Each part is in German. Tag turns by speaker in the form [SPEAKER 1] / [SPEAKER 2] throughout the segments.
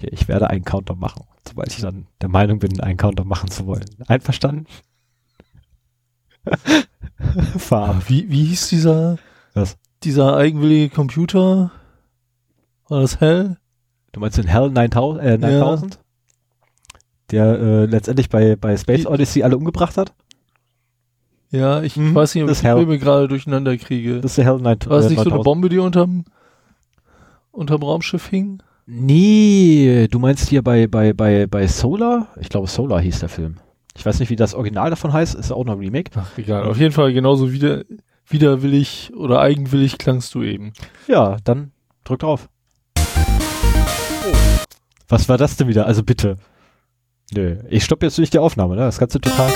[SPEAKER 1] Okay, ich werde einen Counter machen, sobald ich dann der Meinung bin, einen Counter machen zu wollen. Einverstanden?
[SPEAKER 2] Farb. Wie, wie hieß dieser, Was? dieser eigenwillige Computer? War das Hell?
[SPEAKER 1] Du meinst den Hell 9000? Äh, 9000? Ja. Der äh, letztendlich bei, bei Space Odyssey alle umgebracht hat?
[SPEAKER 2] Ja, ich hm, weiß nicht,
[SPEAKER 1] ob ich die Hell.
[SPEAKER 2] Filme gerade durcheinander kriege.
[SPEAKER 1] Das ist der Hell 9000.
[SPEAKER 2] War es nicht so eine äh, Bombe, die unterm, unterm Raumschiff hing?
[SPEAKER 1] Nee, du meinst hier bei, bei, bei, bei Solar? Ich glaube, Solar hieß der Film. Ich weiß nicht, wie das Original davon heißt, ist auch noch ein Remake.
[SPEAKER 2] Ach, egal. Auf jeden Fall genauso wieder, widerwillig oder eigenwillig klangst du eben.
[SPEAKER 1] Ja, dann drück drauf. Oh. Was war das denn wieder? Also bitte. Nö, ich stoppe jetzt durch die Aufnahme, ne? Das Ganze total.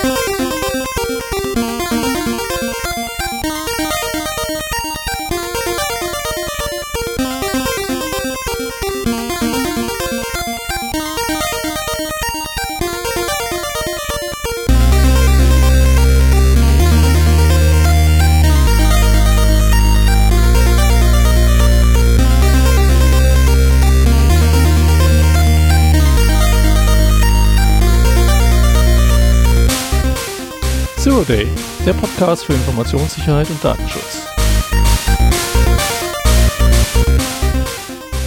[SPEAKER 1] Day, der Podcast für Informationssicherheit und Datenschutz.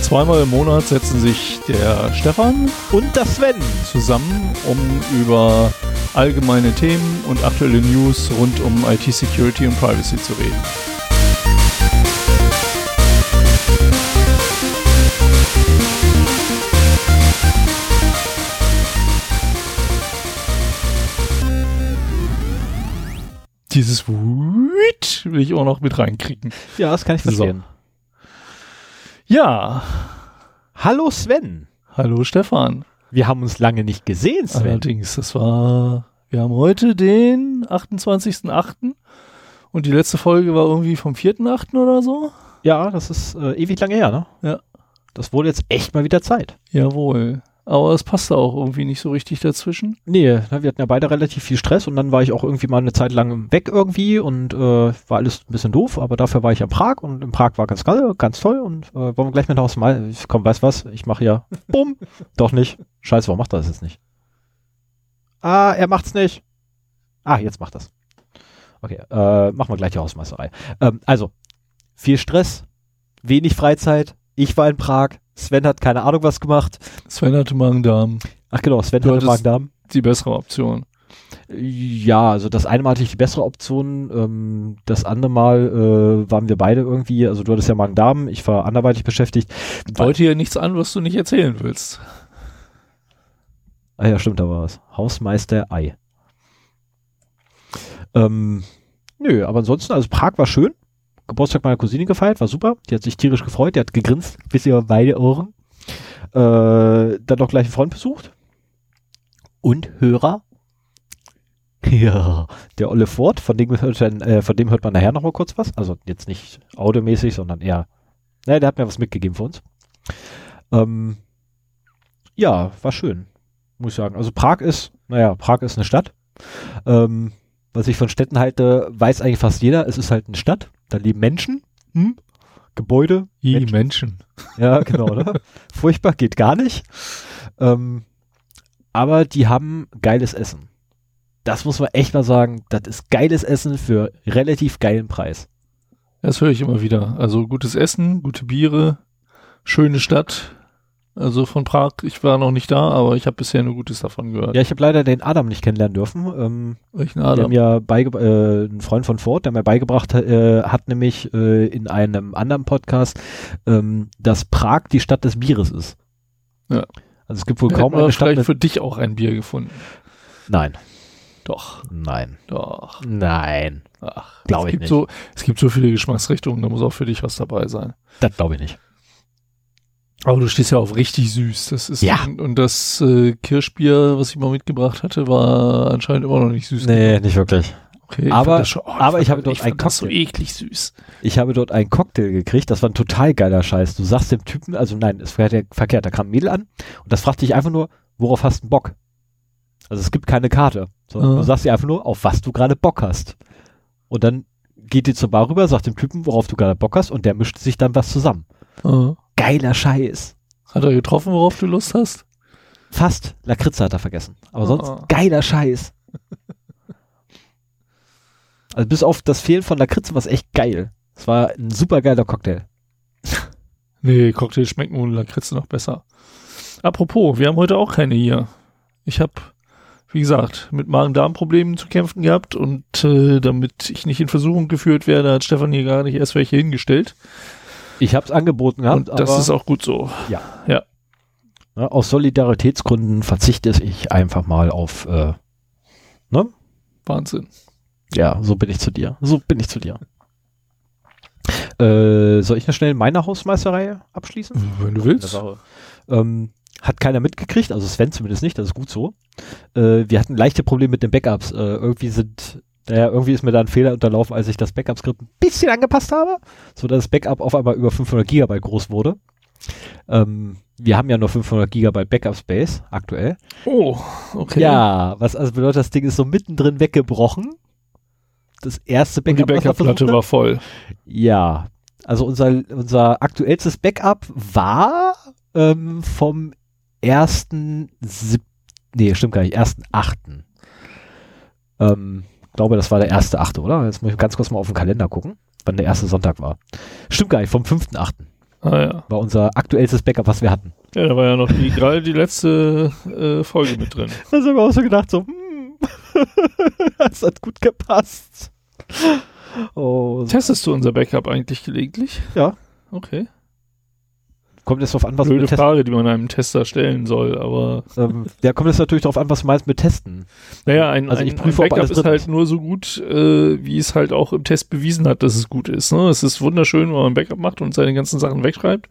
[SPEAKER 1] Zweimal im Monat setzen sich der Stefan
[SPEAKER 2] und der Sven
[SPEAKER 1] zusammen, um über allgemeine Themen und aktuelle News rund um IT-Security und Privacy zu reden. dieses Wut will ich auch noch mit reinkriegen.
[SPEAKER 2] Ja, das kann ich verstehen. So.
[SPEAKER 1] Ja. Hallo Sven.
[SPEAKER 2] Hallo Stefan.
[SPEAKER 1] Wir haben uns lange nicht gesehen, Sven.
[SPEAKER 2] Allerdings, das war, wir haben heute den 28.08. und die letzte Folge war irgendwie vom 4.8. oder so.
[SPEAKER 1] Ja, das ist äh, ewig lange her, ne?
[SPEAKER 2] Ja.
[SPEAKER 1] Das wurde jetzt echt mal wieder Zeit.
[SPEAKER 2] Jawohl. Ja aber es passte auch irgendwie nicht so richtig dazwischen.
[SPEAKER 1] Nee, ne, wir hatten ja beide relativ viel Stress und dann war ich auch irgendwie mal eine Zeit lang weg irgendwie und äh, war alles ein bisschen doof, aber dafür war ich in Prag und in Prag war ganz geil, ganz toll und äh, wollen wir gleich mit Haus mal, komm, weißt was, ich mache ja, bumm, doch nicht. Scheiße, warum macht er das jetzt nicht? Ah, er macht's nicht. Ah, jetzt macht das. Okay, äh, machen wir gleich die Hausmeisterei. Ähm, also, viel Stress, wenig Freizeit, ich war in Prag, Sven hat keine Ahnung was gemacht. Sven
[SPEAKER 2] hatte Magen-Darm.
[SPEAKER 1] Ach genau, Sven du hatte
[SPEAKER 2] Magen-Darm. Die bessere Option.
[SPEAKER 1] Ja, also das eine Mal hatte ich die bessere Option, ähm, das andere Mal äh, waren wir beide irgendwie, also du hattest ja Magen-Darm, ich war anderweitig beschäftigt.
[SPEAKER 2] Deut hier nichts an, was du nicht erzählen willst.
[SPEAKER 1] Ah ja, stimmt, da war es. Hausmeister Ei. Ähm, nö, aber ansonsten, also Prag war schön. Geburtstag meiner Cousine gefeiert, war super. Die hat sich tierisch gefreut, die hat gegrinst, bis ihr beide Ohren. Äh, dann noch gleich einen Freund besucht. Und Hörer. Ja, der Olle Ford, von dem, hört, äh, von dem hört man nachher nochmal kurz was. Also jetzt nicht audiomäßig, sondern eher, naja, der hat mir was mitgegeben für uns. Ähm, ja, war schön, muss ich sagen. Also Prag ist, naja, Prag ist eine Stadt. Ähm, was ich von Städten halte, weiß eigentlich fast jeder. Es ist halt eine Stadt, da leben Menschen, hm? Gebäude.
[SPEAKER 2] I, Menschen. Menschen.
[SPEAKER 1] Ja, genau, oder? Furchtbar, geht gar nicht. Ähm, aber die haben geiles Essen. Das muss man echt mal sagen. Das ist geiles Essen für relativ geilen Preis.
[SPEAKER 2] Das höre ich immer wieder. Also gutes Essen, gute Biere, schöne Stadt, also von Prag, ich war noch nicht da, aber ich habe bisher nur Gutes davon gehört.
[SPEAKER 1] Ja, ich habe leider den Adam nicht kennenlernen dürfen. Ähm, Welchen Adam? Wir haben äh, einen Freund von Ford, der mir beigebracht äh, hat, nämlich äh, in einem anderen Podcast, ähm, dass Prag die Stadt des Bieres ist.
[SPEAKER 2] Ja.
[SPEAKER 1] Also es gibt wohl kaum eine Stadt. vielleicht
[SPEAKER 2] für dich auch ein Bier gefunden.
[SPEAKER 1] Nein.
[SPEAKER 2] Doch.
[SPEAKER 1] Nein.
[SPEAKER 2] Doch.
[SPEAKER 1] Nein.
[SPEAKER 2] Ach, glaube ich nicht. So, es gibt so viele Geschmacksrichtungen, da muss auch für dich was dabei sein.
[SPEAKER 1] Das glaube ich nicht.
[SPEAKER 2] Aber du stehst ja auf richtig süß. Das ist
[SPEAKER 1] ja. und,
[SPEAKER 2] und das äh, Kirschbier, was ich mal mitgebracht hatte, war anscheinend immer noch nicht süß.
[SPEAKER 1] Nee, genug. nicht wirklich. Okay, aber ich, schon, oh, ich aber fand, ich habe dort ich einen Cocktail. so
[SPEAKER 2] eklig süß.
[SPEAKER 1] Ich habe dort einen Cocktail gekriegt. Das war ein total geiler Scheiß. Du sagst dem Typen, also nein, es war ja verkehrt. Da kam ein Mädel an und das fragte ich einfach nur, worauf hast du Bock? Also es gibt keine Karte. Sondern mhm. Du sagst dir einfach nur, auf was du gerade Bock hast. Und dann geht die zur Bar rüber, sagt dem Typen, worauf du gerade Bock hast und der mischt sich dann was zusammen. Mhm geiler Scheiß.
[SPEAKER 2] Hat er getroffen, worauf du Lust hast?
[SPEAKER 1] Fast. Lakritze hat er vergessen. Aber sonst oh. geiler Scheiß. also bis auf das Fehlen von Lakritze war es echt geil. Es war ein super geiler Cocktail.
[SPEAKER 2] nee, Cocktail schmecken ohne Lakritze noch besser. Apropos, wir haben heute auch keine hier. Ich habe, wie gesagt, mit Magen-Darm-Problemen zu kämpfen gehabt und äh, damit ich nicht in Versuchung geführt werde, hat Stefan hier gar nicht erst welche hingestellt.
[SPEAKER 1] Ich habe es angeboten gehabt.
[SPEAKER 2] Und das
[SPEAKER 1] aber,
[SPEAKER 2] ist auch gut so.
[SPEAKER 1] Ja.
[SPEAKER 2] ja.
[SPEAKER 1] Na, ne, aus Solidaritätsgründen verzichte ich einfach mal auf. Äh, ne?
[SPEAKER 2] Wahnsinn.
[SPEAKER 1] Ja, so bin ich zu dir. So bin ich zu dir. Äh, soll ich noch schnell meine Hausmeisterei abschließen?
[SPEAKER 2] Wenn du willst.
[SPEAKER 1] Ähm, hat keiner mitgekriegt, also Sven zumindest nicht, das ist gut so. Äh, wir hatten leichte Probleme mit den Backups. Äh, irgendwie sind naja, irgendwie ist mir da ein Fehler unterlaufen, als ich das Backup-Skript ein bisschen angepasst habe, sodass das Backup auf einmal über 500 GB groß wurde. Ähm, wir haben ja nur 500 GB Backup Space aktuell.
[SPEAKER 2] Oh, okay.
[SPEAKER 1] Ja, was also bedeutet, das Ding ist so mittendrin weggebrochen. Das erste Backup. Und die Backup-Platte
[SPEAKER 2] war voll.
[SPEAKER 1] Ja, also unser, unser aktuellstes Backup war ähm, vom 1.7. Nee, stimmt gar nicht, 1.8. Ähm, glaube, das war der erste Achte, oder? Jetzt muss ich ganz kurz mal auf den Kalender gucken, wann der erste Sonntag war. Stimmt gar nicht, vom fünften Achten.
[SPEAKER 2] Ah,
[SPEAKER 1] ja. War unser aktuellstes Backup, was wir hatten.
[SPEAKER 2] Ja, da war ja noch die, gerade die letzte äh, Folge mit drin. Da haben
[SPEAKER 1] wir auch so gedacht, so, hm, das hat gut gepasst.
[SPEAKER 2] Oh. Testest du unser Backup eigentlich gelegentlich?
[SPEAKER 1] Ja.
[SPEAKER 2] Okay
[SPEAKER 1] kommt es darauf an, was
[SPEAKER 2] Blöde Frage, die man einem Tester stellen soll, aber.
[SPEAKER 1] Ähm,
[SPEAKER 2] ja,
[SPEAKER 1] kommt es natürlich darauf an, was du meinst mit Testen.
[SPEAKER 2] Naja, ein,
[SPEAKER 1] also ich prüfe,
[SPEAKER 2] ein
[SPEAKER 1] Backup ist
[SPEAKER 2] halt nur so gut, äh, wie es halt auch im Test bewiesen hat, dass es gut ist. Ne? Es ist wunderschön, wenn man ein Backup macht und seine ganzen Sachen wegschreibt.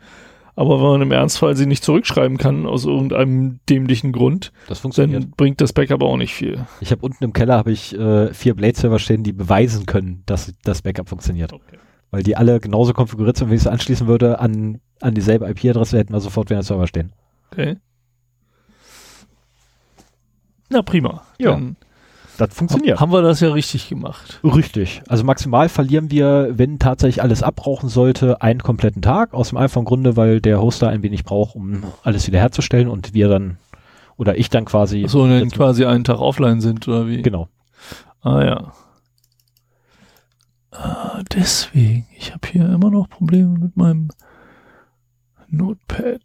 [SPEAKER 2] Aber wenn man im Ernstfall sie nicht zurückschreiben kann, aus irgendeinem dämlichen Grund,
[SPEAKER 1] dann
[SPEAKER 2] bringt das Backup auch nicht viel.
[SPEAKER 1] Ich habe unten im Keller habe ich äh, vier Blade-Server stehen, die beweisen können, dass das Backup funktioniert. Okay. Weil die alle genauso konfiguriert sind, wie ich es anschließen würde an an dieselbe IP-Adresse hätten wir sofort wieder einen Server stehen.
[SPEAKER 2] Okay. Na prima. Ja. Dann
[SPEAKER 1] das funktioniert.
[SPEAKER 2] Haben wir das ja richtig gemacht.
[SPEAKER 1] Richtig. Also maximal verlieren wir, wenn tatsächlich alles abbrauchen sollte, einen kompletten Tag. Aus dem einfachen Grunde, weil der Hoster ein wenig braucht, um alles wiederherzustellen und wir dann oder ich dann quasi.
[SPEAKER 2] So, und dann quasi einen Tag offline sind oder wie?
[SPEAKER 1] Genau.
[SPEAKER 2] Ah ja. Ah, deswegen. Ich habe hier immer noch Probleme mit meinem Notepad.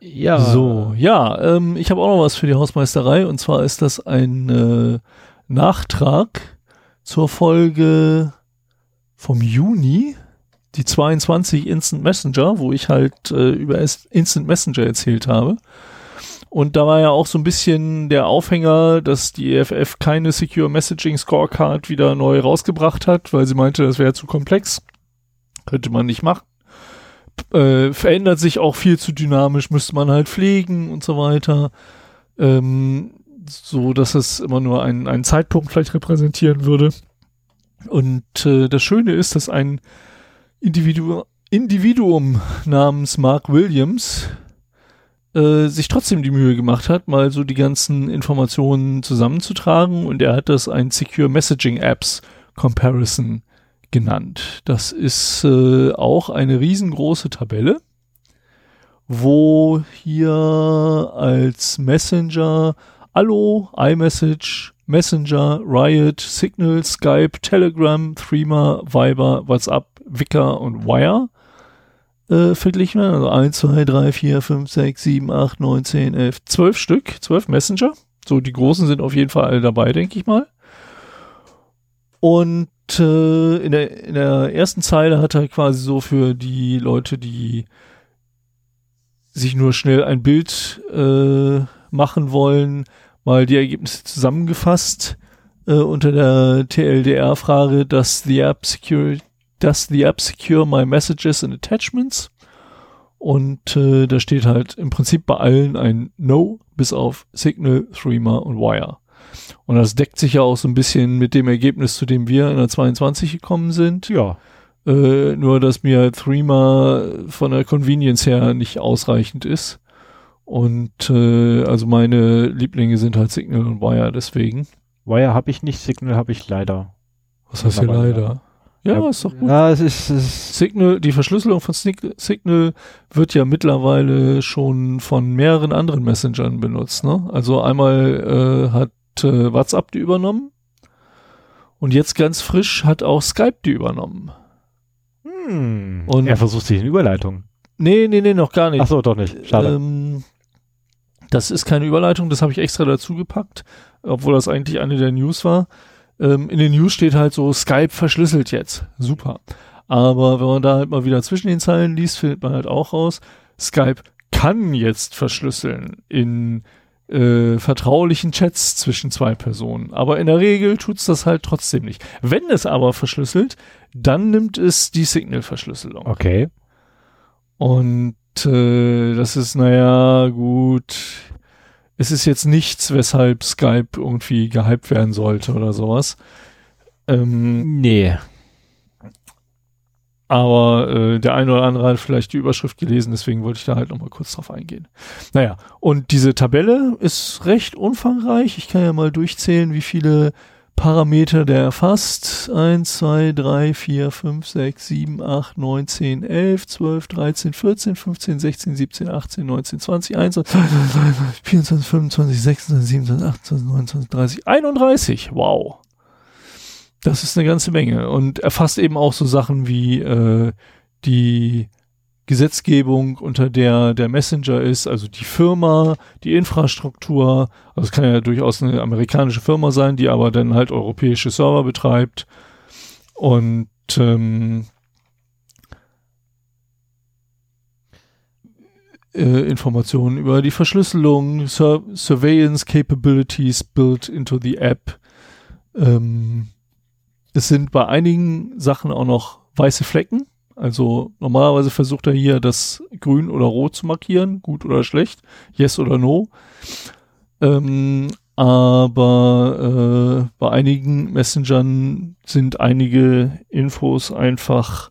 [SPEAKER 2] Ja. So, ja, ähm, ich habe auch noch was für die Hausmeisterei und zwar ist das ein äh, Nachtrag zur Folge vom Juni, die 22 Instant Messenger, wo ich halt äh, über Instant Messenger erzählt habe. Und da war ja auch so ein bisschen der Aufhänger, dass die EFF keine Secure Messaging Scorecard wieder neu rausgebracht hat, weil sie meinte, das wäre zu komplex. Könnte man nicht machen äh, verändert sich auch viel zu dynamisch, müsste man halt pflegen und so weiter. Ähm, so dass es immer nur einen, einen Zeitpunkt vielleicht repräsentieren würde. Und äh, das Schöne ist, dass ein Individu Individuum namens Mark Williams äh, sich trotzdem die Mühe gemacht hat, mal so die ganzen Informationen zusammenzutragen und er hat das ein Secure Messaging Apps Comparison genannt. Das ist äh, auch eine riesengroße Tabelle, wo hier als Messenger Allo, iMessage, Messenger, Riot, Signal, Skype, Telegram, Threema, Viber, WhatsApp, Wicker und Wire äh, verglichen werden. Also 1, 2, 3, 4, 5, 6, 7, 8, 9, 10, 11, 12 Stück, 12 Messenger. So, die großen sind auf jeden Fall alle dabei, denke ich mal. Und hatte in der, in der ersten Zeile hat er quasi so für die Leute, die sich nur schnell ein Bild äh, machen wollen, mal die Ergebnisse zusammengefasst äh, unter der TLDR-Frage, does the app secure, does the app secure my messages and attachments? Und äh, da steht halt im Prinzip bei allen ein No, bis auf Signal, Threema und Wire. Und das deckt sich ja auch so ein bisschen mit dem Ergebnis, zu dem wir in der 22 gekommen sind.
[SPEAKER 1] Ja.
[SPEAKER 2] Äh, nur, dass mir Threema von der Convenience her nicht ausreichend ist. Und äh, also meine Lieblinge sind halt Signal und Wire, deswegen.
[SPEAKER 1] Wire habe ich nicht, Signal habe ich leider.
[SPEAKER 2] Was heißt hier leider? Ja,
[SPEAKER 1] ja,
[SPEAKER 2] ist doch gut. Ja,
[SPEAKER 1] es ist, es
[SPEAKER 2] Signal, die Verschlüsselung von Signal wird ja mittlerweile schon von mehreren anderen Messengern benutzt. Ne? Also einmal äh, hat äh, WhatsApp die übernommen. Und jetzt ganz frisch hat auch Skype die übernommen.
[SPEAKER 1] Hm.
[SPEAKER 2] Und
[SPEAKER 1] er versucht sich in Überleitung.
[SPEAKER 2] Nee, nee, nee, noch gar nicht. Achso,
[SPEAKER 1] doch nicht. Schade. Ähm,
[SPEAKER 2] das ist keine Überleitung, das habe ich extra dazu gepackt, obwohl das eigentlich eine der News war. Ähm, in den News steht halt so, Skype verschlüsselt jetzt. Super. Aber wenn man da halt mal wieder zwischen den Zeilen liest, findet man halt auch raus, Skype kann jetzt verschlüsseln in äh, vertraulichen Chats zwischen zwei Personen. Aber in der Regel tut es das halt trotzdem nicht. Wenn es aber verschlüsselt, dann nimmt es die Signal-Verschlüsselung.
[SPEAKER 1] Okay.
[SPEAKER 2] Und äh, das ist, naja, gut. Es ist jetzt nichts, weshalb Skype irgendwie gehypt werden sollte oder sowas. Ähm, nee, aber äh, der eine oder andere hat vielleicht die Überschrift gelesen, deswegen wollte ich da halt nochmal kurz drauf eingehen. Naja, und diese Tabelle ist recht umfangreich. Ich kann ja mal durchzählen, wie viele Parameter der erfasst. 1, 2, 3, 4, 5, 6, 7, 8, 9, 10, 11, 12, 13, 14, 15, 16, 17, 18, 19, 20, 21, 22, 23, 24, 25, 26, 27, 28, 29, 30, 31. Wow. Das ist eine ganze Menge und erfasst eben auch so Sachen wie äh, die Gesetzgebung, unter der der Messenger ist, also die Firma, die Infrastruktur, also es kann ja durchaus eine amerikanische Firma sein, die aber dann halt europäische Server betreibt und ähm, äh, Informationen über die Verschlüsselung, Sur Surveillance Capabilities built into the App, ähm, es sind bei einigen Sachen auch noch weiße Flecken. Also normalerweise versucht er hier das grün oder rot zu markieren, gut oder schlecht, yes oder no. Ähm, aber äh, bei einigen Messengern sind einige Infos einfach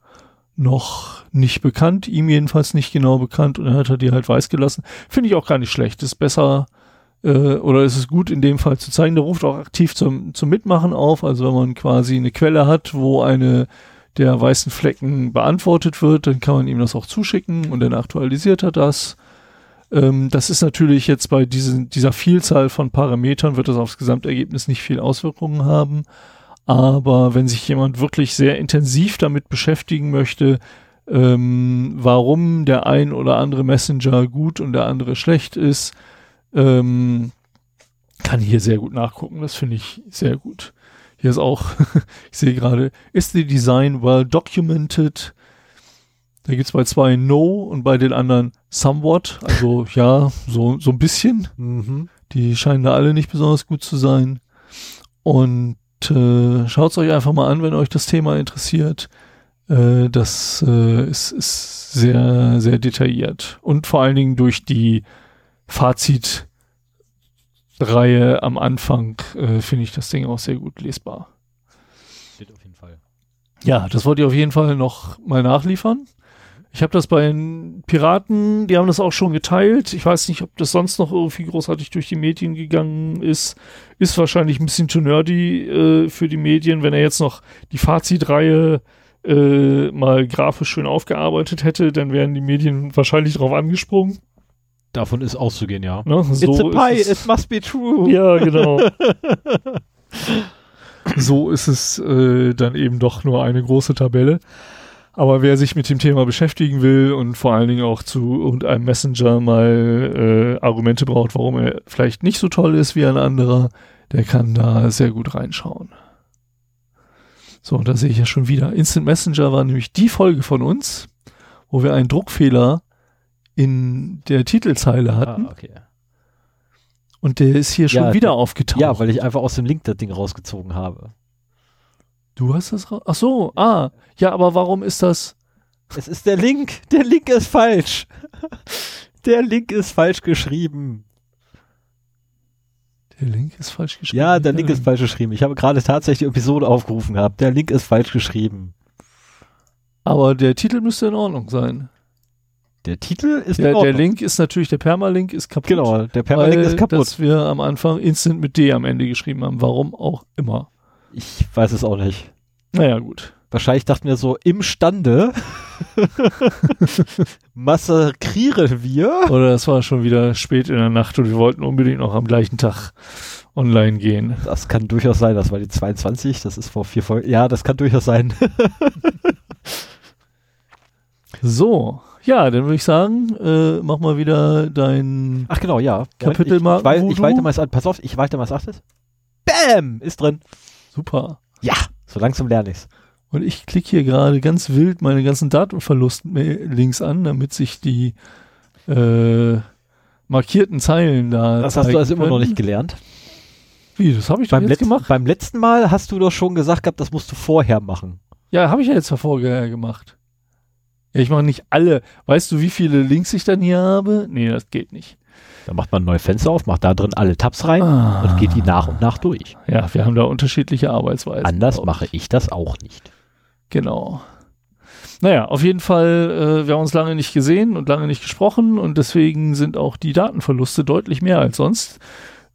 [SPEAKER 2] noch nicht bekannt, ihm jedenfalls nicht genau bekannt und er hat er die halt weiß gelassen. Finde ich auch gar nicht schlecht. Ist besser, äh, oder ist es gut in dem Fall zu zeigen. Der ruft auch aktiv zum, zum Mitmachen auf. Also wenn man quasi eine Quelle hat, wo eine der weißen Flecken beantwortet wird, dann kann man ihm das auch zuschicken und dann aktualisiert er das. Ähm, das ist natürlich jetzt bei diesen, dieser Vielzahl von Parametern wird das aufs Gesamtergebnis nicht viel Auswirkungen haben. Aber wenn sich jemand wirklich sehr intensiv damit beschäftigen möchte, ähm, warum der ein oder andere Messenger gut und der andere schlecht ist, ähm, kann hier sehr gut nachgucken, das finde ich sehr gut. Hier ist auch, ich sehe gerade, ist the design well documented? Da gibt es bei zwei No und bei den anderen somewhat, also ja, so, so ein bisschen. Mhm. Die scheinen da alle nicht besonders gut zu sein. Und äh, schaut es euch einfach mal an, wenn euch das Thema interessiert. Äh, das äh, ist, ist sehr, sehr detailliert. Und vor allen Dingen durch die Fazitreihe am Anfang äh, finde ich das Ding auch sehr gut lesbar. Steht auf jeden Fall. Ja, das wollte ich auf jeden Fall noch mal nachliefern. Ich habe das bei den Piraten, die haben das auch schon geteilt. Ich weiß nicht, ob das sonst noch irgendwie großartig durch die Medien gegangen ist. Ist wahrscheinlich ein bisschen zu nerdy äh, für die Medien, wenn er jetzt noch die Fazitreihe äh, mal grafisch schön aufgearbeitet hätte, dann wären die Medien wahrscheinlich drauf angesprungen.
[SPEAKER 1] Davon ist auszugehen, ja. Ne?
[SPEAKER 2] So It's a pie, it must be true.
[SPEAKER 1] Ja, genau.
[SPEAKER 2] so ist es äh, dann eben doch nur eine große Tabelle. Aber wer sich mit dem Thema beschäftigen will und vor allen Dingen auch zu irgendeinem Messenger mal äh, Argumente braucht, warum er vielleicht nicht so toll ist wie ein anderer, der kann da sehr gut reinschauen. So, und da sehe ich ja schon wieder. Instant Messenger war nämlich die Folge von uns, wo wir einen Druckfehler in der Titelzeile ah, hatten. Ah, okay. Und der ist hier ja, schon wieder aufgetaucht.
[SPEAKER 1] Ja, weil ich einfach aus dem Link das Ding rausgezogen habe.
[SPEAKER 2] Du hast das raus? Ach so, ah, ja, aber warum ist das?
[SPEAKER 1] Es ist der Link. Der Link ist falsch. Der Link ist falsch geschrieben.
[SPEAKER 2] Der Link ist falsch geschrieben. Ja,
[SPEAKER 1] der Link ist falsch geschrieben. Ich habe gerade tatsächlich die Episode aufgerufen gehabt. Der Link ist falsch geschrieben.
[SPEAKER 2] Aber der Titel müsste in Ordnung sein.
[SPEAKER 1] Der Titel ist ja,
[SPEAKER 2] Der Link ist natürlich, der Permalink ist kaputt.
[SPEAKER 1] Genau, der Permalink ist kaputt. Dass
[SPEAKER 2] wir am Anfang Instant mit D am Ende geschrieben haben. Warum auch immer.
[SPEAKER 1] Ich weiß es auch nicht.
[SPEAKER 2] Naja, gut.
[SPEAKER 1] Wahrscheinlich dachten wir so, imstande massakrieren wir.
[SPEAKER 2] Oder es war schon wieder spät in der Nacht und wir wollten unbedingt noch am gleichen Tag online gehen.
[SPEAKER 1] Das kann durchaus sein. Das war die 22, das ist vor vier Folgen. Ja, das kann durchaus sein.
[SPEAKER 2] so, ja, dann würde ich sagen, äh, mach mal wieder dein Ach
[SPEAKER 1] genau, ja.
[SPEAKER 2] Kapitel
[SPEAKER 1] ich, mal. Ich, ich weite mal, pass auf, ich weite mal was es. Bäm! Ist drin.
[SPEAKER 2] Super.
[SPEAKER 1] Ja, so langsam lerne
[SPEAKER 2] ich's. Und ich klicke hier gerade ganz wild meine ganzen Datenverlust-Links an, damit sich die äh, markierten Zeilen da.
[SPEAKER 1] Das hast du also können. immer noch nicht gelernt.
[SPEAKER 2] Wie, das habe ich beim letzten, gemacht.
[SPEAKER 1] Beim letzten Mal hast du doch schon gesagt gehabt, das musst du vorher machen.
[SPEAKER 2] Ja, habe ich ja jetzt vorher gemacht. Ich mache nicht alle. Weißt du, wie viele Links ich dann hier habe? Nee, das geht nicht.
[SPEAKER 1] Dann macht man ein neues Fenster auf, macht da drin alle Tabs rein ah. und geht die nach und nach durch.
[SPEAKER 2] Ja, wir haben da unterschiedliche Arbeitsweisen.
[SPEAKER 1] Anders mache ich das auch nicht.
[SPEAKER 2] Genau. Naja, auf jeden Fall, äh, wir haben uns lange nicht gesehen und lange nicht gesprochen und deswegen sind auch die Datenverluste deutlich mehr als sonst.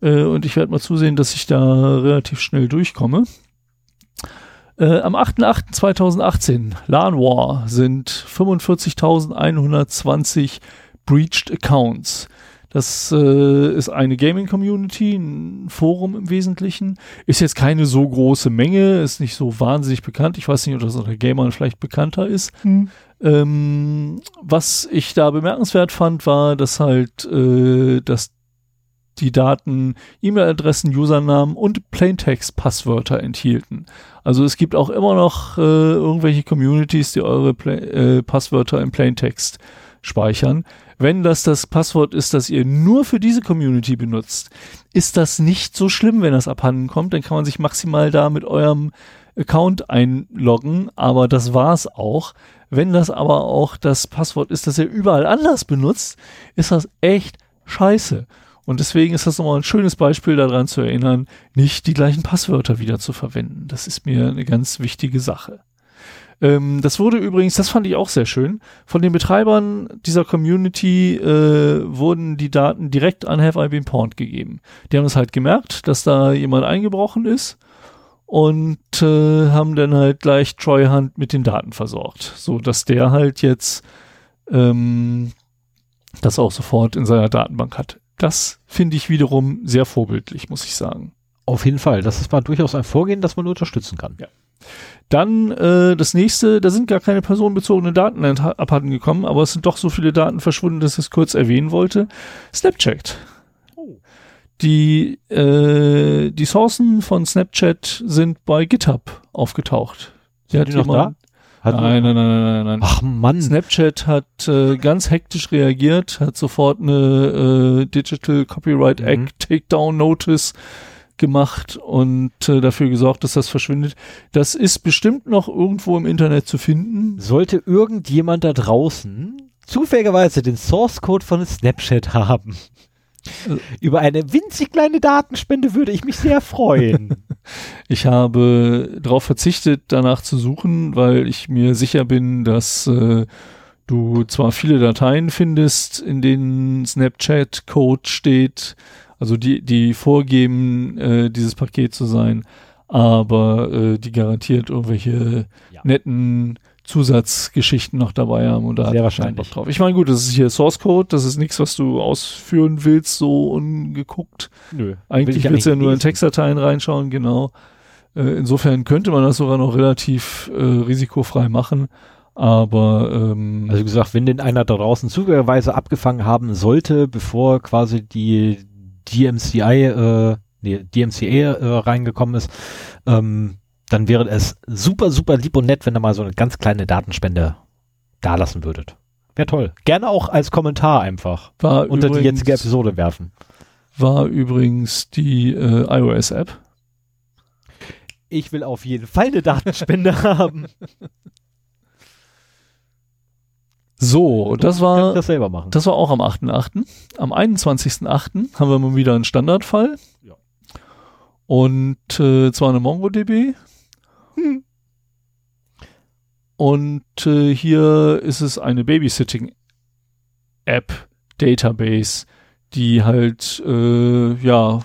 [SPEAKER 2] Äh, und ich werde mal zusehen, dass ich da relativ schnell durchkomme. Äh, am 8.8.2018, LAN War, sind 45.120 Breached Accounts. Das äh, ist eine Gaming-Community, ein Forum im Wesentlichen. Ist jetzt keine so große Menge, ist nicht so wahnsinnig bekannt. Ich weiß nicht, ob das unter Gamern vielleicht bekannter ist. Mhm. Ähm, was ich da bemerkenswert fand, war, dass halt äh, das die Daten E-Mail-Adressen, Usernamen und Plaintext-Passwörter enthielten. Also es gibt auch immer noch äh, irgendwelche Communities, die eure Pla äh, Passwörter im Plaintext speichern. Wenn das das Passwort ist, das ihr nur für diese Community benutzt, ist das nicht so schlimm, wenn das abhanden kommt. Dann kann man sich maximal da mit eurem Account einloggen, aber das war's auch. Wenn das aber auch das Passwort ist, das ihr überall anders benutzt, ist das echt scheiße. Und deswegen ist das nochmal ein schönes Beispiel daran zu erinnern, nicht die gleichen Passwörter wieder zu verwenden. Das ist mir eine ganz wichtige Sache. Ähm, das wurde übrigens, das fand ich auch sehr schön, von den Betreibern dieser Community äh, wurden die Daten direkt an Have I Been Porned gegeben. Die haben es halt gemerkt, dass da jemand eingebrochen ist und äh, haben dann halt gleich Troy Hunt mit den Daten versorgt, so dass der halt jetzt ähm, das auch sofort in seiner Datenbank hat. Das finde ich wiederum sehr vorbildlich, muss ich sagen.
[SPEAKER 1] Auf jeden Fall. Das ist mal durchaus ein Vorgehen, das man unterstützen kann. Ja.
[SPEAKER 2] Dann äh, das nächste, da sind gar keine personenbezogenen Daten abhanden gekommen, aber es sind doch so viele Daten verschwunden, dass ich es kurz erwähnen wollte. Snapchat. Oh. Die, äh, die Sourcen von Snapchat sind bei GitHub aufgetaucht.
[SPEAKER 1] Die sind die noch da?
[SPEAKER 2] Hat nein, nein, nein, nein, nein. Ach Mann. Snapchat hat äh, ganz hektisch reagiert, hat sofort eine äh, Digital Copyright mhm. Act Takedown Notice gemacht und äh, dafür gesorgt, dass das verschwindet. Das ist bestimmt noch irgendwo im Internet zu finden.
[SPEAKER 1] Sollte irgendjemand da draußen zufälligerweise den Source Code von Snapchat haben, äh. Über eine winzig kleine Datenspende würde ich mich sehr freuen.
[SPEAKER 2] ich habe darauf verzichtet, danach zu suchen, weil ich mir sicher bin, dass äh, du zwar viele Dateien findest, in denen Snapchat-Code steht, also die, die vorgeben, äh, dieses Paket zu sein, aber äh, die garantiert irgendwelche ja. netten Zusatzgeschichten noch dabei haben und
[SPEAKER 1] da Sehr hat wahrscheinlich Bock drauf.
[SPEAKER 2] Ich meine, gut, das ist hier Source Code, das ist nichts, was du ausführen willst, so ungeguckt. Nö. Eigentlich will willst du ja nur lesen. in Textdateien reinschauen, genau. Äh, insofern könnte man das sogar noch relativ äh, risikofrei machen. Aber ähm,
[SPEAKER 1] also gesagt, wenn denn einer da draußen zufälligerweise abgefangen haben sollte, bevor quasi die DMCI, äh, nee, DMCA äh, reingekommen ist, ähm, dann wäre es super, super lieb und nett, wenn ihr mal so eine ganz kleine Datenspende dalassen würdet. Wäre toll. Gerne auch als Kommentar einfach
[SPEAKER 2] war
[SPEAKER 1] unter übrigens, die jetzige Episode werfen.
[SPEAKER 2] War übrigens die äh, iOS-App.
[SPEAKER 1] Ich will auf jeden Fall eine Datenspende haben.
[SPEAKER 2] So, das war
[SPEAKER 1] das, selber
[SPEAKER 2] machen. das war auch am 8.8. Am 21.8. haben wir mal wieder einen Standardfall. Ja. Und äh, zwar eine MongoDB hm. Und äh, hier ist es eine Babysitting-App, Database, die halt, äh, ja,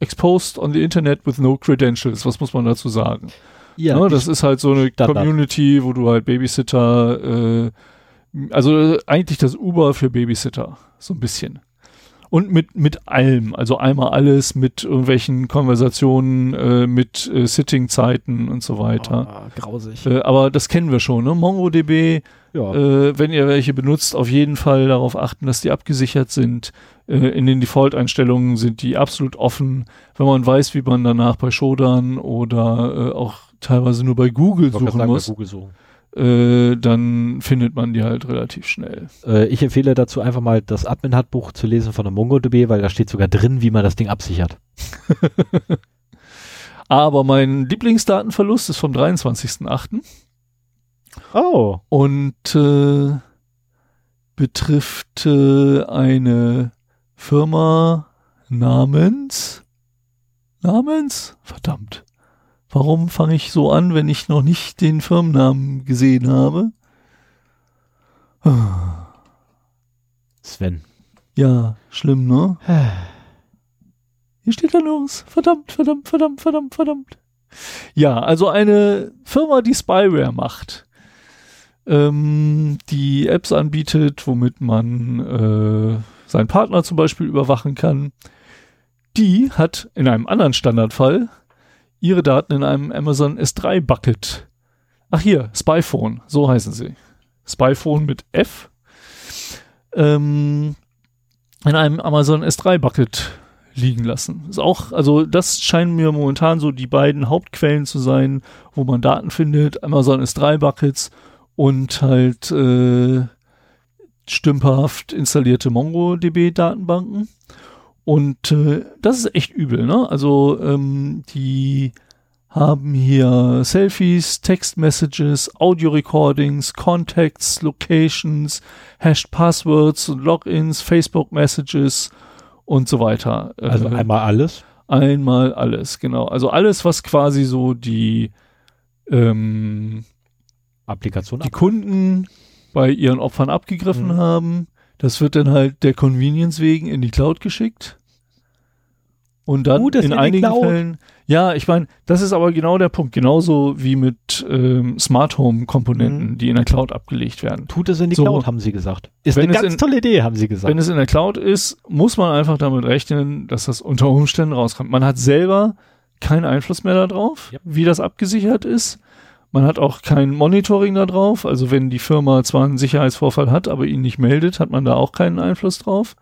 [SPEAKER 2] exposed on the Internet with no credentials. Was muss man dazu sagen? Ja, ne, das ist halt so eine Standard. Community, wo du halt Babysitter, äh, also äh, eigentlich das Uber für Babysitter, so ein bisschen und mit, mit allem, also einmal alles, mit irgendwelchen Konversationen, äh, mit äh, Sitting-Zeiten und so weiter.
[SPEAKER 1] Oh, grausig.
[SPEAKER 2] Äh, aber das kennen wir schon, ne? MongoDB, ja. äh, wenn ihr welche benutzt, auf jeden Fall darauf achten, dass die abgesichert sind. Äh, in den Default-Einstellungen sind die absolut offen. Wenn man weiß, wie man danach bei Shodan oder äh, auch teilweise nur bei Google suchen sagen, muss. Bei Google suchen äh, dann findet man die halt relativ schnell.
[SPEAKER 1] Äh, ich empfehle dazu einfach mal das admin hardbuch zu lesen von der MongoDB, weil da steht sogar drin, wie man das Ding absichert.
[SPEAKER 2] Aber mein Lieblingsdatenverlust ist vom 23.08.
[SPEAKER 1] Oh.
[SPEAKER 2] Und äh, betrifft äh, eine Firma namens namens verdammt Warum fange ich so an, wenn ich noch nicht den Firmennamen gesehen habe?
[SPEAKER 1] Sven.
[SPEAKER 2] Ja, schlimm, ne? Hier steht ja los. Verdammt, verdammt, verdammt, verdammt, verdammt. Ja, also eine Firma, die Spyware macht, ähm, die Apps anbietet, womit man äh, seinen Partner zum Beispiel überwachen kann, die hat in einem anderen Standardfall ihre Daten in einem Amazon S3 Bucket. Ach hier, Spyphone, so heißen sie. Spyphone mit F. Ähm, in einem Amazon S3 Bucket liegen lassen. Ist auch, also das scheinen mir momentan so die beiden Hauptquellen zu sein, wo man Daten findet. Amazon S3 Buckets und halt äh, stümperhaft installierte MongoDB Datenbanken. Und äh, das ist echt übel, ne? Also ähm, die haben hier Selfies, Textmessages, Audio-Recordings, Contacts, Locations, Hashed Passwords und Logins, Facebook-Messages und so weiter.
[SPEAKER 1] Also äh, einmal alles?
[SPEAKER 2] Einmal alles, genau. Also alles, was quasi so die ähm,
[SPEAKER 1] Applikation
[SPEAKER 2] die Kunden bei ihren Opfern abgegriffen mhm. haben, das wird dann halt der Convenience wegen in die Cloud geschickt. Und dann uh, in einigen Cloud. Fällen, ja, ich meine, das ist aber genau der Punkt, genauso wie mit ähm, Smart Home Komponenten, mhm. die in der Cloud abgelegt werden.
[SPEAKER 1] Tut es in die so, Cloud, haben sie gesagt.
[SPEAKER 2] Ist eine ganz in, tolle Idee, haben sie gesagt. Wenn es in der Cloud ist, muss man einfach damit rechnen, dass das unter Umständen rauskommt. Man hat selber keinen Einfluss mehr darauf, ja. wie das abgesichert ist. Man hat auch kein Monitoring darauf. Also wenn die Firma zwar einen Sicherheitsvorfall hat, aber ihn nicht meldet, hat man da auch keinen Einfluss drauf.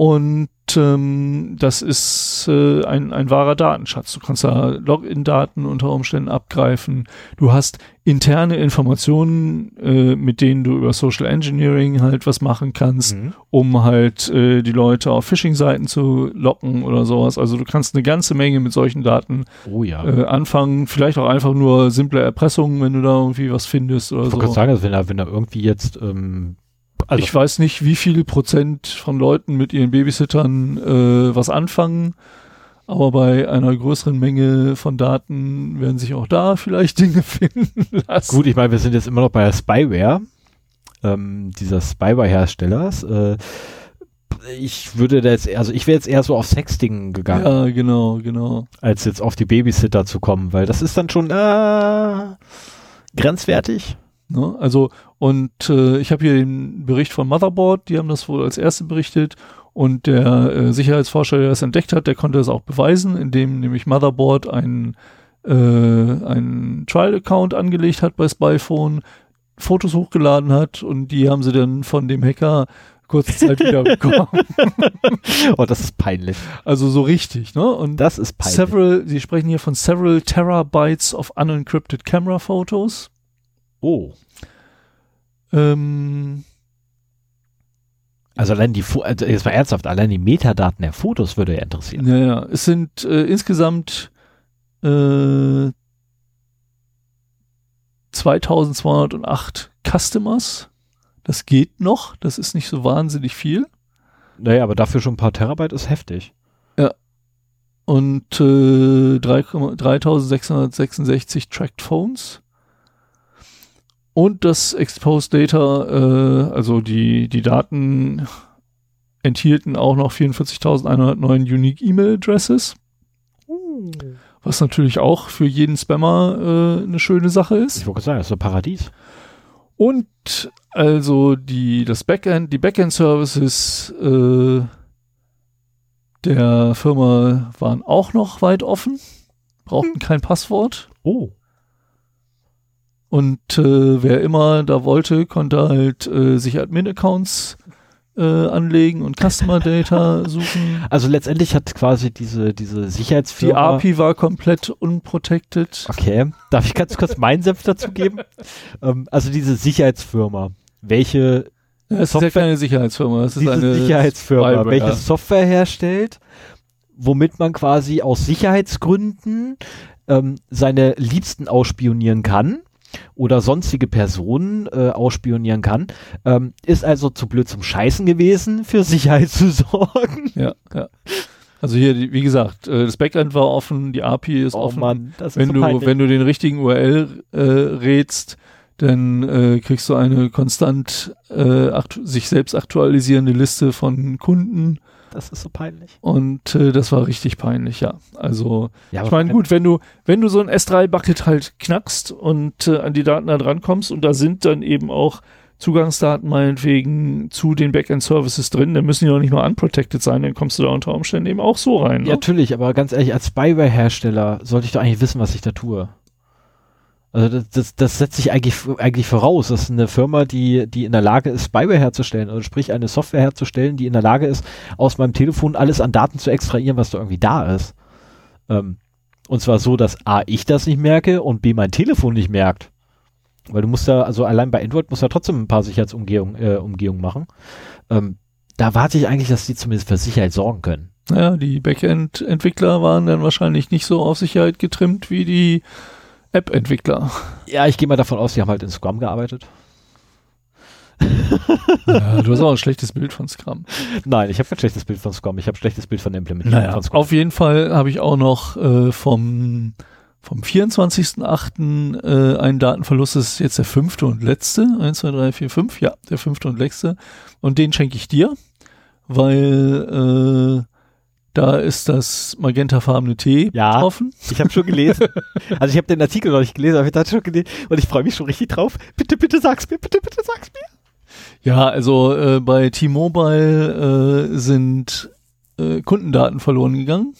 [SPEAKER 2] Und ähm, das ist äh, ein, ein wahrer Datenschatz. Du kannst da Login-Daten unter Umständen abgreifen. Du hast interne Informationen, äh, mit denen du über Social Engineering halt was machen kannst, mhm. um halt äh, die Leute auf Phishing-Seiten zu locken oder sowas. Also du kannst eine ganze Menge mit solchen Daten
[SPEAKER 1] oh, ja.
[SPEAKER 2] Äh, anfangen. Vielleicht auch einfach nur simple Erpressungen, wenn du da irgendwie was findest oder ich so. Ich kann
[SPEAKER 1] sagen, also wenn
[SPEAKER 2] da,
[SPEAKER 1] wenn da irgendwie jetzt ähm
[SPEAKER 2] also. Ich weiß nicht, wie viel Prozent von Leuten mit ihren Babysittern äh, was anfangen, aber bei einer größeren Menge von Daten werden sich auch da vielleicht Dinge finden lassen.
[SPEAKER 1] Gut, ich meine, wir sind jetzt immer noch bei der Spyware, ähm, dieser Spyware-Herstellers. Äh, ich würde da jetzt, also ich wäre jetzt eher so auf Sexting gegangen. Ja,
[SPEAKER 2] genau, genau.
[SPEAKER 1] Als jetzt auf die Babysitter zu kommen, weil das ist dann schon äh, grenzwertig.
[SPEAKER 2] Ne? Also, und äh, ich habe hier den Bericht von Motherboard, die haben das wohl als erste berichtet. Und der äh, Sicherheitsforscher, der das entdeckt hat, der konnte das auch beweisen, indem nämlich Motherboard einen, äh, einen Trial-Account angelegt hat bei Spyphone, Fotos hochgeladen hat und die haben sie dann von dem Hacker kurze Zeit wieder bekommen.
[SPEAKER 1] oh, das ist peinlich.
[SPEAKER 2] Also so richtig, ne? Und
[SPEAKER 1] das ist peinlich.
[SPEAKER 2] Several, sie sprechen hier von several Terabytes of unencrypted Camera Photos.
[SPEAKER 1] Oh. Ähm, also allein die, also jetzt mal ernsthaft, allein die Metadaten der Fotos würde
[SPEAKER 2] ja
[SPEAKER 1] interessieren.
[SPEAKER 2] Naja, es sind äh, insgesamt äh, 2208 Customers. Das geht noch, das ist nicht so wahnsinnig viel.
[SPEAKER 1] Naja, aber dafür schon ein paar Terabyte ist heftig.
[SPEAKER 2] Ja. Und äh, 3, 3666 Tracked Phones und das Exposed Data, äh, also die, die Daten enthielten auch noch 44.109 Unique E-Mail Addresses. Uh. Was natürlich auch für jeden Spammer äh, eine schöne Sache ist.
[SPEAKER 1] Ich
[SPEAKER 2] wollte
[SPEAKER 1] sagen, das ist ein Paradies.
[SPEAKER 2] Und also die, das Backend, die Backend-Services äh, der Firma waren auch noch weit offen, brauchten hm. kein Passwort.
[SPEAKER 1] Oh.
[SPEAKER 2] Und äh, wer immer da wollte, konnte halt äh, sich Admin-Accounts äh, anlegen und Customer Data suchen.
[SPEAKER 1] Also letztendlich hat quasi diese, diese Sicherheitsfirma...
[SPEAKER 2] Die API war komplett unprotected.
[SPEAKER 1] Okay. Darf ich ganz kurz meinen Senf dazu geben? ähm, also diese Sicherheitsfirma, welche
[SPEAKER 2] das Software, ist ja keine Sicherheitsfirma, das
[SPEAKER 1] ist
[SPEAKER 2] eine
[SPEAKER 1] Sicherheitsfirma, Spyber, welche Software herstellt, womit man quasi aus Sicherheitsgründen ähm, seine Liebsten ausspionieren kann oder sonstige Personen äh, ausspionieren kann, ähm, ist also zu blöd zum Scheißen gewesen, für Sicherheit zu sorgen.
[SPEAKER 2] Ja, ja. Also hier, wie gesagt, äh, das Backend war offen, die API ist oh offen. Mann, das wenn so du, wenn du den richtigen URL äh, rätst, dann äh, kriegst du eine konstant äh, sich selbst aktualisierende Liste von Kunden
[SPEAKER 1] das ist so peinlich.
[SPEAKER 2] Und äh, das war richtig peinlich, ja. Also, ja, ich meine, gut, wenn du, wenn du so ein S3-Bucket halt knackst und äh, an die Daten da dran kommst und da sind dann eben auch Zugangsdaten meinetwegen zu den Backend-Services drin, dann müssen die noch nicht mal unprotected sein, dann kommst du da unter Umständen eben auch so rein. Ne?
[SPEAKER 1] Ja, natürlich, aber ganz ehrlich, als Spyware-Hersteller sollte ich doch eigentlich wissen, was ich da tue. Also das, das, das setzt sich eigentlich, eigentlich voraus, dass eine Firma, die, die in der Lage ist, Spyware herzustellen, also sprich eine Software herzustellen, die in der Lage ist, aus meinem Telefon alles an Daten zu extrahieren, was da irgendwie da ist. Ähm, und zwar so, dass A, ich das nicht merke und B, mein Telefon nicht merkt. Weil du musst da, also allein bei Android musst du ja trotzdem ein paar Sicherheitsumgehungen äh, Umgehung machen. Ähm, da warte ich eigentlich, dass die zumindest für Sicherheit sorgen können.
[SPEAKER 2] Ja, die Backend-Entwickler waren dann wahrscheinlich nicht so auf Sicherheit getrimmt wie die App-Entwickler.
[SPEAKER 1] Ja, ich gehe mal davon aus, die haben halt in Scrum gearbeitet.
[SPEAKER 2] ja, du hast auch ein schlechtes Bild von Scrum.
[SPEAKER 1] Nein, ich habe kein schlechtes Bild von Scrum. Ich habe ein schlechtes Bild von der Implementierung naja,
[SPEAKER 2] von
[SPEAKER 1] Scrum.
[SPEAKER 2] Auf jeden Fall habe ich auch noch äh, vom, vom 24.8. Äh, einen Datenverlust. Das ist jetzt der fünfte und letzte. 1, 2, 3, 4, 5. Ja, der fünfte und letzte. Und den schenke ich dir, weil äh, da ist das magentafarbene T
[SPEAKER 1] ja,
[SPEAKER 2] offen.
[SPEAKER 1] Ich habe schon gelesen. Also ich habe den Artikel noch nicht gelesen, aber ich habe schon gelesen und ich freue mich schon richtig drauf. Bitte, bitte sag's mir, bitte, bitte sag's mir.
[SPEAKER 2] Ja, also äh, bei T-Mobile äh, sind äh, Kundendaten verloren gegangen.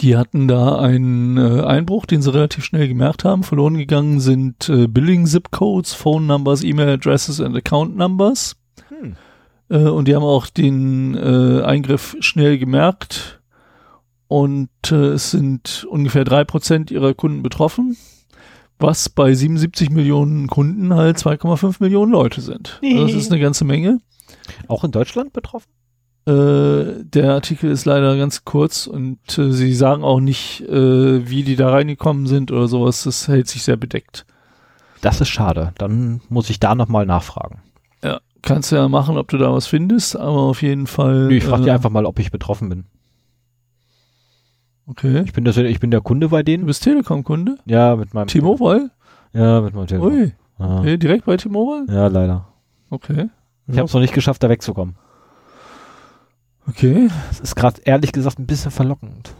[SPEAKER 2] Die hatten da einen äh, Einbruch, den sie relativ schnell gemerkt haben. Verloren gegangen sind äh, Billing-Zip-Codes, Phone-Numbers, E-Mail-Addresses und Account-Numbers. Äh, und die haben auch den äh, Eingriff schnell gemerkt. Und äh, es sind ungefähr drei Prozent ihrer Kunden betroffen, was bei 77 Millionen Kunden halt 2,5 Millionen Leute sind. Also das ist eine ganze Menge.
[SPEAKER 1] Auch in Deutschland betroffen?
[SPEAKER 2] Äh, der Artikel ist leider ganz kurz und äh, sie sagen auch nicht, äh, wie die da reingekommen sind oder sowas. Das hält sich sehr bedeckt.
[SPEAKER 1] Das ist schade. Dann muss ich da nochmal nachfragen.
[SPEAKER 2] Kannst du ja machen, ob du da was findest, aber auf jeden Fall. Nee,
[SPEAKER 1] ich frage äh, dich einfach mal, ob ich betroffen bin.
[SPEAKER 2] Okay.
[SPEAKER 1] Ich bin, das, ich bin der Kunde bei denen.
[SPEAKER 2] Du bist Telekom-Kunde?
[SPEAKER 1] Ja, mit meinem.
[SPEAKER 2] T-Mobile?
[SPEAKER 1] Ja, mit meinem Telekom. Ui.
[SPEAKER 2] Ja. Okay, direkt bei T-Mobile?
[SPEAKER 1] Ja, leider.
[SPEAKER 2] Okay.
[SPEAKER 1] Ich ja. habe es noch nicht geschafft, da wegzukommen.
[SPEAKER 2] Okay.
[SPEAKER 1] Das ist gerade ehrlich gesagt ein bisschen verlockend.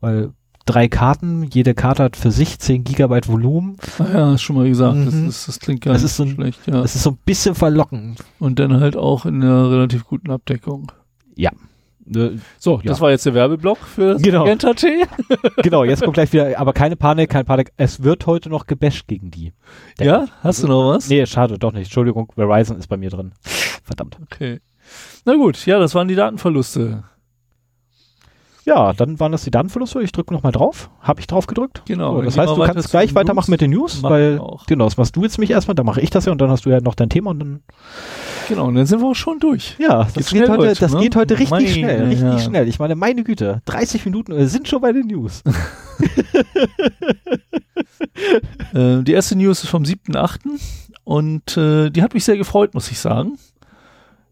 [SPEAKER 1] Weil drei Karten, jede Karte hat für sich 10 Gigabyte Volumen.
[SPEAKER 2] Ah ja, schon mal gesagt, mhm. das, das, das, klingt gar das
[SPEAKER 1] nicht so ein,
[SPEAKER 2] schlecht. Ja.
[SPEAKER 1] Das
[SPEAKER 2] ist
[SPEAKER 1] so ein bisschen verlockend.
[SPEAKER 2] Und dann halt auch in einer relativ guten Abdeckung.
[SPEAKER 1] Ja.
[SPEAKER 2] Ne, so, ja. das war jetzt der Werbeblock für genau. Magenta T.
[SPEAKER 1] genau, jetzt kommt gleich wieder, aber keine Panik, keine Panik. Es wird heute noch gebasht gegen die.
[SPEAKER 2] Ja? Ich. Hast du noch was? Nee,
[SPEAKER 1] schade, doch nicht. Entschuldigung, Verizon ist bei mir drin. Verdammt.
[SPEAKER 2] Okay. Na gut, ja, das waren die Datenverluste.
[SPEAKER 1] Ja, dann waren das die Datenverluste. Ich drücke nochmal drauf. Habe ich drauf gedrückt?
[SPEAKER 2] Genau. So,
[SPEAKER 1] das heißt, du kannst gleich News, weitermachen mit den News, weil genau, das machst du jetzt mich erstmal, dann mache ich das ja und dann hast du ja noch dein Thema und dann.
[SPEAKER 2] Genau, und dann sind wir auch schon durch.
[SPEAKER 1] Ja, das, geht, schnell, heute, Leute, das ne? geht heute richtig meine, schnell. Richtig ja. schnell. Ich meine, meine Güte, 30 Minuten wir äh, sind schon bei den News.
[SPEAKER 2] äh, die erste News ist vom 7.8. und äh, die hat mich sehr gefreut, muss ich sagen.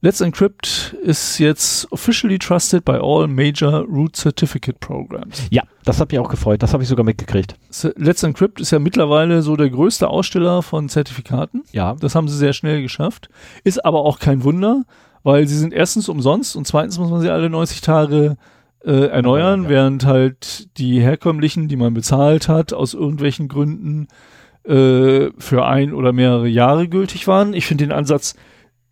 [SPEAKER 2] Let's Encrypt ist jetzt officially trusted by all major Root Certificate Programs.
[SPEAKER 1] Ja, das hat mich auch gefreut. Das habe ich sogar mitgekriegt.
[SPEAKER 2] Let's Encrypt ist ja mittlerweile so der größte Aussteller von Zertifikaten. Ja. Das haben sie sehr schnell geschafft. Ist aber auch kein Wunder, weil sie sind erstens umsonst und zweitens muss man sie alle 90 Tage äh, erneuern, ja. während halt die herkömmlichen, die man bezahlt hat, aus irgendwelchen Gründen äh, für ein oder mehrere Jahre gültig waren. Ich finde den Ansatz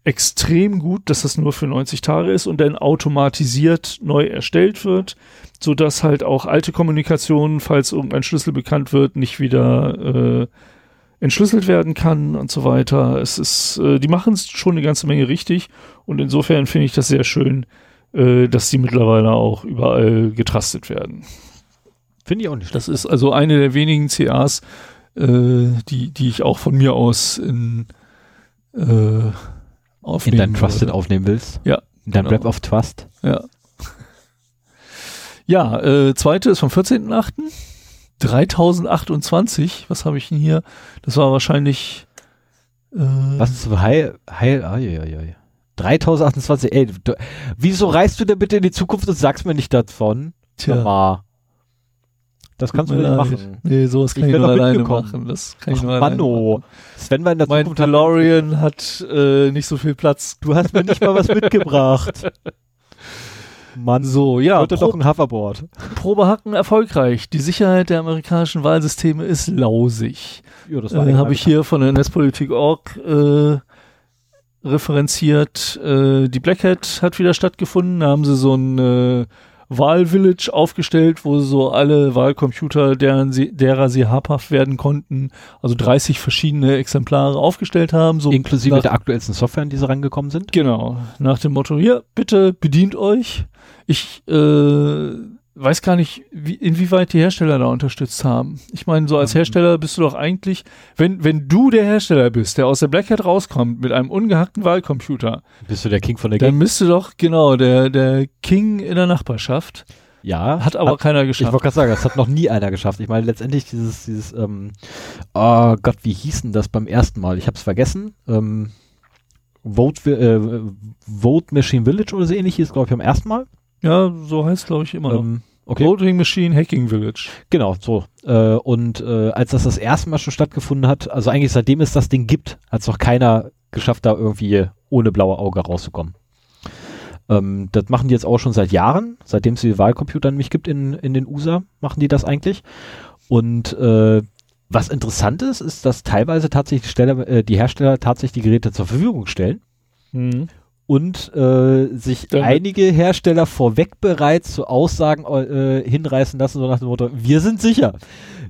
[SPEAKER 2] extrem gut, dass das nur für 90 Tage ist und dann automatisiert neu erstellt wird, so dass halt auch alte Kommunikationen, falls irgendein Schlüssel bekannt wird, nicht wieder äh, entschlüsselt werden kann und so weiter. Es ist, äh, die machen es schon eine ganze Menge richtig und insofern finde ich das sehr schön, äh, dass die mittlerweile auch überall getrastet werden. Finde ich auch nicht. Das ist also eine der wenigen CAs, äh, die, die ich auch von mir aus in äh,
[SPEAKER 1] aufnehmen. In dein Trusted würde. aufnehmen willst.
[SPEAKER 2] Ja.
[SPEAKER 1] In dein genau. Web of Trust.
[SPEAKER 2] Ja. Ja, äh, zweite ist vom 14.8. 3028. Was habe ich denn hier? Das war wahrscheinlich. Äh, Was
[SPEAKER 1] ist Heil? Heil? Ah, ja, ja, 3028. Ey, du, wieso reist du denn bitte in die Zukunft und sagst mir nicht davon?
[SPEAKER 2] Tja. Mama.
[SPEAKER 1] Das kannst du nicht leid. machen.
[SPEAKER 2] Nee, sowas kann ich, ich nur alleine machen. Das
[SPEAKER 1] kann ich Ach, ich nur
[SPEAKER 2] Manno. Sven war in der mein Zukunft halt DeLorean hat äh, nicht so viel Platz.
[SPEAKER 1] Du hast mir nicht mal was mitgebracht.
[SPEAKER 2] Mann, so, ja.
[SPEAKER 1] Heute doch ein Hoverboard.
[SPEAKER 2] Probehacken erfolgreich. Die Sicherheit der amerikanischen Wahlsysteme ist lausig. Ja, das äh, habe ich hier von der Netzpolitik.org äh, referenziert. Äh, die Black Hat hat wieder stattgefunden. Da haben sie so ein äh, Wahlvillage aufgestellt, wo so alle Wahlcomputer, deren sie, derer sie habhaft werden konnten, also 30 verschiedene Exemplare aufgestellt haben. So
[SPEAKER 1] Inklusive nach, der aktuellsten Software, an die sie rangekommen sind?
[SPEAKER 2] Genau. Nach dem Motto, hier, bitte bedient euch. Ich äh, weiß gar nicht, wie, inwieweit die Hersteller da unterstützt haben. Ich meine, so als mhm. Hersteller bist du doch eigentlich, wenn, wenn du der Hersteller bist, der aus der Black Hat rauskommt mit einem ungehackten Wahlcomputer.
[SPEAKER 1] Bist du der King von der
[SPEAKER 2] Gang? Dann
[SPEAKER 1] bist du
[SPEAKER 2] doch, genau, der, der King in der Nachbarschaft.
[SPEAKER 1] Ja. Hat aber hat, keiner geschafft. Ich wollte gerade sagen, das hat noch nie einer geschafft. Ich meine, letztendlich dieses, dieses, ähm, oh Gott, wie hieß denn das beim ersten Mal? Ich habe es vergessen. Ähm, Vote, äh, Vote Machine Village oder so ähnlich hieß, glaube ich, am ersten Mal.
[SPEAKER 2] Ja, so heißt es, glaube ich immer noch. Ähm,
[SPEAKER 1] okay.
[SPEAKER 2] Loading Machine Hacking Village.
[SPEAKER 1] Genau, so. Äh, und äh, als das das erste Mal schon stattgefunden hat, also eigentlich seitdem es das Ding gibt, hat es noch keiner geschafft, da irgendwie ohne blaue Auge rauszukommen. Ähm, das machen die jetzt auch schon seit Jahren, seitdem es die Wahlcomputer nämlich gibt in, in den USA, machen die das eigentlich. Und äh, was interessant ist, ist, dass teilweise tatsächlich die, Stelle, äh, die Hersteller tatsächlich die Geräte zur Verfügung stellen.
[SPEAKER 2] Mhm
[SPEAKER 1] und äh, sich Damit. einige Hersteller vorweg bereits zu Aussagen äh, hinreißen lassen, so nach dem Motto, wir sind sicher.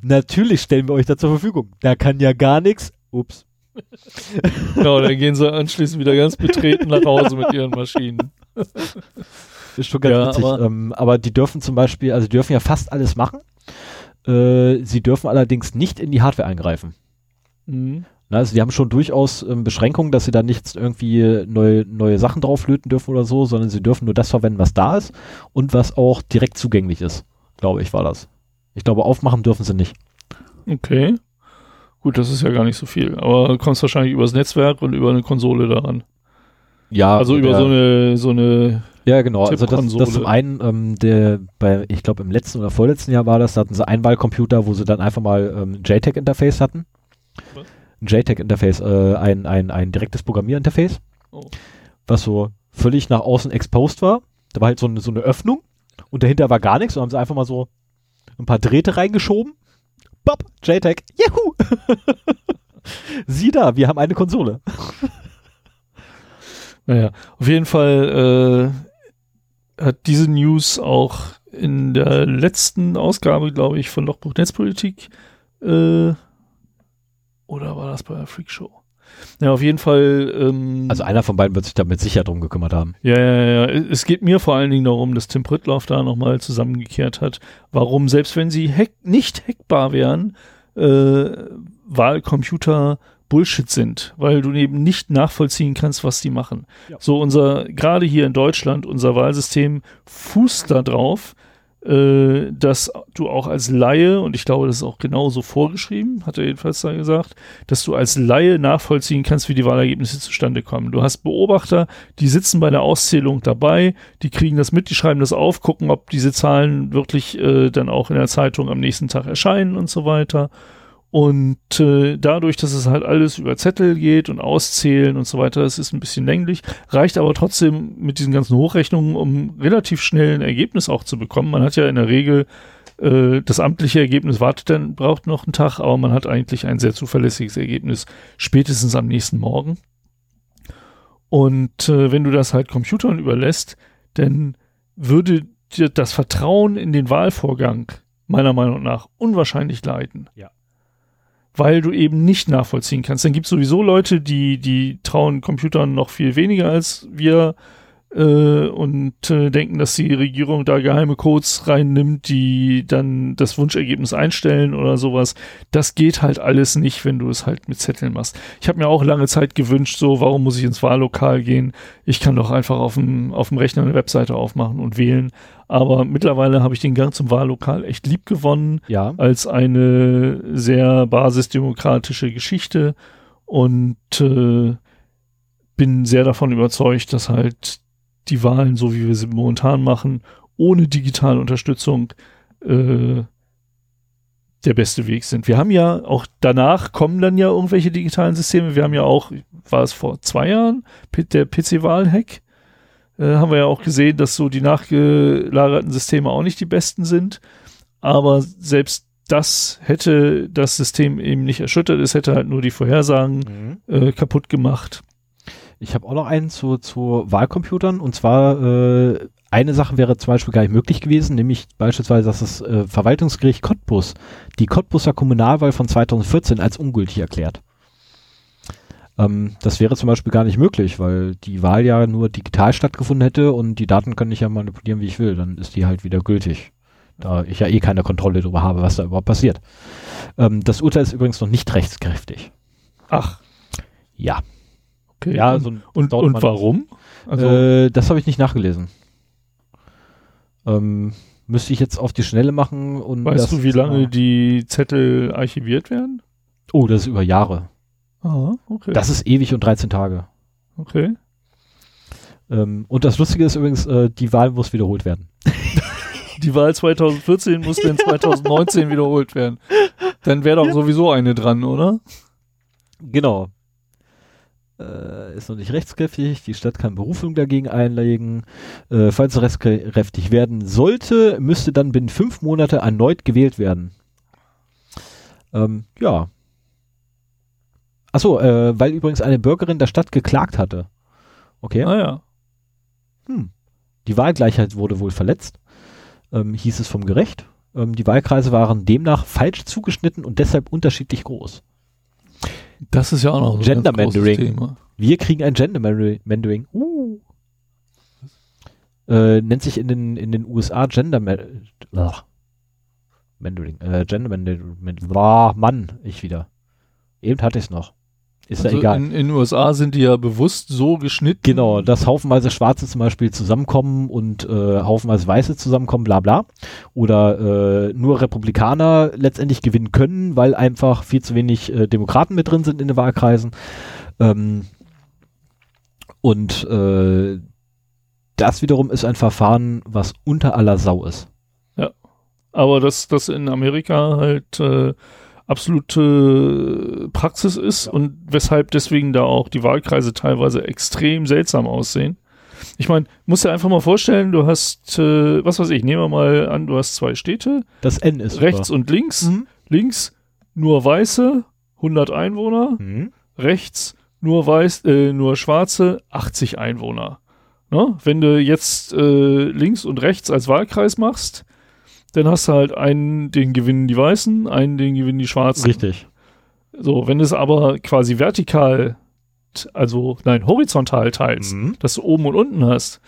[SPEAKER 1] Natürlich stellen wir euch da zur Verfügung. Da kann ja gar nichts. Ups.
[SPEAKER 2] genau, dann gehen sie anschließend wieder ganz betreten nach Hause mit ihren Maschinen.
[SPEAKER 1] Ist schon ganz ja, witzig. Aber, ähm, aber die dürfen zum Beispiel, also die dürfen ja fast alles machen. Äh, sie dürfen allerdings nicht in die Hardware eingreifen.
[SPEAKER 2] Mhm.
[SPEAKER 1] Also die haben schon durchaus ähm, Beschränkungen, dass sie da nicht irgendwie äh, neue, neue Sachen drauflöten dürfen oder so, sondern sie dürfen nur das verwenden, was da ist und was auch direkt zugänglich ist. Glaube ich, war das. Ich glaube, aufmachen dürfen sie nicht.
[SPEAKER 2] Okay. Gut, das ist ja gar nicht so viel. Aber du kommst wahrscheinlich übers Netzwerk und über eine Konsole daran. Ja. Also über ja. so eine, so eine
[SPEAKER 1] ja, genau. Also das, das zum einen, ähm, der bei, ich glaube im letzten oder vorletzten Jahr war das, da hatten sie Einwahlcomputer, wo sie dann einfach mal ähm, JTAG-Interface hatten. Was? ein JTAG-Interface, äh, ein, ein, ein direktes Programmierinterface, oh. was so völlig nach außen exposed war. Da war halt so eine, so eine Öffnung und dahinter war gar nichts und haben sie einfach mal so ein paar Drähte reingeschoben. Bob, JTAG, juhu! Sieh da, wir haben eine Konsole.
[SPEAKER 2] naja, auf jeden Fall äh, hat diese News auch in der letzten Ausgabe, glaube ich, von Lochbuch Netzpolitik äh, oder war das bei der Freakshow? Ja, auf jeden Fall. Ähm,
[SPEAKER 1] also einer von beiden wird sich damit sicher drum gekümmert haben.
[SPEAKER 2] Ja, ja, ja. Es geht mir vor allen Dingen darum, dass Tim Prittloff da nochmal zusammengekehrt hat, warum selbst wenn sie hack nicht hackbar wären, äh, Wahlcomputer Bullshit sind, weil du eben nicht nachvollziehen kannst, was die machen. Ja. So unser, gerade hier in Deutschland, unser Wahlsystem fußt darauf, äh, dass du auch als Laie, und ich glaube, das ist auch genauso vorgeschrieben, hat er jedenfalls da gesagt, dass du als Laie nachvollziehen kannst, wie die Wahlergebnisse zustande kommen. Du hast Beobachter, die sitzen bei der Auszählung dabei, die kriegen das mit, die schreiben das auf, gucken, ob diese Zahlen wirklich äh, dann auch in der Zeitung am nächsten Tag erscheinen und so weiter. Und äh, dadurch, dass es halt alles über Zettel geht und auszählen und so weiter, das ist ein bisschen länglich, reicht aber trotzdem mit diesen ganzen Hochrechnungen, um relativ schnell ein Ergebnis auch zu bekommen. Man hat ja in der Regel äh, das amtliche Ergebnis wartet dann, braucht noch einen Tag, aber man hat eigentlich ein sehr zuverlässiges Ergebnis spätestens am nächsten Morgen. Und äh, wenn du das halt Computern überlässt, dann würde dir das Vertrauen in den Wahlvorgang meiner Meinung nach unwahrscheinlich leiden.
[SPEAKER 1] Ja
[SPEAKER 2] weil du eben nicht nachvollziehen kannst. Dann gibt es sowieso Leute, die, die trauen Computern noch viel weniger als wir äh, und äh, denken, dass die Regierung da geheime Codes reinnimmt, die dann das Wunschergebnis einstellen oder sowas. Das geht halt alles nicht, wenn du es halt mit Zetteln machst. Ich habe mir auch lange Zeit gewünscht, so, warum muss ich ins Wahllokal gehen? Ich kann doch einfach auf dem, auf dem Rechner eine Webseite aufmachen und wählen. Aber mittlerweile habe ich den Gang zum Wahllokal echt lieb gewonnen.
[SPEAKER 1] Ja.
[SPEAKER 2] Als eine sehr basisdemokratische Geschichte und äh, bin sehr davon überzeugt, dass halt die Wahlen, so wie wir sie momentan machen, ohne digitale Unterstützung äh, der beste Weg sind. Wir haben ja auch danach kommen dann ja irgendwelche digitalen Systeme. Wir haben ja auch, war es vor zwei Jahren, der PC-Wahl-Hack, äh, haben wir ja auch gesehen, dass so die nachgelagerten Systeme auch nicht die besten sind. Aber selbst das hätte das System eben nicht erschüttert, es hätte halt nur die Vorhersagen mhm. äh, kaputt gemacht.
[SPEAKER 1] Ich habe auch noch einen zu, zu Wahlcomputern und zwar äh, eine Sache wäre zum Beispiel gar nicht möglich gewesen, nämlich beispielsweise, dass das äh, Verwaltungsgericht Cottbus die Cottbuser Kommunalwahl von 2014 als ungültig erklärt. Ähm, das wäre zum Beispiel gar nicht möglich, weil die Wahl ja nur digital stattgefunden hätte und die Daten kann ich ja manipulieren, wie ich will. Dann ist die halt wieder gültig. Da ich ja eh keine Kontrolle darüber habe, was da überhaupt passiert. Ähm, das Urteil ist übrigens noch nicht rechtskräftig.
[SPEAKER 2] Ach.
[SPEAKER 1] Ja.
[SPEAKER 2] Okay. Ja, so ein,
[SPEAKER 1] und, und warum? Also äh, das habe ich nicht nachgelesen. Ähm, müsste ich jetzt auf die Schnelle machen und.
[SPEAKER 2] Weißt du, wie lange die Zettel archiviert werden?
[SPEAKER 1] Oh, das ist über Jahre.
[SPEAKER 2] Ah, okay.
[SPEAKER 1] Das ist ewig und 13 Tage.
[SPEAKER 2] Okay.
[SPEAKER 1] Ähm, und das Lustige ist übrigens, äh, die Wahl muss wiederholt werden.
[SPEAKER 2] die Wahl 2014 muss in 2019 wiederholt werden. Dann wäre doch sowieso eine dran, oder?
[SPEAKER 1] Genau. Äh, ist noch nicht rechtskräftig. Die Stadt kann Berufung dagegen einlegen. Äh, falls es rechtskräftig werden sollte, müsste dann binnen fünf Monate erneut gewählt werden. Ähm, ja, Achso, äh, weil übrigens eine Bürgerin der Stadt geklagt hatte. Okay.
[SPEAKER 2] Ah ja.
[SPEAKER 1] Hm. Die Wahlgleichheit wurde wohl verletzt, ähm, hieß es vom Gericht. Ähm, die Wahlkreise waren demnach falsch zugeschnitten und deshalb unterschiedlich groß.
[SPEAKER 2] Das ist ja auch noch
[SPEAKER 1] ein
[SPEAKER 2] Mandaring. Thema.
[SPEAKER 1] Wir kriegen ein Gender Mandaring. Uh. Äh, nennt sich in den, in den USA Gender Mandering. Mandaring. Äh, Gender Mann, ich wieder. Eben hatte ich es noch. Ist also ja egal.
[SPEAKER 2] In den USA sind die ja bewusst so geschnitten.
[SPEAKER 1] Genau, dass haufenweise Schwarze zum Beispiel zusammenkommen und äh, haufenweise Weiße zusammenkommen, bla bla. Oder äh, nur Republikaner letztendlich gewinnen können, weil einfach viel zu wenig äh, Demokraten mit drin sind in den Wahlkreisen. Ähm, und äh, das wiederum ist ein Verfahren, was unter aller Sau ist.
[SPEAKER 2] Ja, aber dass das in Amerika halt... Äh absolute Praxis ist und weshalb deswegen da auch die Wahlkreise teilweise extrem seltsam aussehen. Ich meine, muss dir einfach mal vorstellen, du hast, äh, was weiß ich, nehmen wir mal an, du hast zwei Städte.
[SPEAKER 1] Das N ist.
[SPEAKER 2] Rechts über. und links. Mhm. Links nur Weiße, 100 Einwohner.
[SPEAKER 1] Mhm.
[SPEAKER 2] Rechts nur Weiß, äh, nur Schwarze, 80 Einwohner. Ne? Wenn du jetzt äh, links und rechts als Wahlkreis machst, dann hast du halt einen, den gewinnen die Weißen, einen, den gewinnen die Schwarzen.
[SPEAKER 1] Richtig.
[SPEAKER 2] So, wenn es aber quasi vertikal, also nein, horizontal teilst, mhm. dass du oben und unten hast,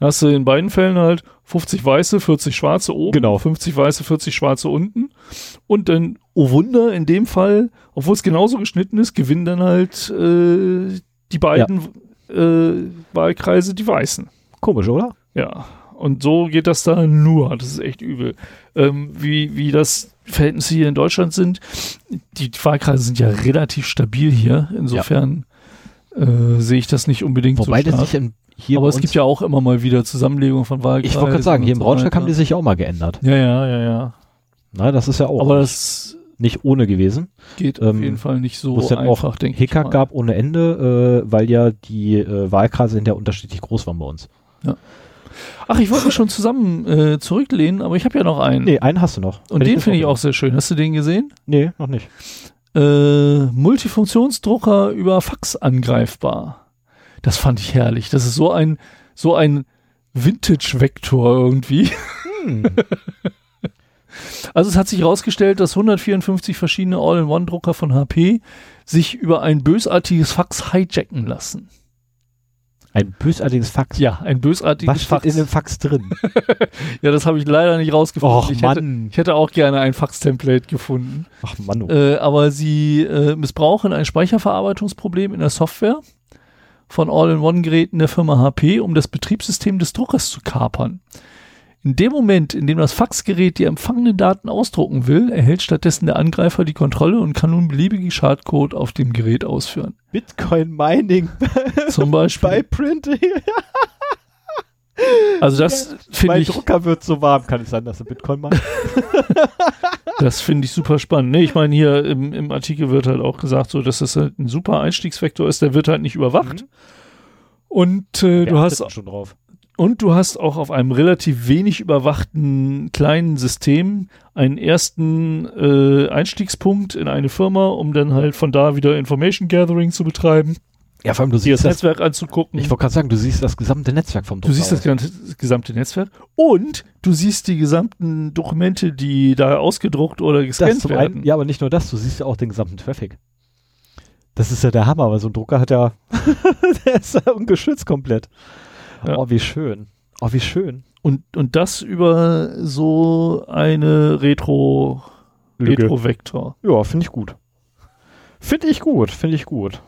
[SPEAKER 2] hast du in beiden Fällen halt 50 Weiße, 40 Schwarze oben,
[SPEAKER 1] genau.
[SPEAKER 2] 50 Weiße, 40 Schwarze unten und dann, oh Wunder, in dem Fall, obwohl es genauso geschnitten ist, gewinnen dann halt äh, die beiden ja. äh, Wahlkreise die Weißen.
[SPEAKER 1] Komisch, oder?
[SPEAKER 2] Ja. Und so geht das da nur. Das ist echt übel. Ähm, wie, wie das Verhältnisse hier in Deutschland sind. Die Wahlkreise sind ja relativ stabil hier. Insofern ja. äh, sehe ich das nicht unbedingt
[SPEAKER 1] Wobei so
[SPEAKER 2] stark. hier
[SPEAKER 1] Aber es gibt ja auch immer mal wieder Zusammenlegungen von Wahlkreisen. Ich wollte gerade sagen, hier in Braunschweig haben die sich auch mal geändert.
[SPEAKER 2] Ja, ja, ja, ja.
[SPEAKER 1] Na, das ist ja auch.
[SPEAKER 2] Aber
[SPEAKER 1] das nicht ohne gewesen.
[SPEAKER 2] Geht ähm, auf jeden Fall nicht so einfach, auch
[SPEAKER 1] denke Hickhack ich. Hickhack gab ohne Ende, äh, weil ja die äh, Wahlkreise sind ja unterschiedlich groß waren bei uns.
[SPEAKER 2] Ja. Ach, ich wollte schon zusammen äh, zurücklehnen, aber ich habe ja noch einen.
[SPEAKER 1] Nee, einen hast du noch.
[SPEAKER 2] Und Hätt den finde ich auch sehr schön. Hast du den gesehen?
[SPEAKER 1] Nee, noch nicht.
[SPEAKER 2] Äh, Multifunktionsdrucker über Fax angreifbar. Das fand ich herrlich. Das ist so ein, so ein Vintage-Vektor irgendwie. Hm. Also es hat sich herausgestellt, dass 154 verschiedene All-in-One-Drucker von HP sich über ein bösartiges Fax hijacken lassen.
[SPEAKER 1] Ein bösartiges Fax.
[SPEAKER 2] Ja, ein bösartiges Was Fax.
[SPEAKER 1] Was steht in dem Fax drin?
[SPEAKER 2] ja, das habe ich leider nicht rausgefunden. Och, ich, hätte, ich hätte auch gerne ein Fax-Template gefunden.
[SPEAKER 1] Ach Mann. Oh.
[SPEAKER 2] Äh, aber sie äh, missbrauchen ein Speicherverarbeitungsproblem in der Software von All-in-One-Geräten der Firma HP, um das Betriebssystem des Druckers zu kapern. In dem Moment, in dem das Faxgerät die empfangenen Daten ausdrucken will, erhält stattdessen der Angreifer die Kontrolle und kann nun beliebigen Schadcode auf dem Gerät ausführen.
[SPEAKER 1] Bitcoin Mining.
[SPEAKER 2] Zum Beispiel. By
[SPEAKER 1] Printing.
[SPEAKER 2] Also das finde ich.
[SPEAKER 1] Mein Drucker wird so warm, kann es sein, dass er Bitcoin macht.
[SPEAKER 2] das finde ich super spannend. Nee, ich meine, hier im, im, Artikel wird halt auch gesagt, so, dass das halt ein super Einstiegsvektor ist, der wird halt nicht überwacht. Mhm. Und äh, du hast.
[SPEAKER 1] Schon drauf.
[SPEAKER 2] Und du hast auch auf einem relativ wenig überwachten kleinen System einen ersten äh, Einstiegspunkt in eine Firma, um dann halt von da wieder Information Gathering zu betreiben.
[SPEAKER 1] Ja, vor allem du siehst
[SPEAKER 2] das Netzwerk anzugucken.
[SPEAKER 1] Ich wollte gerade sagen, du siehst das gesamte Netzwerk vom Drucker.
[SPEAKER 2] Du siehst das gesamte Netzwerk und du siehst die gesamten Dokumente, die da ausgedruckt oder gescannt
[SPEAKER 1] werden. Einen, ja, aber nicht nur das, du siehst ja auch den gesamten Traffic. Das ist ja der Hammer, weil so ein Drucker hat ja, der ist ja ungeschützt komplett. Ja. Oh, wie schön. Oh, wie schön.
[SPEAKER 2] Und, und das über so eine Retro, Lücke. Retro-Vektor.
[SPEAKER 1] Ja, finde ich gut. Finde ich gut, finde ich gut.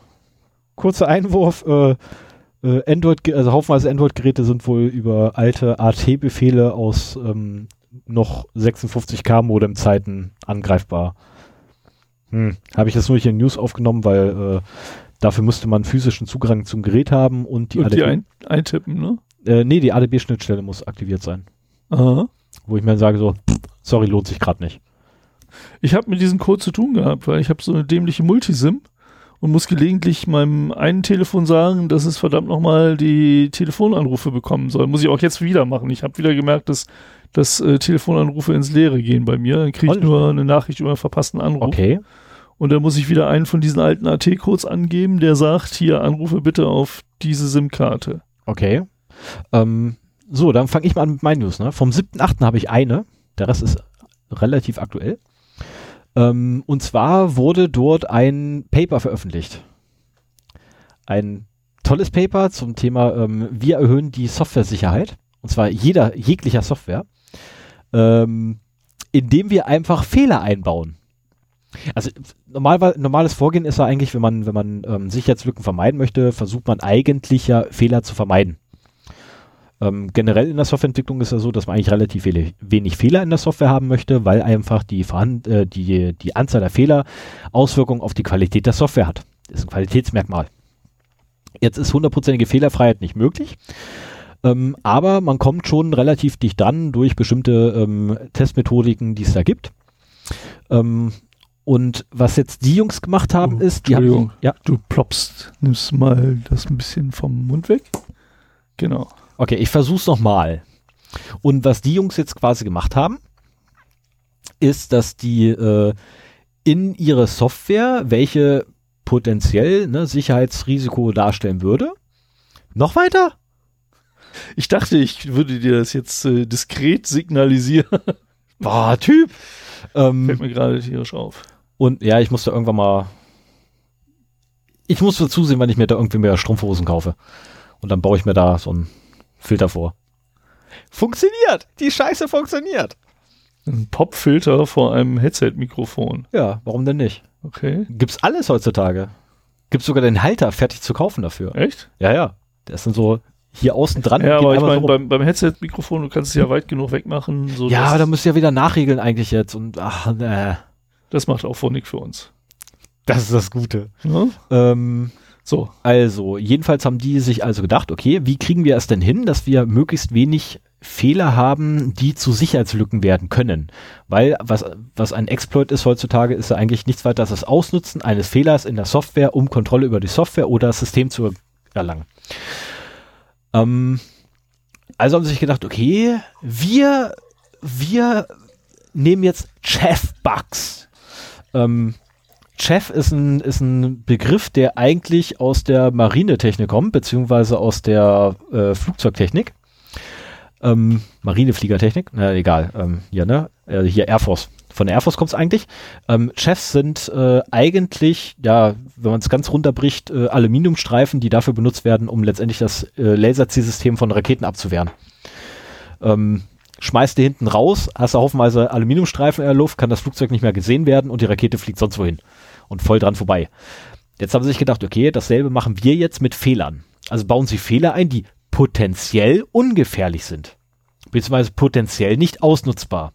[SPEAKER 1] Kurzer Einwurf, äh, äh Android, also haufenweise Android-Geräte sind wohl über alte AT-Befehle aus ähm, noch 56K-Modem-Zeiten angreifbar. Hm, habe ich das nur hier in News aufgenommen, weil äh, Dafür musste man physischen Zugang zum Gerät haben und die
[SPEAKER 2] und ADB. Die ein, eintippen,
[SPEAKER 1] ne? Äh, nee, die ADB-Schnittstelle muss aktiviert sein.
[SPEAKER 2] Aha.
[SPEAKER 1] Wo ich mir dann sage so, sorry, lohnt sich gerade nicht.
[SPEAKER 2] Ich habe mit diesem Code zu tun gehabt, weil ich habe so eine dämliche Multisim und muss gelegentlich meinem einen Telefon sagen, dass es verdammt nochmal die Telefonanrufe bekommen soll. Muss ich auch jetzt wieder machen. Ich habe wieder gemerkt, dass, dass äh, Telefonanrufe ins Leere gehen bei mir. Dann kriege ich nur eine Nachricht über einen verpassten Anruf.
[SPEAKER 1] Okay.
[SPEAKER 2] Und dann muss ich wieder einen von diesen alten AT-Codes angeben, der sagt, hier anrufe bitte auf diese SIM-Karte.
[SPEAKER 1] Okay. Ähm, so, dann fange ich mal an mit meinen News. Ne? Vom 7.8. habe ich eine. Der Rest ist relativ aktuell. Ähm, und zwar wurde dort ein Paper veröffentlicht. Ein tolles Paper zum Thema, ähm, wir erhöhen die Software-Sicherheit. Und zwar jeder, jeglicher Software. Ähm, indem wir einfach Fehler einbauen. Also normal, normales Vorgehen ist ja eigentlich, wenn man, wenn man ähm, Sicherheitslücken vermeiden möchte, versucht man eigentlich ja Fehler zu vermeiden. Ähm, generell in der Softwareentwicklung ist ja so, dass man eigentlich relativ wenig, wenig Fehler in der Software haben möchte, weil einfach die, äh, die, die Anzahl der Fehler Auswirkungen auf die Qualität der Software hat. Das ist ein Qualitätsmerkmal. Jetzt ist hundertprozentige Fehlerfreiheit nicht möglich. Ähm, aber man kommt schon relativ dicht dran durch bestimmte ähm, Testmethodiken, die es da gibt. Ähm, und was jetzt die Jungs gemacht haben, oh, ist,
[SPEAKER 2] die haben. Ja. Du ploppst, nimmst mal das ein bisschen vom Mund weg. Genau.
[SPEAKER 1] Okay, ich versuch's nochmal. Und was die Jungs jetzt quasi gemacht haben, ist, dass die äh, in ihre Software, welche potenziell ne, Sicherheitsrisiko darstellen würde, noch weiter?
[SPEAKER 2] Ich dachte, ich würde dir das jetzt äh, diskret signalisieren.
[SPEAKER 1] Boah, Typ.
[SPEAKER 2] Ähm,
[SPEAKER 1] Fällt mir gerade tierisch auf. Und ja, ich muss da irgendwann mal. Ich muss dazu sehen, wenn ich mir da irgendwie mehr Strumpfhosen kaufe. Und dann baue ich mir da so einen Filter vor. Funktioniert! Die Scheiße funktioniert!
[SPEAKER 2] Ein Popfilter vor einem Headset-Mikrofon.
[SPEAKER 1] Ja, warum denn nicht?
[SPEAKER 2] Okay.
[SPEAKER 1] Gibt's alles heutzutage. Gibt's sogar den Halter fertig zu kaufen dafür.
[SPEAKER 2] Echt?
[SPEAKER 1] Ja, ja. Der ist dann so hier außen dran.
[SPEAKER 2] Ja, aber ich meine, so beim, beim Headset-Mikrofon, du kannst es ja weit genug wegmachen.
[SPEAKER 1] ja, aber da müsst ihr ja wieder nachregeln eigentlich jetzt. Und ach, ne.
[SPEAKER 2] Das macht auch Phonik für uns.
[SPEAKER 1] Das ist das Gute. Ja? Ne? Ähm, so. Also, jedenfalls haben die sich also gedacht, okay, wie kriegen wir es denn hin, dass wir möglichst wenig Fehler haben, die zu Sicherheitslücken werden können. Weil was, was ein Exploit ist heutzutage, ist ja eigentlich nichts weiter als das Ausnutzen eines Fehlers in der Software, um Kontrolle über die Software oder das System zu erlangen. Ähm, also haben sie sich gedacht, okay, wir, wir nehmen jetzt Chef Bugs. Ähm, Chef ist ein, ist ein Begriff, der eigentlich aus der Marinetechnik kommt, beziehungsweise aus der äh, Flugzeugtechnik. Ähm, Marinefliegertechnik, na egal, ähm, hier, ne? Äh, hier Air Force. Von der Air Force kommt es eigentlich. Ähm, Chefs sind äh, eigentlich, ja, wenn man es ganz runterbricht, äh, Aluminiumstreifen, die dafür benutzt werden, um letztendlich das äh, Laserzielsystem von Raketen abzuwehren. Ähm, schmeißt die hinten raus, hast du haufenweise Aluminiumstreifen in der Luft, kann das Flugzeug nicht mehr gesehen werden und die Rakete fliegt sonst wohin und voll dran vorbei. Jetzt haben sie sich gedacht, okay, dasselbe machen wir jetzt mit Fehlern. Also bauen sie Fehler ein, die potenziell ungefährlich sind, beziehungsweise potenziell nicht ausnutzbar.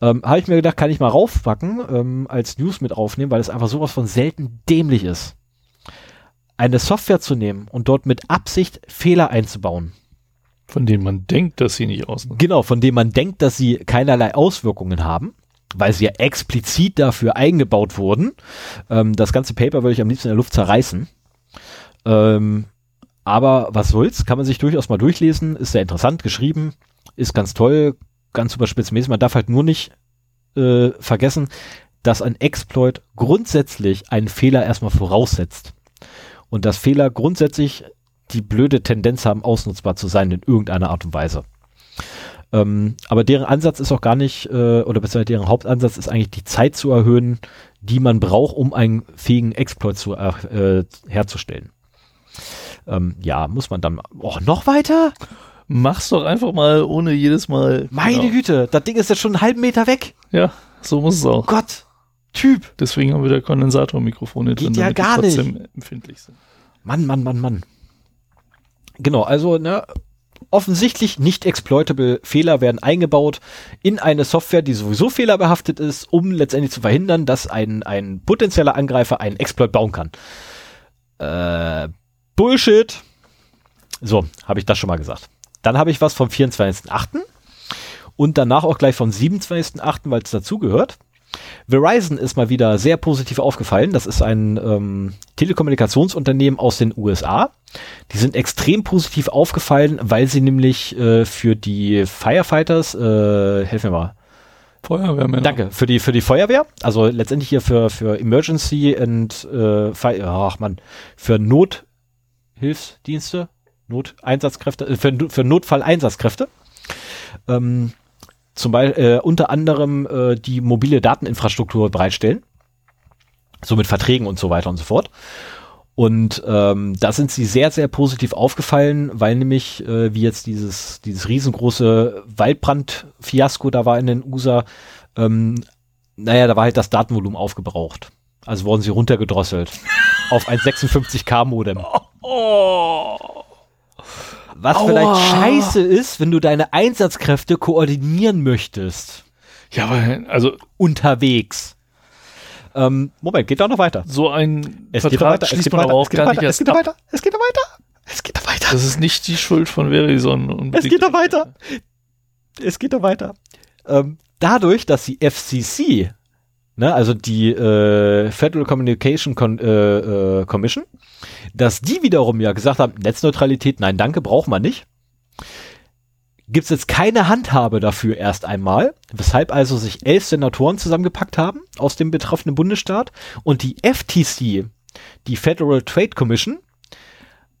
[SPEAKER 1] Ähm, Habe ich mir gedacht, kann ich mal raufpacken, ähm, als News mit aufnehmen, weil es einfach sowas von selten dämlich ist. Eine Software zu nehmen und dort mit Absicht Fehler einzubauen,
[SPEAKER 2] von denen man denkt, dass sie nicht auswirken.
[SPEAKER 1] Genau, von denen man denkt, dass sie keinerlei Auswirkungen haben, weil sie ja explizit dafür eingebaut wurden. Ähm, das ganze Paper würde ich am liebsten in der Luft zerreißen. Ähm, aber was soll's, kann man sich durchaus mal durchlesen, ist sehr interessant geschrieben, ist ganz toll, ganz super spitzmäßig. Man darf halt nur nicht äh, vergessen, dass ein Exploit grundsätzlich einen Fehler erstmal voraussetzt. Und dass Fehler grundsätzlich die blöde Tendenz haben, ausnutzbar zu sein in irgendeiner Art und Weise. Ähm, aber deren Ansatz ist auch gar nicht, äh, oder beziehungsweise deren Hauptansatz ist eigentlich die Zeit zu erhöhen, die man braucht, um einen fähigen Exploit zu, äh, äh herzustellen. Ähm, ja, muss man dann oh, noch weiter?
[SPEAKER 2] Mach's doch einfach mal ohne jedes Mal.
[SPEAKER 1] Meine genau. Güte, das Ding ist jetzt schon einen halben Meter weg.
[SPEAKER 2] Ja, so muss es auch.
[SPEAKER 1] Gott, Typ.
[SPEAKER 2] Deswegen haben wir da Kondensatormikrofone drin, ja damit gar die trotzdem nicht. empfindlich sind.
[SPEAKER 1] Mann, Mann, Mann, Mann. Genau, also ne, offensichtlich nicht exploitable Fehler werden eingebaut in eine Software, die sowieso fehlerbehaftet ist, um letztendlich zu verhindern, dass ein, ein potenzieller Angreifer einen Exploit bauen kann. Äh, Bullshit. So, habe ich das schon mal gesagt. Dann habe ich was vom 24.8. und danach auch gleich vom 27.8., weil es dazugehört. Verizon ist mal wieder sehr positiv aufgefallen. Das ist ein ähm, Telekommunikationsunternehmen aus den USA. Die sind extrem positiv aufgefallen, weil sie nämlich äh, für die Firefighters, äh, helfen mir mal.
[SPEAKER 2] Feuerwehrmänner.
[SPEAKER 1] Danke, für die, für die Feuerwehr. Also letztendlich hier für, für Emergency and äh, Fire, ach man, für Nothilfsdienste, Noteinsatzkräfte, äh, für, für Notfalleinsatzkräfte. Ähm, zum Beispiel äh, unter anderem äh, die mobile Dateninfrastruktur bereitstellen, so mit Verträgen und so weiter und so fort. Und ähm, da sind sie sehr, sehr positiv aufgefallen, weil nämlich, äh, wie jetzt dieses, dieses riesengroße Waldbrand-Fiasko da war in den USA, ähm, naja, da war halt das Datenvolumen aufgebraucht. Also wurden sie runtergedrosselt auf ein 56k Modem. Oh. Was Aua. vielleicht scheiße ist, wenn du deine Einsatzkräfte koordinieren möchtest.
[SPEAKER 2] Ja, aber also
[SPEAKER 1] unterwegs. Ähm, Moment, geht da noch weiter.
[SPEAKER 2] So ein
[SPEAKER 1] es Vertrag geht weiter, schließt es geht man weiter, auch es geht gar weiter, nicht es geht weiter, es geht weiter, es geht weiter.
[SPEAKER 2] Das ist nicht die Schuld von Verizon.
[SPEAKER 1] Es geht doch weiter. Es geht doch weiter. Ähm, dadurch, dass die FCC ne, also die äh, Federal Communication Con äh, äh, Commission, dass die wiederum ja gesagt haben, Netzneutralität, nein, danke, braucht man nicht. Gibt es jetzt keine Handhabe dafür erst einmal, weshalb also sich elf Senatoren zusammengepackt haben aus dem betroffenen Bundesstaat und die FTC, die Federal Trade Commission,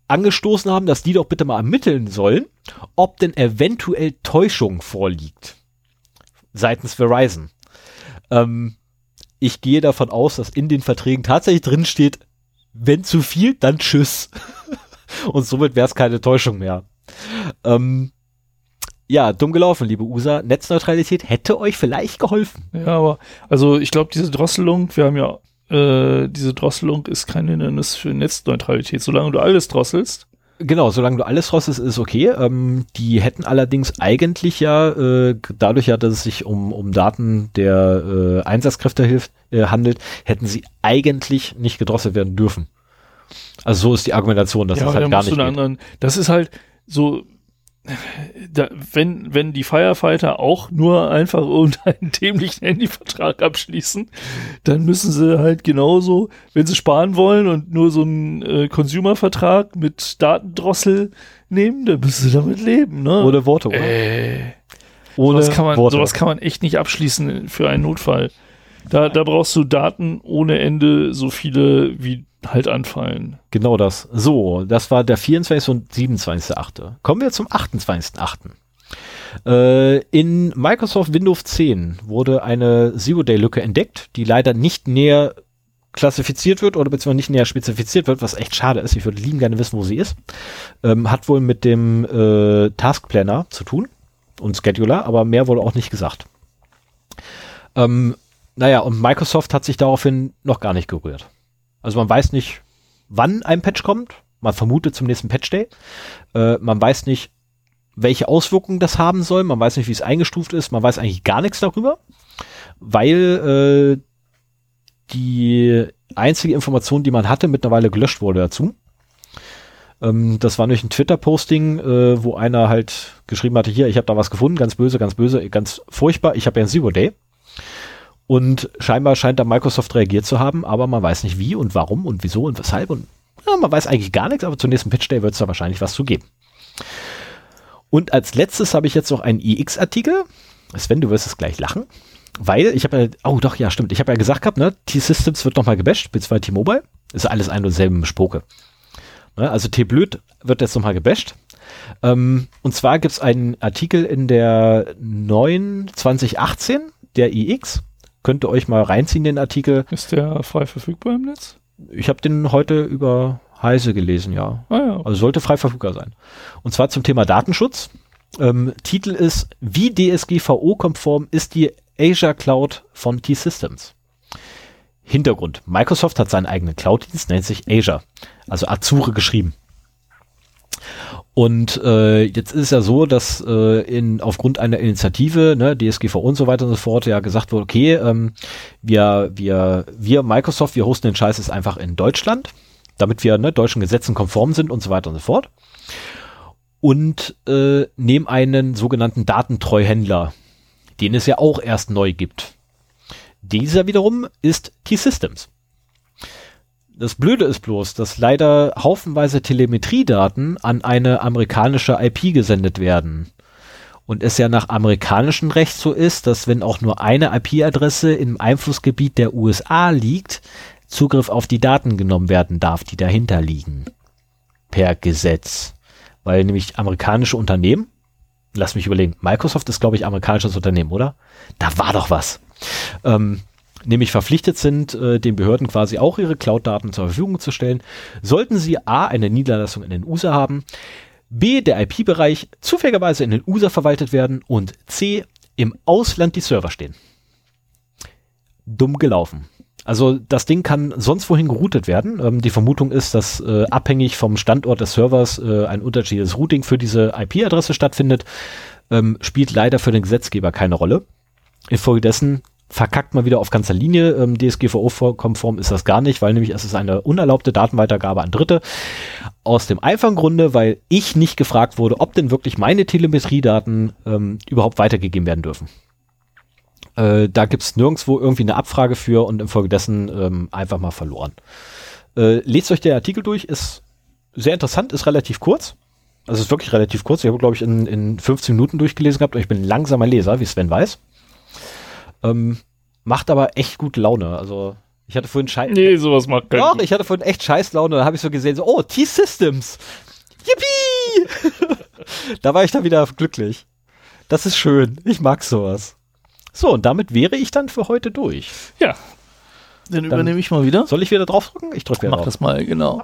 [SPEAKER 1] angestoßen haben, dass die doch bitte mal ermitteln sollen, ob denn eventuell Täuschung vorliegt seitens Verizon. Ähm, ich gehe davon aus, dass in den Verträgen tatsächlich drin steht, wenn zu viel, dann tschüss. Und somit wäre es keine Täuschung mehr. Ähm, ja, dumm gelaufen, liebe USA. Netzneutralität hätte euch vielleicht geholfen.
[SPEAKER 2] Ja, aber also ich glaube, diese Drosselung, wir haben ja, äh, diese Drosselung ist kein Hindernis für Netzneutralität. Solange du alles drosselst,
[SPEAKER 1] Genau, solange du alles rostest, ist okay. Ähm, die hätten allerdings eigentlich ja, äh, dadurch ja, dass es sich um, um Daten der äh, Einsatzkräfte hilft, äh, handelt, hätten sie eigentlich nicht gedrosselt werden dürfen. Also so ist die Argumentation, dass
[SPEAKER 2] ja,
[SPEAKER 1] das halt gar nicht
[SPEAKER 2] anderen, Das ist halt so, da, wenn, wenn die Firefighter auch nur einfach irgendeinen dämlichen Handyvertrag abschließen, dann müssen sie halt genauso, wenn sie sparen wollen und nur so einen äh, Consumer-Vertrag mit Datendrossel nehmen, dann müssen sie damit leben, ne?
[SPEAKER 1] Oder Worte, oder?
[SPEAKER 2] Äh, ohne
[SPEAKER 1] sowas kann man, Worte. Sowas kann man echt nicht abschließen für einen Notfall.
[SPEAKER 2] Da, da brauchst du Daten ohne Ende, so viele wie halt anfallen.
[SPEAKER 1] Genau das. So, das war der 24. und 27.8. Kommen wir zum 28.8. Äh, in Microsoft Windows 10 wurde eine Zero-Day-Lücke entdeckt, die leider nicht näher klassifiziert wird oder beziehungsweise nicht näher spezifiziert wird, was echt schade ist. Ich würde lieben gerne wissen, wo sie ist. Ähm, hat wohl mit dem äh, Task Planner zu tun und Scheduler, aber mehr wurde auch nicht gesagt. Ähm, naja, und Microsoft hat sich daraufhin noch gar nicht gerührt. Also man weiß nicht, wann ein Patch kommt. Man vermutet zum nächsten Patch Day. Äh, man weiß nicht, welche Auswirkungen das haben soll. Man weiß nicht, wie es eingestuft ist. Man weiß eigentlich gar nichts darüber, weil äh, die einzige Information, die man hatte, mittlerweile gelöscht wurde dazu. Ähm, das war nämlich ein Twitter-Posting, äh, wo einer halt geschrieben hatte, hier, ich habe da was gefunden, ganz böse, ganz böse, ganz furchtbar, ich habe ja ein Zero Day. Und scheinbar scheint da Microsoft reagiert zu haben, aber man weiß nicht wie und warum und wieso und weshalb. Und ja, man weiß eigentlich gar nichts, aber zum nächsten Pitch Day wird es da wahrscheinlich was zu geben. Und als letztes habe ich jetzt noch einen IX-Artikel. E Sven, du wirst es gleich lachen. Weil ich habe ja, oh doch, ja, stimmt. Ich habe ja gesagt gehabt, ne, T-Systems wird nochmal gebasht, beziehungsweise T-Mobile. Ist alles ein und selben Spoke. Ne, also T-Blöd wird jetzt nochmal gebasht. Ähm, und zwar gibt es einen Artikel in der 9 2018 der IX e könnt ihr euch mal reinziehen, den Artikel.
[SPEAKER 2] Ist der frei verfügbar im Netz?
[SPEAKER 1] Ich habe den heute über Heise gelesen, ja. Ah, ja. Also sollte frei verfügbar sein. Und zwar zum Thema Datenschutz. Ähm, Titel ist, wie DSGVO-konform ist die Azure Cloud von T-Systems? Hintergrund. Microsoft hat seinen eigenen Cloud-Dienst, nennt sich Azure. Also Azure geschrieben. Und äh, jetzt ist es ja so, dass äh, in, aufgrund einer Initiative, ne, DSGV und so weiter und so fort, ja gesagt wurde, okay, ähm, wir, wir, wir Microsoft, wir hosten den Scheiß jetzt einfach in Deutschland, damit wir ne, deutschen Gesetzen konform sind und so weiter und so fort. Und äh, nehmen einen sogenannten Datentreuhändler, den es ja auch erst neu gibt. Dieser wiederum ist T-Systems. Das Blöde ist bloß, dass leider haufenweise Telemetriedaten an eine amerikanische IP gesendet werden. Und es ja nach amerikanischem Recht so ist, dass wenn auch nur eine IP-Adresse im Einflussgebiet der USA liegt, Zugriff auf die Daten genommen werden darf, die dahinter liegen. Per Gesetz. Weil nämlich amerikanische Unternehmen, lass mich überlegen, Microsoft ist, glaube ich, amerikanisches Unternehmen, oder? Da war doch was. Ähm, nämlich verpflichtet sind, äh, den Behörden quasi auch ihre Cloud-Daten zur Verfügung zu stellen, sollten sie a. eine Niederlassung in den USA haben, b. der IP-Bereich zufälligerweise in den USA verwaltet werden und c. im Ausland die Server stehen. Dumm gelaufen. Also das Ding kann sonst wohin geroutet werden. Ähm, die Vermutung ist, dass äh, abhängig vom Standort des Servers äh, ein unterschiedliches Routing für diese IP-Adresse stattfindet. Ähm, spielt leider für den Gesetzgeber keine Rolle. Infolgedessen verkackt mal wieder auf ganzer Linie. Ähm, DSGVO-konform ist das gar nicht, weil nämlich es ist eine unerlaubte Datenweitergabe an Dritte. Aus dem einfachen Grunde, weil ich nicht gefragt wurde, ob denn wirklich meine Telemetriedaten ähm, überhaupt weitergegeben werden dürfen. Äh, da es nirgendwo irgendwie eine Abfrage für und infolgedessen ähm, einfach mal verloren. Äh, lest euch der Artikel durch, ist sehr interessant, ist relativ kurz. Also ist wirklich relativ kurz. Ich habe, glaube ich, in, in 15 Minuten durchgelesen gehabt und ich bin ein langsamer Leser, wie Sven weiß. Ähm, macht aber echt gut Laune. Also ich hatte vorhin
[SPEAKER 2] scheiß. Nee, sowas macht
[SPEAKER 1] keinen. Doch, ich hatte vorhin echt scheiß Laune. Da habe ich so gesehen, so, oh, T-Systems. Yippie! da war ich dann wieder glücklich. Das ist schön. Ich mag sowas. So, und damit wäre ich dann für heute durch.
[SPEAKER 2] Ja.
[SPEAKER 1] Dann, dann übernehme ich mal wieder.
[SPEAKER 2] Soll ich wieder draufdrücken?
[SPEAKER 1] Ich
[SPEAKER 2] drücke
[SPEAKER 1] wieder Mach drauf. das
[SPEAKER 2] mal, genau.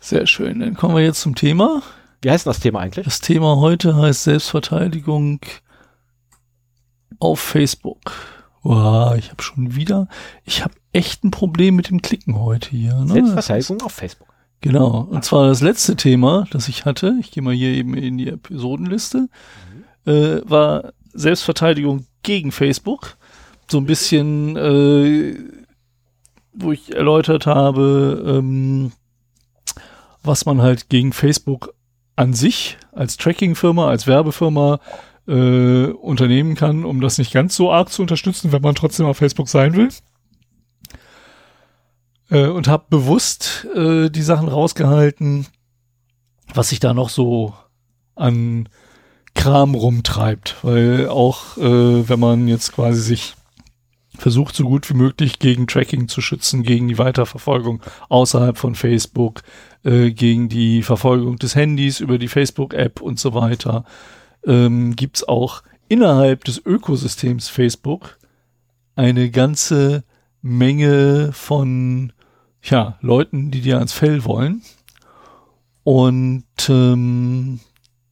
[SPEAKER 2] Sehr schön. Dann kommen wir jetzt zum Thema.
[SPEAKER 1] Wie heißt das Thema eigentlich?
[SPEAKER 2] Das Thema heute heißt Selbstverteidigung auf Facebook. Wow, ich habe schon wieder, ich habe echt ein Problem mit dem Klicken heute hier.
[SPEAKER 1] Ne? Selbstverteidigung auf Facebook.
[SPEAKER 2] Genau. Und zwar das letzte Thema, das ich hatte, ich gehe mal hier eben in die Episodenliste, mhm. äh, war Selbstverteidigung gegen Facebook. So ein bisschen, äh, wo ich erläutert habe, ähm, was man halt gegen Facebook an sich als Tracking-Firma, als Werbefirma äh, unternehmen kann, um das nicht ganz so arg zu unterstützen, wenn man trotzdem auf Facebook sein will. Äh, und habe bewusst äh, die Sachen rausgehalten, was sich da noch so an Kram rumtreibt, weil auch äh, wenn man jetzt quasi sich versucht, so gut wie möglich gegen Tracking zu schützen, gegen die Weiterverfolgung außerhalb von Facebook, äh, gegen die Verfolgung des Handys über die Facebook-App und so weiter, ähm, gibt es auch innerhalb des Ökosystems Facebook eine ganze Menge von ja, Leuten, die dir ans Fell wollen. Und ähm,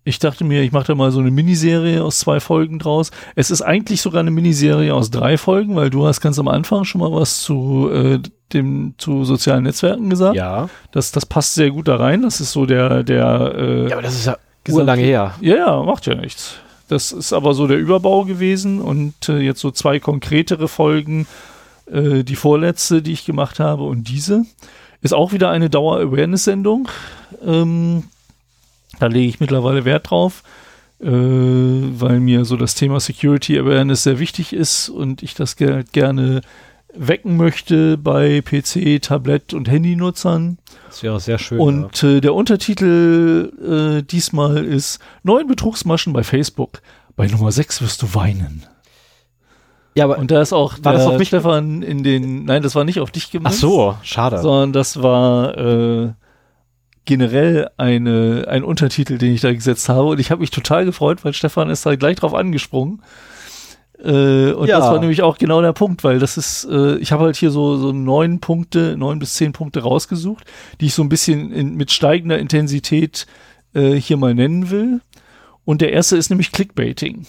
[SPEAKER 2] ich dachte mir, ich mache da mal so eine Miniserie aus zwei Folgen draus. Es ist eigentlich sogar eine Miniserie aus drei Folgen, weil du hast ganz am Anfang schon mal was zu äh, dem zu sozialen Netzwerken gesagt.
[SPEAKER 1] Ja.
[SPEAKER 2] Das, das passt sehr gut da rein. Das ist so der der. Äh, ja,
[SPEAKER 1] aber das ist ja
[SPEAKER 2] lange her. Ja, ja, macht ja nichts. Das ist aber so der Überbau gewesen und äh, jetzt so zwei konkretere Folgen. Äh, die vorletzte, die ich gemacht habe und diese ist auch wieder eine Dauer-Awareness-Sendung. Ähm, da lege ich mittlerweile Wert drauf, äh, weil mir so das Thema Security Awareness sehr wichtig ist und ich das gerne wecken möchte bei PC, Tablet und Handynutzern.
[SPEAKER 1] Das wäre sehr schön.
[SPEAKER 2] Und ja. äh, der Untertitel äh, diesmal ist Neun Betrugsmaschen bei Facebook.
[SPEAKER 1] Bei Nummer 6 wirst du weinen.
[SPEAKER 2] Ja, aber und da ist auch
[SPEAKER 1] war das auf mich Stefan in den Nein, das war nicht auf dich gemacht.
[SPEAKER 2] Ach so, schade. Sondern das war äh, generell eine ein Untertitel, den ich da gesetzt habe und ich habe mich total gefreut, weil Stefan ist da gleich drauf angesprungen. Äh, und ja. das war nämlich auch genau der Punkt, weil das ist, äh, ich habe halt hier so, so neun Punkte, neun bis zehn Punkte rausgesucht, die ich so ein bisschen in, mit steigender Intensität äh, hier mal nennen will. Und der erste ist nämlich Clickbaiting.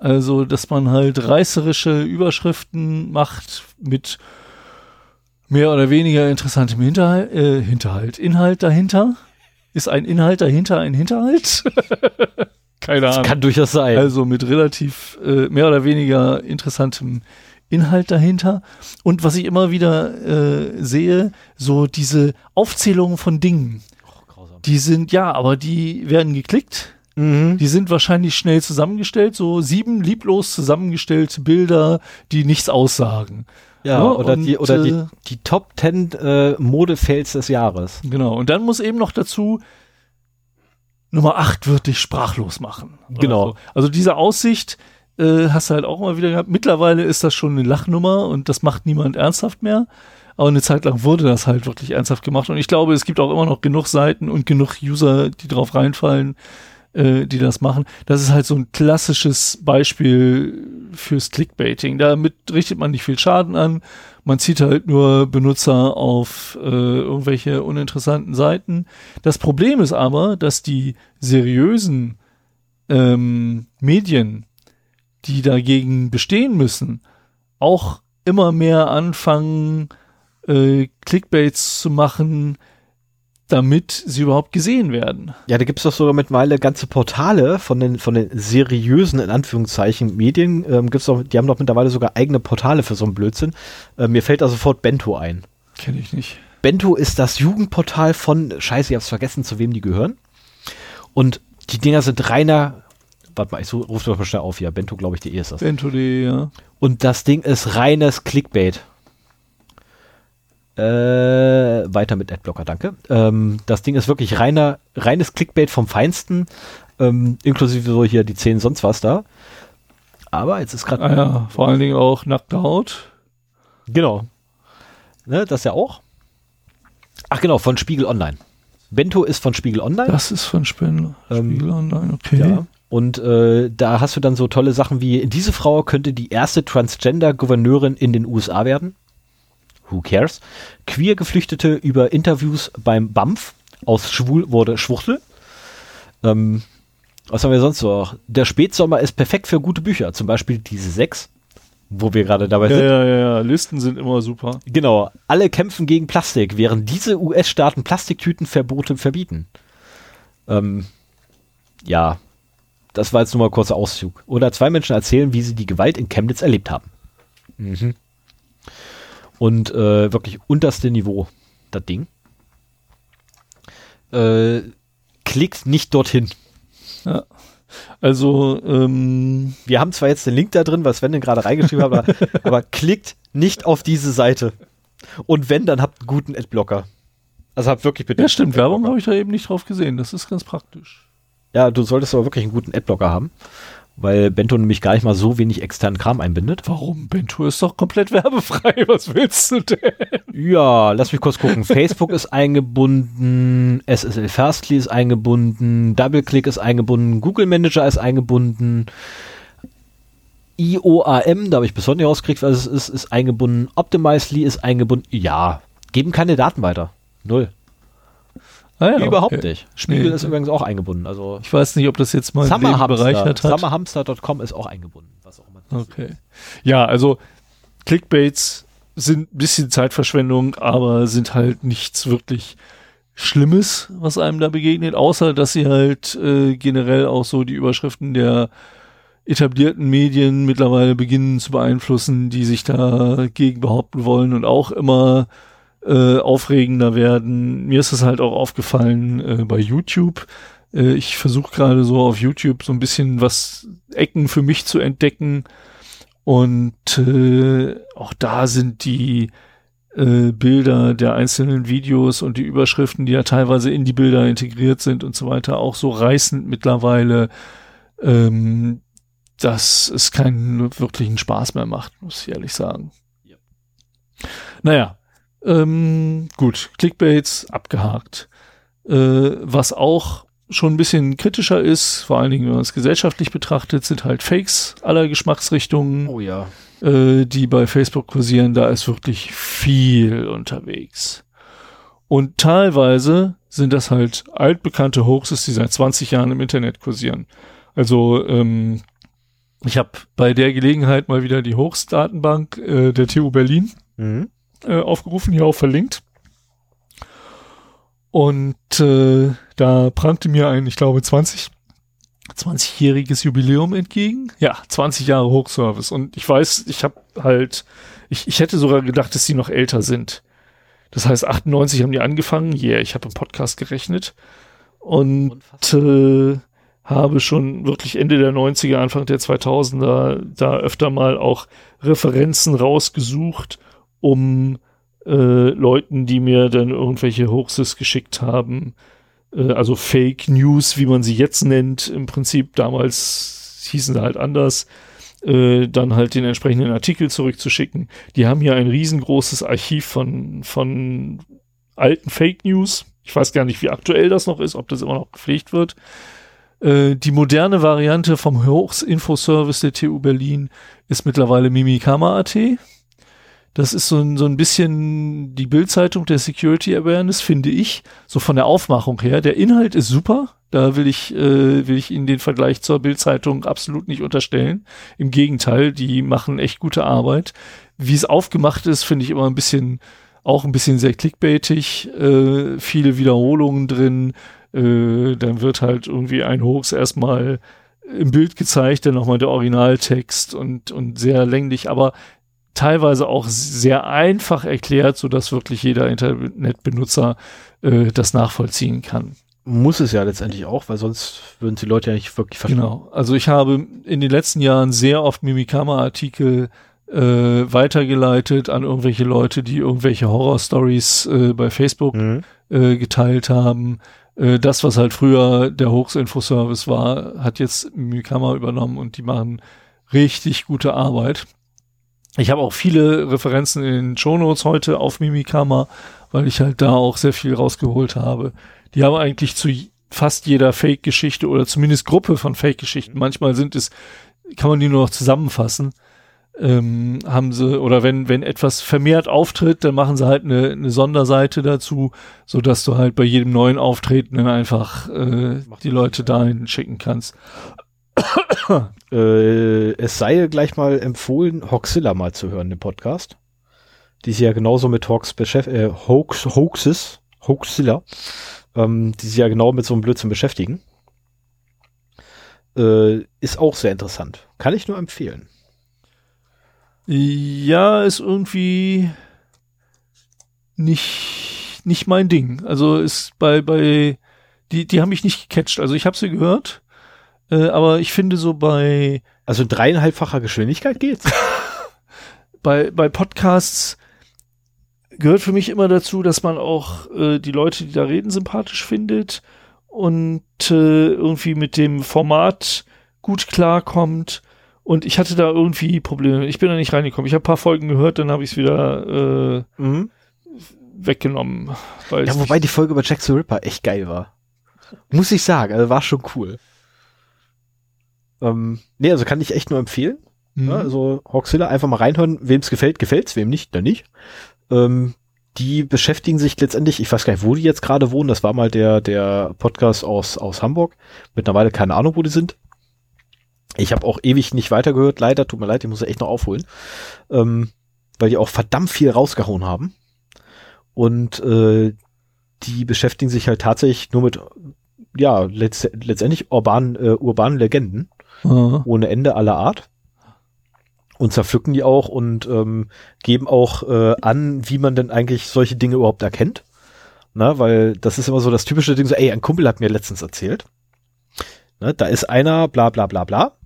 [SPEAKER 2] Also, dass man halt reißerische Überschriften macht mit mehr oder weniger interessantem Hinterhalt, äh, Hinterhalt. Inhalt dahinter. Ist ein Inhalt dahinter ein Hinterhalt?
[SPEAKER 1] Keine Ahnung. Das
[SPEAKER 2] kann durchaus sein. Also mit relativ äh, mehr oder weniger interessantem Inhalt dahinter. Und was ich immer wieder äh, sehe, so diese Aufzählungen von Dingen. Oh, die sind, ja, aber die werden geklickt. Mhm. Die sind wahrscheinlich schnell zusammengestellt, so sieben lieblos zusammengestellte Bilder, die nichts aussagen.
[SPEAKER 1] Ja, ja ne? oder, und, die, oder äh, die,
[SPEAKER 2] die Top Ten äh, Modefels des Jahres. Genau, und dann muss eben noch dazu Nummer 8 wird dich sprachlos machen.
[SPEAKER 1] Genau.
[SPEAKER 2] So. Also diese Aussicht äh, hast du halt auch mal wieder gehabt. Mittlerweile ist das schon eine Lachnummer und das macht niemand ernsthaft mehr. Aber eine Zeit lang wurde das halt wirklich ernsthaft gemacht. Und ich glaube, es gibt auch immer noch genug Seiten und genug User, die drauf reinfallen, äh, die das machen. Das ist halt so ein klassisches Beispiel fürs Clickbaiting. Damit richtet man nicht viel Schaden an. Man zieht halt nur Benutzer auf äh, irgendwelche uninteressanten Seiten. Das Problem ist aber, dass die seriösen ähm, Medien, die dagegen bestehen müssen, auch immer mehr anfangen, äh, Clickbaits zu machen, damit sie überhaupt gesehen werden.
[SPEAKER 1] Ja, da gibt es doch sogar mittlerweile ganze Portale von den, von den seriösen, in Anführungszeichen, Medien. Ähm, gibt's doch, die haben doch mittlerweile sogar eigene Portale für so einen Blödsinn. Äh, mir fällt da sofort Bento ein.
[SPEAKER 2] Kenne ich nicht.
[SPEAKER 1] Bento ist das Jugendportal von, scheiße, ich hab's vergessen, zu wem die gehören. Und die Dinger sind reiner, warte mal, ich so, rufe doch mal schnell auf hier. Bento, glaube ich, die E ist das.
[SPEAKER 2] Bento.de, ja.
[SPEAKER 1] Und das Ding ist reines Clickbait. Äh, weiter mit Adblocker, danke. Ähm, das Ding ist wirklich reiner, reines Clickbait vom Feinsten, ähm, inklusive so hier die 10 sonst was da. Aber jetzt ist gerade.
[SPEAKER 2] Ah ja, vor allen Dingen auch nackte Haut.
[SPEAKER 1] Genau. Ne, das ja auch. Ach genau, von Spiegel Online. Bento ist von Spiegel Online.
[SPEAKER 2] Das ist von
[SPEAKER 1] Spin ähm, Spiegel Online, okay. Ja. Und äh, da hast du dann so tolle Sachen wie, diese Frau könnte die erste Transgender-Gouverneurin in den USA werden who cares? Queer Geflüchtete über Interviews beim BAMF. Aus Schwul wurde Schwuchtel. Ähm, was haben wir sonst noch? Der Spätsommer ist perfekt für gute Bücher, zum Beispiel diese sechs, wo wir gerade dabei
[SPEAKER 2] ja,
[SPEAKER 1] sind.
[SPEAKER 2] Ja, ja, ja, Listen sind immer super.
[SPEAKER 1] Genau, alle kämpfen gegen Plastik, während diese US-Staaten Plastiktütenverbote verbieten. Ähm, ja, das war jetzt nur mal ein kurzer Auszug. Oder zwei Menschen erzählen, wie sie die Gewalt in Chemnitz erlebt haben.
[SPEAKER 2] Mhm.
[SPEAKER 1] Und äh, wirklich unterste Niveau, das Ding. Äh, klickt nicht dorthin. Ja. Also, ähm, wir haben zwar jetzt den Link da drin, was Sven denn gerade reingeschrieben hat, aber, aber, klickt nicht auf diese Seite. Und wenn, dann habt einen guten Adblocker.
[SPEAKER 2] Also habt wirklich
[SPEAKER 1] bitte. Ja, stimmt,
[SPEAKER 2] Werbung habe ich da eben nicht drauf gesehen. Das ist ganz praktisch.
[SPEAKER 1] Ja, du solltest aber wirklich einen guten Adblocker haben weil Bento nämlich gar nicht mal so wenig externen Kram einbindet.
[SPEAKER 2] Warum? Bento ist doch komplett werbefrei. Was willst du denn?
[SPEAKER 1] Ja, lass mich kurz gucken. Facebook ist eingebunden, SSL Fastly ist eingebunden, DoubleClick ist eingebunden, Google Manager ist eingebunden. IOAM, da habe ich bis heute nicht rausgekriegt, was es ist, ist eingebunden. Optimizely ist eingebunden. Ja, geben keine Daten weiter. Null. Ah ja, Überhaupt okay. nicht.
[SPEAKER 2] Spiegel nee. ist übrigens auch eingebunden. Also
[SPEAKER 1] ich weiß nicht, ob das jetzt mal Summer bereichert
[SPEAKER 2] hat. Summerhamster.com ist auch eingebunden, was auch immer. Okay. Ja, also Clickbaits sind ein bisschen Zeitverschwendung, aber sind halt nichts wirklich Schlimmes, was einem da begegnet, außer dass sie halt äh, generell auch so die Überschriften der etablierten Medien mittlerweile beginnen zu beeinflussen, die sich dagegen behaupten wollen und auch immer äh, aufregender werden. Mir ist es halt auch aufgefallen äh, bei YouTube. Äh, ich versuche gerade so auf YouTube so ein bisschen was Ecken für mich zu entdecken. Und äh, auch da sind die äh, Bilder der einzelnen Videos und die Überschriften, die ja teilweise in die Bilder integriert sind und so weiter, auch so reißend mittlerweile, ähm, dass es keinen wirklichen Spaß mehr macht, muss ich ehrlich sagen. Ja. Naja, ähm, gut, Clickbaits abgehakt. Äh, was auch schon ein bisschen kritischer ist, vor allen Dingen, wenn man es gesellschaftlich betrachtet, sind halt Fakes aller Geschmacksrichtungen.
[SPEAKER 1] Oh ja.
[SPEAKER 2] Äh, die bei Facebook kursieren, da ist wirklich viel unterwegs. Und teilweise sind das halt altbekannte Hoaxes, die seit 20 Jahren im Internet kursieren. Also, ähm, ich habe bei der Gelegenheit mal wieder die Hoax-Datenbank äh, der TU Berlin mhm. Äh, aufgerufen, hier auch verlinkt. Und äh, da prangte mir ein, ich glaube, 20, 20-jähriges Jubiläum entgegen. Ja, 20 Jahre Hochservice. Und ich weiß, ich habe halt, ich, ich hätte sogar gedacht, dass die noch älter sind. Das heißt, 98 haben die angefangen. Yeah, ich habe im Podcast gerechnet. Und äh, habe schon wirklich Ende der 90er, Anfang der 2000er da öfter mal auch Referenzen rausgesucht um äh, Leuten, die mir dann irgendwelche Hoaxes geschickt haben, äh, also Fake News, wie man sie jetzt nennt, im Prinzip damals hießen sie halt anders, äh, dann halt den entsprechenden Artikel zurückzuschicken. Die haben hier ein riesengroßes Archiv von, von alten Fake News. Ich weiß gar nicht, wie aktuell das noch ist, ob das immer noch gepflegt wird äh, die moderne Variante vom Hochs-Info-Service der TU Berlin ist mittlerweile Mimikama.at. Das ist so ein, so ein bisschen die Bildzeitung der Security Awareness, finde ich, so von der Aufmachung her. Der Inhalt ist super. Da will ich, äh, will ich Ihnen den Vergleich zur Bildzeitung absolut nicht unterstellen. Im Gegenteil, die machen echt gute Arbeit. Wie es aufgemacht ist, finde ich immer ein bisschen, auch ein bisschen sehr clickbaitig. Äh, viele Wiederholungen drin. Äh, dann wird halt irgendwie ein Hoax erstmal im Bild gezeigt, dann nochmal der Originaltext und, und sehr länglich, aber teilweise auch sehr einfach erklärt, sodass wirklich jeder Internetbenutzer äh, das nachvollziehen kann.
[SPEAKER 1] Muss es ja letztendlich auch, weil sonst würden die Leute ja nicht wirklich
[SPEAKER 2] verstehen. Genau. Also ich habe in den letzten Jahren sehr oft Mimikama-Artikel äh, weitergeleitet an irgendwelche Leute, die irgendwelche Horror-Stories äh, bei Facebook mhm. äh, geteilt haben. Äh, das, was halt früher der Hochs-Info-Service war, hat jetzt Mimikama übernommen und die machen richtig gute Arbeit. Ich habe auch viele Referenzen in den Shownotes heute auf Mimikama, weil ich halt da auch sehr viel rausgeholt habe. Die haben eigentlich zu fast jeder Fake-Geschichte oder zumindest Gruppe von Fake-Geschichten, manchmal sind es, kann man die nur noch zusammenfassen, ähm, haben sie, oder wenn, wenn etwas vermehrt auftritt, dann machen sie halt eine, eine Sonderseite dazu, so dass du halt bei jedem neuen Auftreten dann einfach äh, die Leute dahin schicken kannst. äh, es sei gleich mal empfohlen, Hoxilla mal zu hören, den Podcast. Die sich ja genauso mit Hoax beschäftigt, äh, Hoax, Hoaxes, Hoaxilla, ähm, die sich ja genau mit so einem Blödsinn beschäftigen. Äh, ist auch sehr interessant. Kann ich nur empfehlen. Ja, ist irgendwie nicht, nicht mein Ding. Also ist bei, bei, die, die haben mich nicht gecatcht. Also ich habe sie gehört äh, aber ich finde so bei.
[SPEAKER 1] Also dreieinhalbfacher Geschwindigkeit geht's.
[SPEAKER 2] bei, bei Podcasts gehört für mich immer dazu, dass man auch äh, die Leute, die da reden, sympathisch findet und äh, irgendwie mit dem Format gut klarkommt. Und ich hatte da irgendwie Probleme. Ich bin da nicht reingekommen. Ich habe ein paar Folgen gehört, dann habe ich es wieder äh, mhm. weggenommen.
[SPEAKER 1] ja, wobei die Folge über Jack the Ripper echt geil war. Muss ich sagen, also war schon cool. Ähm, nee, also kann ich echt nur empfehlen. Mhm. Ja, also Hoxilla einfach mal reinhören, wem es gefällt, gefällt's, wem nicht, dann nicht. Ähm, die beschäftigen sich letztendlich, ich weiß gar nicht, wo die jetzt gerade wohnen, das war mal der, der Podcast aus, aus Hamburg. Mittlerweile keine Ahnung, wo die sind. Ich habe auch ewig nicht weitergehört, leider, tut mir leid, ich muss echt noch aufholen. Ähm, weil die auch verdammt viel rausgehauen haben. Und äh, die beschäftigen sich halt tatsächlich nur mit, ja, letzt, letztendlich urbanen, äh, urbanen Legenden mhm. ohne Ende aller Art. Und zerpflücken die auch und ähm, geben auch äh, an, wie man denn eigentlich solche Dinge überhaupt erkennt. Na, weil das ist immer so das typische Ding, so, ey, ein Kumpel hat mir letztens erzählt. Ne, da ist einer, bla bla bla bla.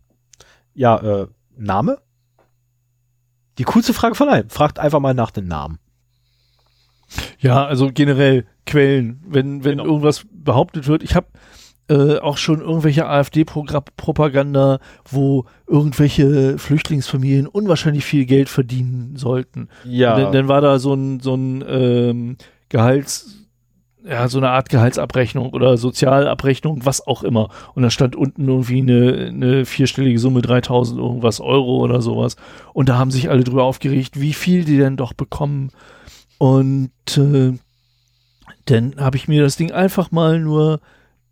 [SPEAKER 1] Ja, äh, Name? Die coolste Frage von allen. Fragt einfach mal nach den Namen.
[SPEAKER 2] Ja, also generell Quellen, wenn, wenn genau. irgendwas behauptet wird. Ich habe äh, auch schon irgendwelche AfD-Propaganda, wo irgendwelche Flüchtlingsfamilien unwahrscheinlich viel Geld verdienen sollten.
[SPEAKER 1] Ja.
[SPEAKER 2] Dann, dann war da so ein, so ein ähm, Gehalts, ja, so eine Art Gehaltsabrechnung oder Sozialabrechnung, was auch immer. Und da stand unten irgendwie eine, eine vierstellige Summe, 3000 irgendwas Euro oder sowas. Und da haben sich alle drüber aufgeregt, wie viel die denn doch bekommen. Und äh, dann habe ich mir das Ding einfach mal nur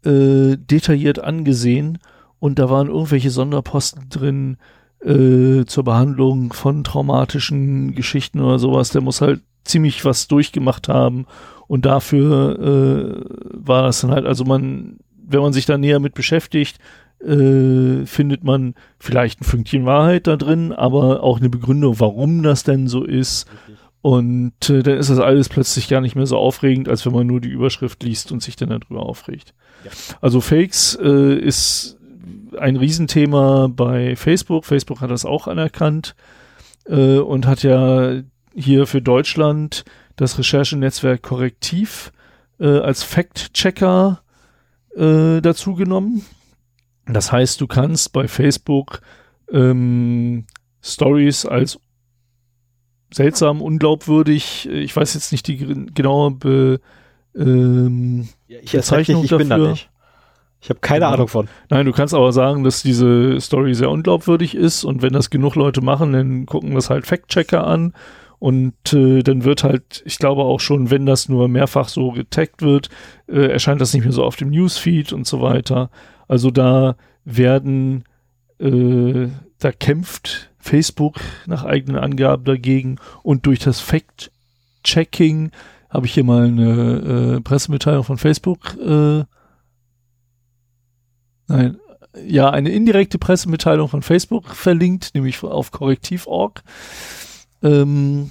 [SPEAKER 2] äh, detailliert angesehen und da waren irgendwelche Sonderposten drin äh, zur Behandlung von traumatischen Geschichten oder sowas. Der muss halt ziemlich was durchgemacht haben und dafür äh, war das dann halt, also man, wenn man sich da näher mit beschäftigt, äh, findet man vielleicht ein Fünkchen Wahrheit da drin, aber auch eine Begründung, warum das denn so ist. Richtig. Und äh, dann ist das alles plötzlich gar nicht mehr so aufregend, als wenn man nur die Überschrift liest und sich dann darüber aufregt. Ja. Also Fakes äh, ist ein Riesenthema bei Facebook. Facebook hat das auch anerkannt äh, und hat ja hier für Deutschland das Recherchenetzwerk Korrektiv äh, als Fact-Checker äh, dazugenommen. Das heißt, du kannst bei Facebook ähm, Stories als seltsam, unglaubwürdig. Ich weiß jetzt nicht die genaue Be, ähm, ja, ich
[SPEAKER 1] Bezeichnung
[SPEAKER 2] nicht, ich dafür. Bin
[SPEAKER 1] da nicht. Ich habe keine ja. Ahnung von.
[SPEAKER 2] Nein, du kannst aber sagen, dass diese Story sehr unglaubwürdig ist und wenn das genug Leute machen, dann gucken das halt Fact-Checker an und äh, dann wird halt, ich glaube auch schon, wenn das nur mehrfach so getaggt wird, äh, erscheint das nicht mehr so auf dem Newsfeed und so weiter. Also da werden, äh, da kämpft Facebook nach eigenen Angaben dagegen und durch das Fact-Checking habe ich hier mal eine äh, Pressemitteilung von Facebook. Äh, nein, ja, eine indirekte Pressemitteilung von Facebook verlinkt, nämlich auf korrektiv.org. Ähm,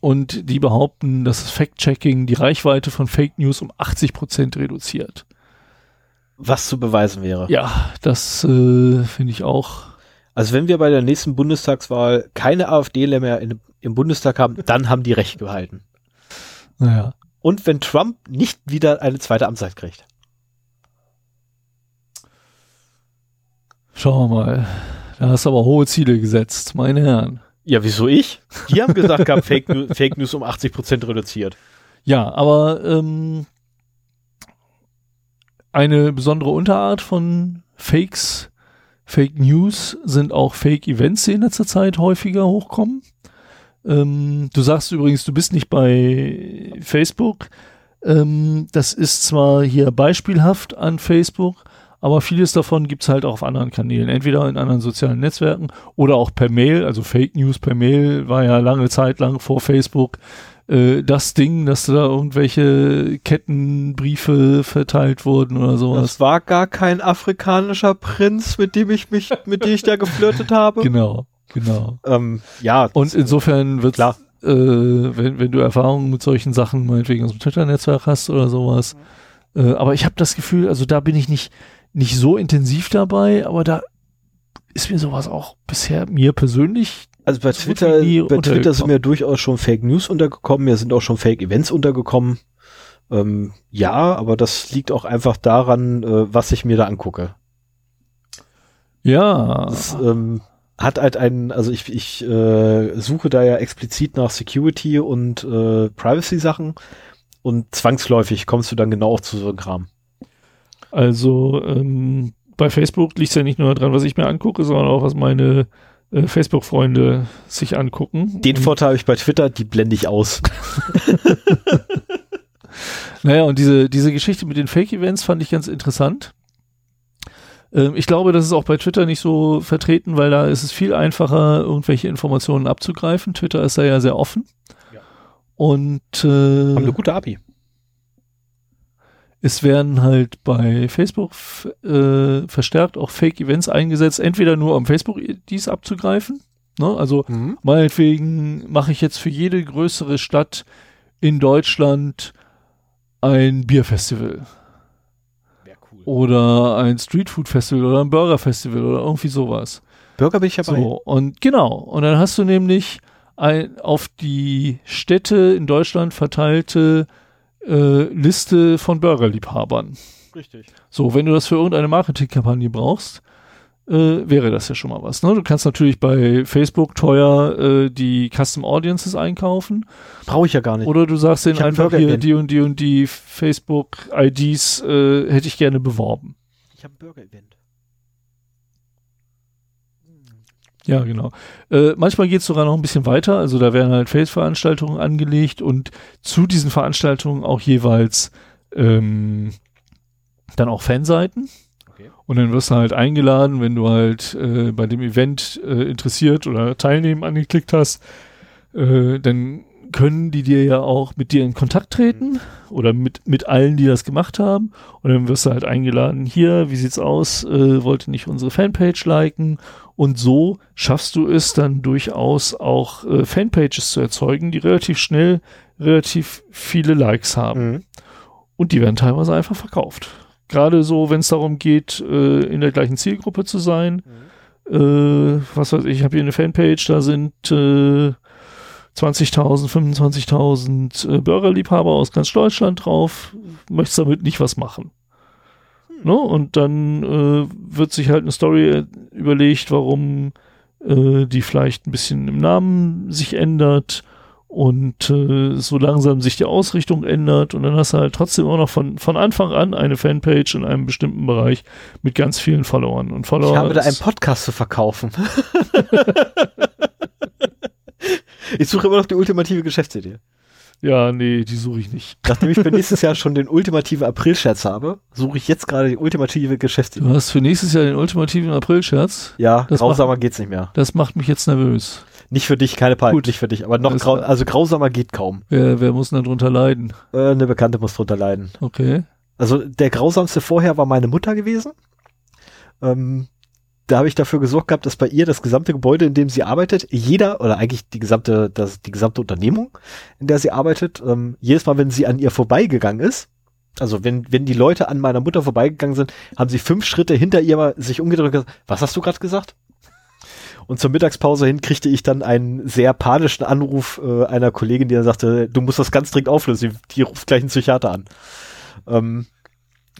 [SPEAKER 2] und die behaupten, dass das Fact-Checking die Reichweite von Fake News um 80 Prozent reduziert.
[SPEAKER 1] Was zu beweisen wäre.
[SPEAKER 2] Ja, das äh, finde ich auch
[SPEAKER 1] also wenn wir bei der nächsten Bundestagswahl keine AfDler mehr in, im Bundestag haben, dann haben die recht gehalten.
[SPEAKER 2] Naja.
[SPEAKER 1] Und wenn Trump nicht wieder eine zweite Amtszeit kriegt.
[SPEAKER 2] Schauen wir mal. Da hast du aber hohe Ziele gesetzt, meine Herren.
[SPEAKER 1] Ja, wieso ich? Die haben gesagt, gab Fake, News, Fake News um 80 Prozent reduziert.
[SPEAKER 2] Ja, aber ähm, eine besondere Unterart von Fakes Fake News sind auch Fake Events, die in letzter Zeit häufiger hochkommen. Ähm, du sagst übrigens, du bist nicht bei Facebook. Ähm, das ist zwar hier beispielhaft an Facebook, aber vieles davon gibt es halt auch auf anderen Kanälen, entweder in anderen sozialen Netzwerken oder auch per Mail. Also Fake News per Mail war ja lange Zeit lang vor Facebook äh, das Ding, dass da irgendwelche Kettenbriefe verteilt wurden oder sowas.
[SPEAKER 1] Das war gar kein afrikanischer Prinz, mit dem ich mich, mit dem ich da geflirtet habe.
[SPEAKER 2] Genau, genau.
[SPEAKER 1] Ähm, ja.
[SPEAKER 2] Und insofern wird Äh, wenn, wenn du Erfahrungen mit solchen Sachen meinetwegen aus dem Twitter-Netzwerk hast oder sowas. Mhm. Äh, aber ich habe das Gefühl, also da bin ich nicht, nicht so intensiv dabei, aber da ist mir sowas auch bisher mir persönlich
[SPEAKER 1] also bei Twitter, bei Twitter sind mir durchaus schon Fake News untergekommen, mir sind auch schon Fake Events untergekommen. Ähm, ja, aber das liegt auch einfach daran, äh, was ich mir da angucke. Ja. Das, ähm, hat halt einen, also ich, ich äh, suche da ja explizit nach Security und äh, Privacy-Sachen und zwangsläufig kommst du dann genau auch zu so einem Kram.
[SPEAKER 2] Also ähm, bei Facebook liegt es ja nicht nur daran, was ich mir angucke, sondern auch, was meine äh, Facebook-Freunde sich angucken.
[SPEAKER 1] Den Vorteil habe ich bei Twitter, die blende ich aus.
[SPEAKER 2] naja, und diese, diese Geschichte mit den Fake-Events fand ich ganz interessant. Ähm, ich glaube, das ist auch bei Twitter nicht so vertreten, weil da ist es viel einfacher, irgendwelche Informationen abzugreifen. Twitter ist da ja sehr offen. Ja. Und
[SPEAKER 1] äh, haben eine gute API
[SPEAKER 2] es werden halt bei Facebook äh, verstärkt auch Fake-Events eingesetzt, entweder nur um Facebook dies abzugreifen. Ne? Also mhm. meinetwegen mache ich jetzt für jede größere Stadt in Deutschland ein Bierfestival. Cool. Oder ein Streetfood-Festival oder ein Burger-Festival oder irgendwie sowas. Burger
[SPEAKER 1] bin ich
[SPEAKER 2] dabei. So, und genau. Und dann hast du nämlich ein, auf die Städte in Deutschland verteilte äh, Liste von Burgerliebhabern. Richtig. So, wenn du das für irgendeine Marketingkampagne brauchst, äh, wäre das ja schon mal was. Ne? Du kannst natürlich bei Facebook teuer äh, die Custom Audiences einkaufen.
[SPEAKER 1] Brauche ich ja gar nicht.
[SPEAKER 2] Oder du sagst denen einfach hier die und die und die Facebook-IDs äh, hätte ich gerne beworben. Ich habe ein Burger-Event. Ja, genau. Äh, manchmal geht es sogar noch ein bisschen weiter. Also da werden halt Face-Veranstaltungen angelegt und zu diesen Veranstaltungen auch jeweils ähm, dann auch Fanseiten. Und dann wirst du halt eingeladen, wenn du halt äh, bei dem Event äh, interessiert oder teilnehmen angeklickt hast, äh, dann können die dir ja auch mit dir in Kontakt mhm. treten oder mit, mit allen, die das gemacht haben. Und dann wirst du halt eingeladen, hier, wie sieht's aus, äh, wollt ihr nicht unsere Fanpage liken? Und so schaffst du es dann durchaus auch äh, Fanpages zu erzeugen, die relativ schnell relativ viele Likes haben. Mhm. Und die werden teilweise einfach verkauft. Gerade so, wenn es darum geht, äh, in der gleichen Zielgruppe zu sein. Mhm. Äh, was weiß ich, ich habe hier eine Fanpage, da sind äh, 20.000, 25.000 äh, Burgerliebhaber aus ganz Deutschland drauf, möchtest damit nicht was machen. Hm. Ne? Und dann äh, wird sich halt eine Story äh, überlegt, warum äh, die vielleicht ein bisschen im Namen sich ändert und äh, so langsam sich die Ausrichtung ändert und dann hast du halt trotzdem auch noch von, von Anfang an eine Fanpage in einem bestimmten Bereich mit ganz vielen Followern und Follower. Ich
[SPEAKER 1] habe da einen Podcast zu verkaufen. Ich suche immer noch die ultimative Geschäftsidee.
[SPEAKER 2] Ja, nee, die suche ich nicht.
[SPEAKER 1] Nachdem ich für nächstes Jahr schon den ultimativen April-Scherz habe, suche ich jetzt gerade die ultimative Geschäftsidee.
[SPEAKER 2] Du hast für nächstes Jahr den ultimativen April-Scherz?
[SPEAKER 1] Ja, das
[SPEAKER 2] grausamer macht, geht's nicht mehr. Das macht mich jetzt nervös.
[SPEAKER 1] Nicht für dich, keine
[SPEAKER 2] Panik, Gut. nicht für dich, aber noch grau also grausamer geht kaum. Wer, wer muss denn darunter leiden?
[SPEAKER 1] Äh, eine Bekannte muss darunter leiden.
[SPEAKER 2] Okay.
[SPEAKER 1] Also der grausamste vorher war meine Mutter gewesen. Ähm, da habe ich dafür gesorgt gehabt, dass bei ihr das gesamte Gebäude, in dem sie arbeitet, jeder oder eigentlich die gesamte, das, die gesamte Unternehmung, in der sie arbeitet, ähm, jedes Mal, wenn sie an ihr vorbeigegangen ist, also wenn, wenn die Leute an meiner Mutter vorbeigegangen sind, haben sie fünf Schritte hinter ihr sich umgedreht und gesagt, was hast du gerade gesagt? Und zur Mittagspause hin kriegte ich dann einen sehr panischen Anruf äh, einer Kollegin, die dann sagte, du musst das ganz dringend auflösen, die ruft gleich einen Psychiater an. Ähm,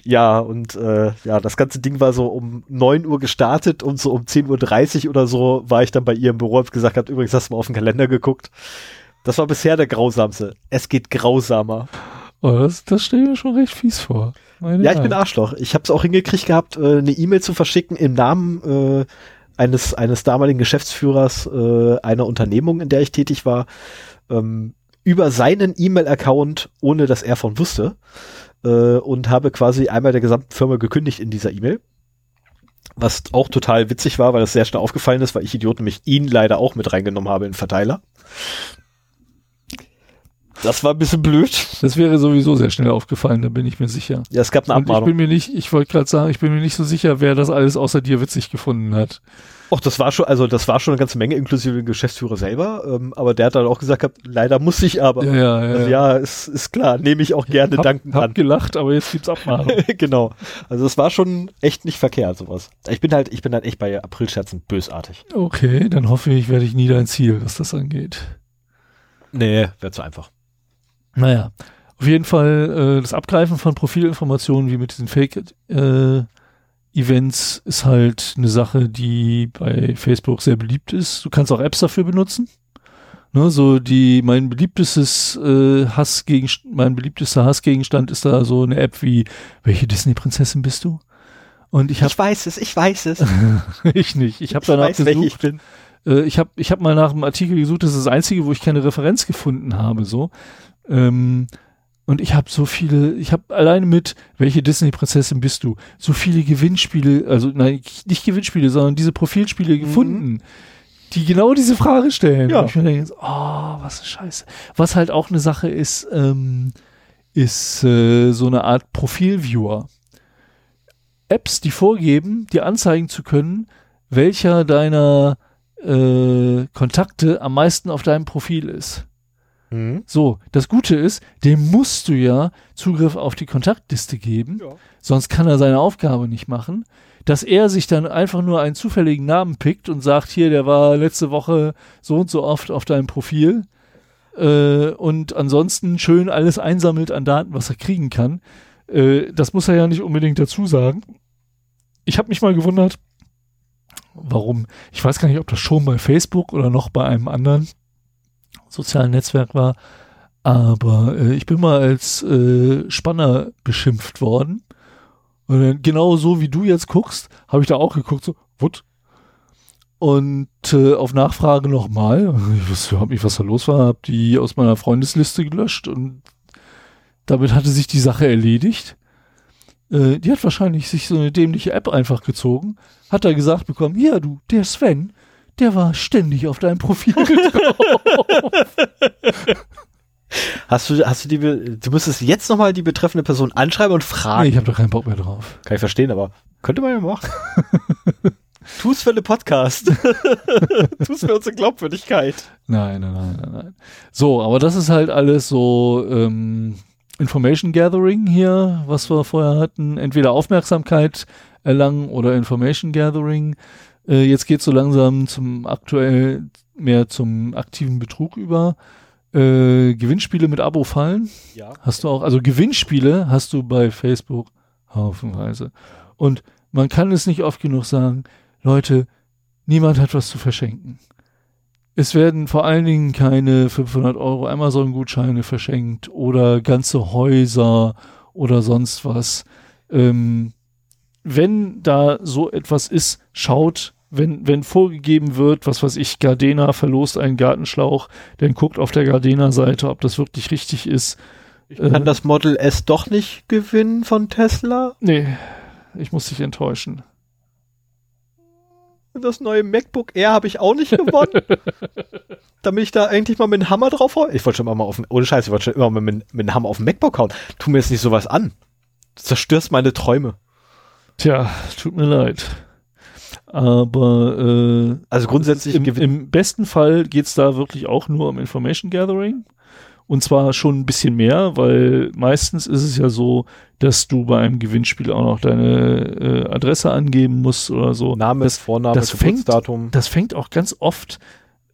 [SPEAKER 1] ja, und äh, ja, das ganze Ding war so um neun Uhr gestartet und so um 10.30 Uhr oder so war ich dann bei ihr im Büro und gesagt habe, übrigens hast du mal auf den Kalender geguckt. Das war bisher der grausamste. Es geht grausamer.
[SPEAKER 2] Oh, das, das stelle ich mir schon recht fies vor.
[SPEAKER 1] Meine ja, ich bin Arschloch. Ich habe es auch hingekriegt gehabt, äh, eine E-Mail zu verschicken im Namen äh, eines, eines damaligen Geschäftsführers äh, einer Unternehmung, in der ich tätig war, ähm, über seinen E-Mail-Account, ohne dass er von wusste äh, und habe quasi einmal der gesamten Firma gekündigt in dieser E-Mail. Was auch total witzig war, weil das sehr schnell aufgefallen ist, weil ich Idiot nämlich ihn leider auch mit reingenommen habe in den Verteiler. Das war ein bisschen blöd.
[SPEAKER 2] Das wäre sowieso sehr schnell aufgefallen, da bin ich mir sicher.
[SPEAKER 1] Ja, es gab eine Abmahnung.
[SPEAKER 2] ich bin mir nicht, ich wollte gerade sagen, ich bin mir nicht so sicher, wer das alles außer dir witzig gefunden hat.
[SPEAKER 1] Och, das war schon, also das war schon eine ganze Menge, inklusive dem Geschäftsführer selber. Ähm, aber der hat dann auch gesagt, gehabt, leider muss ich aber.
[SPEAKER 2] Ja, ja,
[SPEAKER 1] ja. Also, ja ist, ist klar, nehme ich auch gerne hab, Danken hab an.
[SPEAKER 2] gelacht, aber jetzt gibt's Abmahnung.
[SPEAKER 1] genau. Also das war schon echt nicht verkehrt, sowas. Ich bin halt, ich bin halt echt bei Aprilscherzen bösartig.
[SPEAKER 2] Okay, dann hoffe ich, werde ich nie dein Ziel, was das angeht.
[SPEAKER 1] Nee, wäre zu einfach.
[SPEAKER 2] Naja. Auf jeden Fall äh, das Abgreifen von Profilinformationen wie mit diesen Fake äh, Events ist halt eine Sache, die bei Facebook sehr beliebt ist. Du kannst auch Apps dafür benutzen. Ne, so die mein beliebtestes äh, Hass gegen mein beliebtester Hassgegenstand ist da so eine App wie welche Disney Prinzessin bist du? Und ich habe
[SPEAKER 1] Ich weiß es, ich weiß es.
[SPEAKER 2] ich nicht. Ich habe
[SPEAKER 1] danach
[SPEAKER 2] weiß, gesucht. Ich
[SPEAKER 1] bin. Äh, ich
[SPEAKER 2] habe ich hab mal nach einem Artikel gesucht, das ist das einzige, wo ich keine Referenz gefunden habe so. Ähm, und ich habe so viele, ich habe alleine mit, welche Disney-Prinzessin bist du? So viele Gewinnspiele, also nein, nicht Gewinnspiele, sondern diese Profilspiele mhm. gefunden, die genau diese Frage stellen. Ja. Und ich mir denke, oh, was ist Scheiße. Was halt auch eine Sache ist, ähm, ist äh, so eine Art Profilviewer. Apps, die vorgeben, dir anzeigen zu können, welcher deiner äh, Kontakte am meisten auf deinem Profil ist. Mhm. So, das Gute ist, dem musst du ja Zugriff auf die Kontaktliste geben, ja. sonst kann er seine Aufgabe nicht machen. Dass er sich dann einfach nur einen zufälligen Namen pickt und sagt, hier, der war letzte Woche so und so oft auf deinem Profil äh, und ansonsten schön alles einsammelt an Daten, was er kriegen kann. Äh, das muss er ja nicht unbedingt dazu sagen. Ich habe mich mal gewundert, warum, ich weiß gar nicht, ob das schon bei Facebook oder noch bei einem anderen sozialen Netzwerk war. Aber äh, ich bin mal als äh, Spanner beschimpft worden. Und dann genau so wie du jetzt guckst, habe ich da auch geguckt, so, what? Und äh, auf Nachfrage nochmal, ich habe nicht, was da los war, habe die aus meiner Freundesliste gelöscht und damit hatte sich die Sache erledigt. Äh, die hat wahrscheinlich sich so eine dämliche App einfach gezogen, hat da gesagt bekommen, hier du, der Sven, der war ständig auf deinem Profil drauf.
[SPEAKER 1] Hast du, hast du die, du müsstest jetzt nochmal die betreffende Person anschreiben und fragen. Nee,
[SPEAKER 2] ich habe doch keinen Bock mehr drauf.
[SPEAKER 1] Kann ich verstehen, aber könnte man ja machen. Tu's für den Podcast. Tu's für unsere Glaubwürdigkeit.
[SPEAKER 2] Nein, nein, nein, nein, nein. So, aber das ist halt alles so ähm, Information Gathering hier, was wir vorher hatten. Entweder Aufmerksamkeit erlangen oder Information Gathering. Äh, jetzt geht so langsam zum aktuell mehr zum aktiven Betrug über. Äh, Gewinnspiele mit Abo fallen. Ja. Hast du auch, also Gewinnspiele hast du bei Facebook haufenweise. Und man kann es nicht oft genug sagen, Leute, niemand hat was zu verschenken. Es werden vor allen Dingen keine 500 Euro Amazon-Gutscheine verschenkt oder ganze Häuser oder sonst was. Ähm, wenn da so etwas ist, schaut, wenn, wenn vorgegeben wird, was weiß ich, Gardena verlost einen Gartenschlauch, dann guckt auf der Gardena-Seite, ob das wirklich richtig ist.
[SPEAKER 1] Ich kann äh, das Model S doch nicht gewinnen von Tesla?
[SPEAKER 2] Nee, ich muss dich enttäuschen.
[SPEAKER 1] Das neue MacBook Air habe ich auch nicht gewonnen. damit ich da eigentlich mal mit dem Hammer drauf hau. Ich wollte schon mal auf den, ohne Scheiß, ich wollte schon immer mal mit, mit dem Hammer auf den MacBook hauen. Tu mir jetzt nicht sowas an. Du zerstörst meine Träume.
[SPEAKER 2] Tja, tut mir leid. Aber äh, also grundsätzlich im, im besten Fall geht es da wirklich auch nur um Information Gathering. Und zwar schon ein bisschen mehr, weil meistens ist es ja so, dass du bei einem Gewinnspiel auch noch deine äh, Adresse angeben musst oder so.
[SPEAKER 1] Name,
[SPEAKER 2] das,
[SPEAKER 1] Vorname,
[SPEAKER 2] das fängt, das fängt auch ganz oft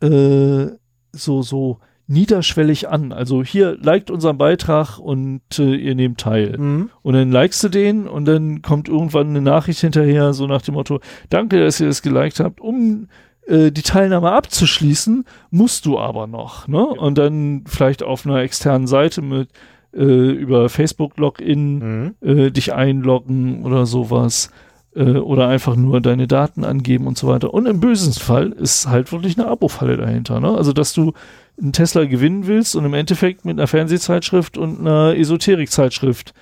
[SPEAKER 2] äh, so, so niederschwellig an. Also hier liked unseren Beitrag und äh, ihr nehmt teil. Mhm. Und dann likest du den und dann kommt irgendwann eine Nachricht hinterher, so nach dem Motto, danke, dass ihr das geliked habt, um äh, die Teilnahme abzuschließen, musst du aber noch. Ne? Ja. Und dann vielleicht auf einer externen Seite mit äh, über Facebook-Login mhm. Äh, dich einloggen oder sowas. Äh, oder einfach nur deine Daten angeben und so weiter. Und im bösen Fall ist halt wirklich eine Abo-Falle dahinter. Ne? Also, dass du einen Tesla gewinnen willst und im Endeffekt mit einer Fernsehzeitschrift und einer Esoterik-Zeitschrift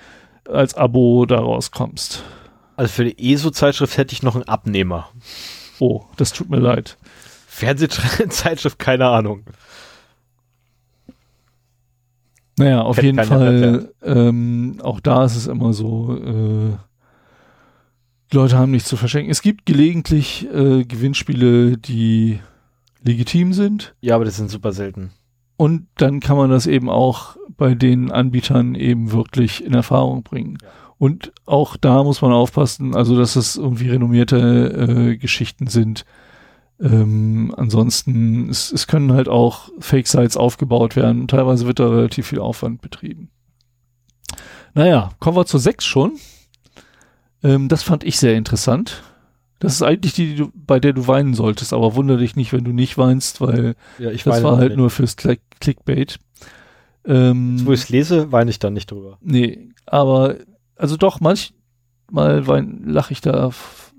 [SPEAKER 2] als Abo daraus kommst.
[SPEAKER 1] Also für die ESO-Zeitschrift hätte ich noch einen Abnehmer.
[SPEAKER 2] Oh, das tut mir leid.
[SPEAKER 1] Fernsehzeitschrift, keine Ahnung.
[SPEAKER 2] Naja, auf Hätt jeden Fall, ähm, auch da ist es immer so, äh, die Leute haben nichts zu verschenken. Es gibt gelegentlich äh, Gewinnspiele, die legitim sind.
[SPEAKER 1] Ja, aber das sind super selten.
[SPEAKER 2] Und dann kann man das eben auch bei den Anbietern eben wirklich in Erfahrung bringen. Ja. Und auch da muss man aufpassen, also dass das irgendwie renommierte äh, Geschichten sind. Ähm, ansonsten, es, es können halt auch Fake-Sites aufgebaut werden. Teilweise wird da relativ viel Aufwand betrieben. Naja, kommen wir zur 6 schon. Ähm, das fand ich sehr interessant. Das ist eigentlich die, die du, bei der du weinen solltest, aber wundere dich nicht, wenn du nicht weinst, weil
[SPEAKER 1] ja,
[SPEAKER 2] das war halt nicht. nur fürs Click Clickbait.
[SPEAKER 1] Ähm, Jetzt, wo ich es lese, weine ich dann nicht
[SPEAKER 2] drüber. Nee, aber also doch, manchmal lache ich da,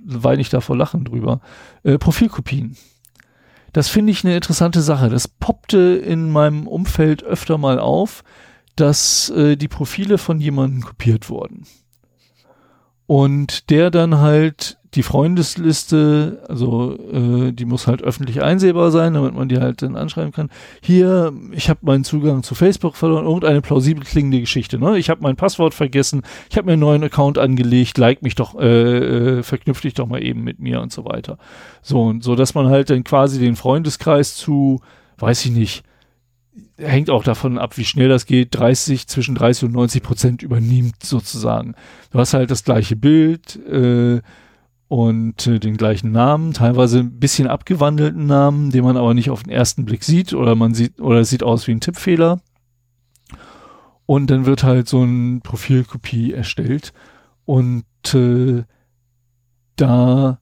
[SPEAKER 2] weine ich da vor Lachen drüber. Äh, Profilkopien. Das finde ich eine interessante Sache. Das poppte in meinem Umfeld öfter mal auf, dass äh, die Profile von jemandem kopiert wurden und der dann halt die Freundesliste, also äh, die muss halt öffentlich einsehbar sein, damit man die halt dann anschreiben kann. Hier, ich habe meinen Zugang zu Facebook verloren, irgendeine plausibel klingende Geschichte. Ne? Ich habe mein Passwort vergessen, ich habe mir einen neuen Account angelegt, like mich doch, äh, äh, verknüpft dich doch mal eben mit mir und so weiter. So und so, dass man halt dann quasi den Freundeskreis zu, weiß ich nicht, hängt auch davon ab, wie schnell das geht. 30, zwischen 30 und 90 Prozent übernimmt sozusagen. Du hast halt das gleiche Bild äh, und äh, den gleichen Namen, teilweise ein bisschen abgewandelten Namen, den man aber nicht auf den ersten Blick sieht oder man sieht oder es sieht aus wie ein Tippfehler. Und dann wird halt so ein Profilkopie erstellt und äh, da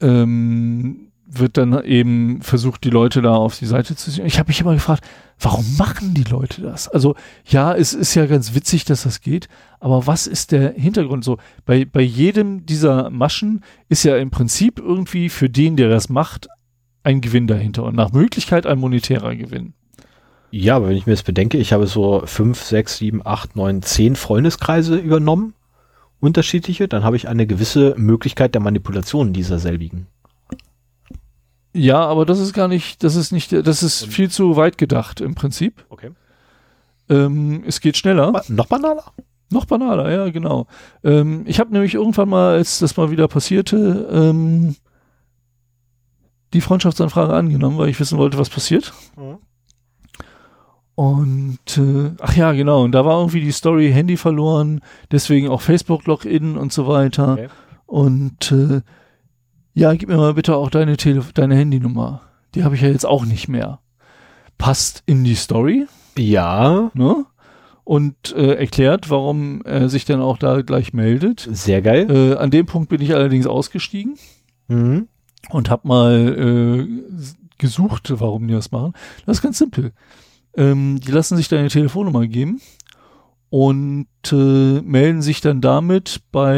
[SPEAKER 2] ähm, wird dann eben versucht, die Leute da auf die Seite zu ziehen. Ich habe mich immer gefragt, warum machen die Leute das? Also ja, es ist ja ganz witzig, dass das geht, aber was ist der Hintergrund so? Bei, bei jedem dieser Maschen ist ja im Prinzip irgendwie für den, der das macht, ein Gewinn dahinter und nach Möglichkeit ein monetärer Gewinn.
[SPEAKER 1] Ja, aber wenn ich mir das bedenke, ich habe so fünf, sechs, sieben, acht, neun, zehn Freundeskreise übernommen, unterschiedliche, dann habe ich eine gewisse Möglichkeit der Manipulation dieser selbigen.
[SPEAKER 2] Ja, aber das ist gar nicht, das ist nicht, das ist Und viel zu weit gedacht im Prinzip.
[SPEAKER 1] Okay.
[SPEAKER 2] Ähm, es geht schneller. Ba
[SPEAKER 1] noch banaler?
[SPEAKER 2] Noch banaler, ja, genau. Ähm, ich habe nämlich irgendwann mal, als das mal wieder passierte, ähm, die Freundschaftsanfrage angenommen, weil ich wissen wollte, was passiert. Mhm. Und äh, ach ja, genau. Und da war irgendwie die Story Handy verloren, deswegen auch Facebook Login und so weiter. Okay. Und äh, ja, gib mir mal bitte auch deine, Tele deine Handynummer. Die habe ich ja jetzt auch nicht mehr. Passt in die Story.
[SPEAKER 1] Ja. Ne?
[SPEAKER 2] Und äh, erklärt, warum er sich dann auch da gleich meldet.
[SPEAKER 1] Sehr geil. Äh,
[SPEAKER 2] an dem Punkt bin ich allerdings ausgestiegen mhm. und habe mal äh, gesucht, warum die das machen. Das ist ganz simpel. Ähm, die lassen sich deine Telefonnummer geben und äh, melden sich dann damit bei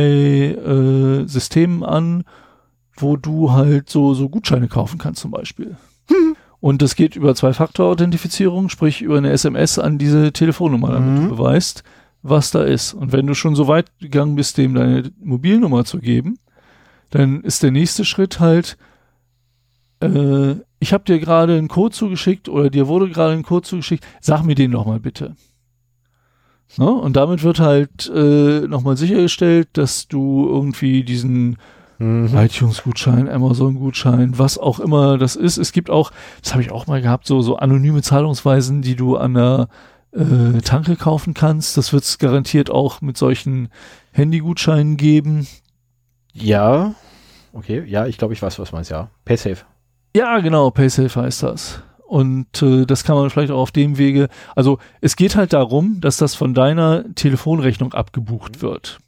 [SPEAKER 2] äh, Systemen an, wo du halt so, so Gutscheine kaufen kannst zum Beispiel. Hm. Und das geht über Zwei-Faktor-Authentifizierung, sprich über eine SMS an diese Telefonnummer, damit mhm. du beweist, was da ist. Und wenn du schon so weit gegangen bist, dem deine Mobilnummer zu geben, dann ist der nächste Schritt halt, äh, ich habe dir gerade einen Code zugeschickt oder dir wurde gerade ein Code zugeschickt, sag mir den nochmal bitte. No? Ne? Und damit wird halt äh, nochmal sichergestellt, dass du irgendwie diesen Mhm. iTunes-Gutschein, Amazon-Gutschein, was auch immer das ist. Es gibt auch, das habe ich auch mal gehabt, so, so anonyme Zahlungsweisen, die du an der äh, Tanke kaufen kannst. Das wird es garantiert auch mit solchen Handy-Gutscheinen geben.
[SPEAKER 1] Ja, okay, ja, ich glaube, ich weiß, was meinst, ja. PaySafe.
[SPEAKER 2] Ja, genau, PaySafe heißt das. Und äh, das kann man vielleicht auch auf dem Wege. Also es geht halt darum, dass das von deiner Telefonrechnung abgebucht wird.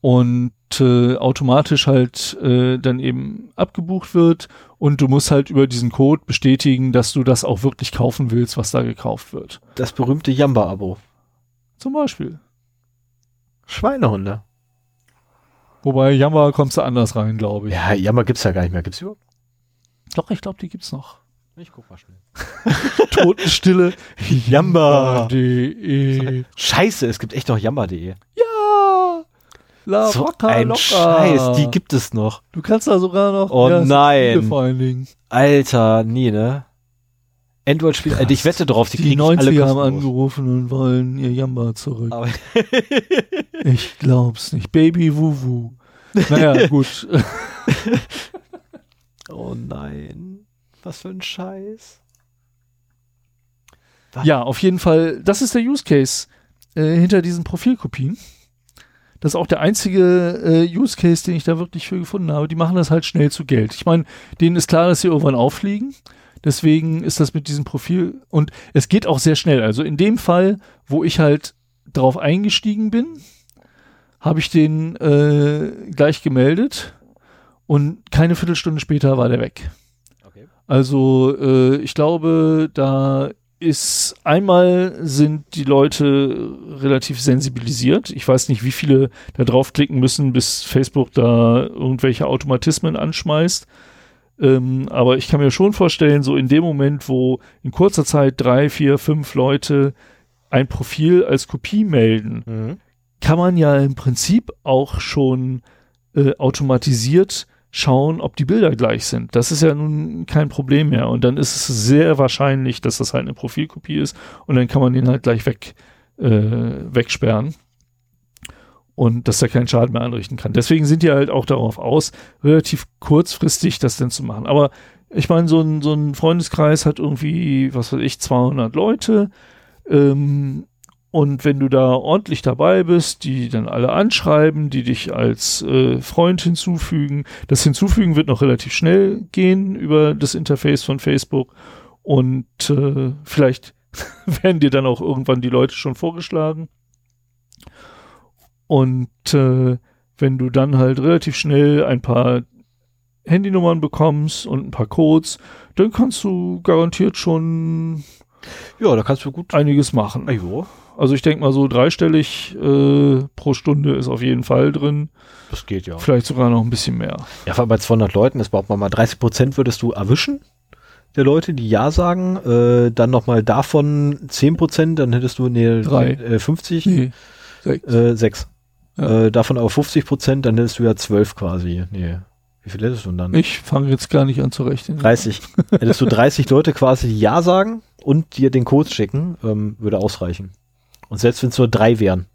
[SPEAKER 2] Und äh, automatisch halt äh, dann eben abgebucht wird und du musst halt über diesen Code bestätigen, dass du das auch wirklich kaufen willst, was da gekauft wird.
[SPEAKER 1] Das berühmte Jamba-Abo. Zum Beispiel. Schweinehunde.
[SPEAKER 2] Wobei Jamba kommst du anders rein, glaube ich.
[SPEAKER 1] Ja, Jamba gibt's ja gar nicht mehr. Gibt's überhaupt?
[SPEAKER 2] Doch, ich glaube, die gibt's noch. Ich guck mal schnell. Totenstille. Jamba.de.
[SPEAKER 1] Scheiße, es gibt echt noch Jamba.de.
[SPEAKER 2] Ja.
[SPEAKER 1] La, so locker, ein locker. Scheiß, die gibt es noch.
[SPEAKER 2] Du kannst da sogar noch.
[SPEAKER 1] Oh ja, nein. Alter, nee, ne? Android spielt, also ich wette drauf, die, die kriegen 90 alle
[SPEAKER 2] haben angerufen und wollen ihr Jamba zurück. ich glaub's nicht. Baby Wuwu. Naja, gut.
[SPEAKER 1] oh nein. Was für ein Scheiß.
[SPEAKER 2] Was? Ja, auf jeden Fall, das ist der Use Case äh, hinter diesen Profilkopien. Das ist auch der einzige äh, Use Case, den ich da wirklich für gefunden habe. Die machen das halt schnell zu Geld. Ich meine, denen ist klar, dass sie irgendwann auffliegen. Deswegen ist das mit diesem Profil und es geht auch sehr schnell. Also in dem Fall, wo ich halt drauf eingestiegen bin, habe ich den äh, gleich gemeldet und keine Viertelstunde später war der weg. Okay. Also äh, ich glaube, da ist einmal sind die Leute relativ sensibilisiert. Ich weiß nicht, wie viele da draufklicken müssen, bis Facebook da irgendwelche Automatismen anschmeißt. Ähm, aber ich kann mir schon vorstellen, so in dem Moment, wo in kurzer Zeit drei, vier, fünf Leute ein Profil als Kopie melden, mhm. kann man ja im Prinzip auch schon äh, automatisiert schauen, ob die Bilder gleich sind. Das ist ja nun kein Problem mehr. Und dann ist es sehr wahrscheinlich, dass das halt eine Profilkopie ist. Und dann kann man den halt gleich weg, äh, wegsperren. Und dass er keinen Schaden mehr anrichten kann. Deswegen sind die halt auch darauf aus, relativ kurzfristig das denn zu machen. Aber ich meine, so ein, so ein Freundeskreis hat irgendwie, was weiß ich, 200 Leute. Ähm, und wenn du da ordentlich dabei bist, die dann alle anschreiben, die dich als äh, Freund hinzufügen. Das Hinzufügen wird noch relativ schnell gehen über das Interface von Facebook. Und äh, vielleicht werden dir dann auch irgendwann die Leute schon vorgeschlagen. Und äh, wenn du dann halt relativ schnell ein paar Handynummern bekommst und ein paar Codes, dann kannst du garantiert schon ja, da kannst du gut einiges machen. Ah, also ich denke mal so dreistellig äh, pro Stunde ist auf jeden Fall drin.
[SPEAKER 1] Das geht ja.
[SPEAKER 2] Vielleicht sogar noch ein bisschen mehr.
[SPEAKER 1] Ja, vor bei 200 Leuten ist überhaupt mal 30 Prozent würdest du erwischen der Leute, die Ja sagen. Äh, dann nochmal davon 10 Prozent, dann hättest du nee, Drei. Äh, 50. Nee, 6. Äh, sechs. Ja. Äh, davon aber 50 Prozent, dann hättest du ja 12 quasi. Nee.
[SPEAKER 2] Wie viel hättest du denn dann?
[SPEAKER 1] Ich fange jetzt gar nicht an zu rechnen. 30. hättest du 30 Leute quasi Ja sagen und dir den Code schicken, ähm, würde ausreichen. Und selbst wenn es nur drei wären,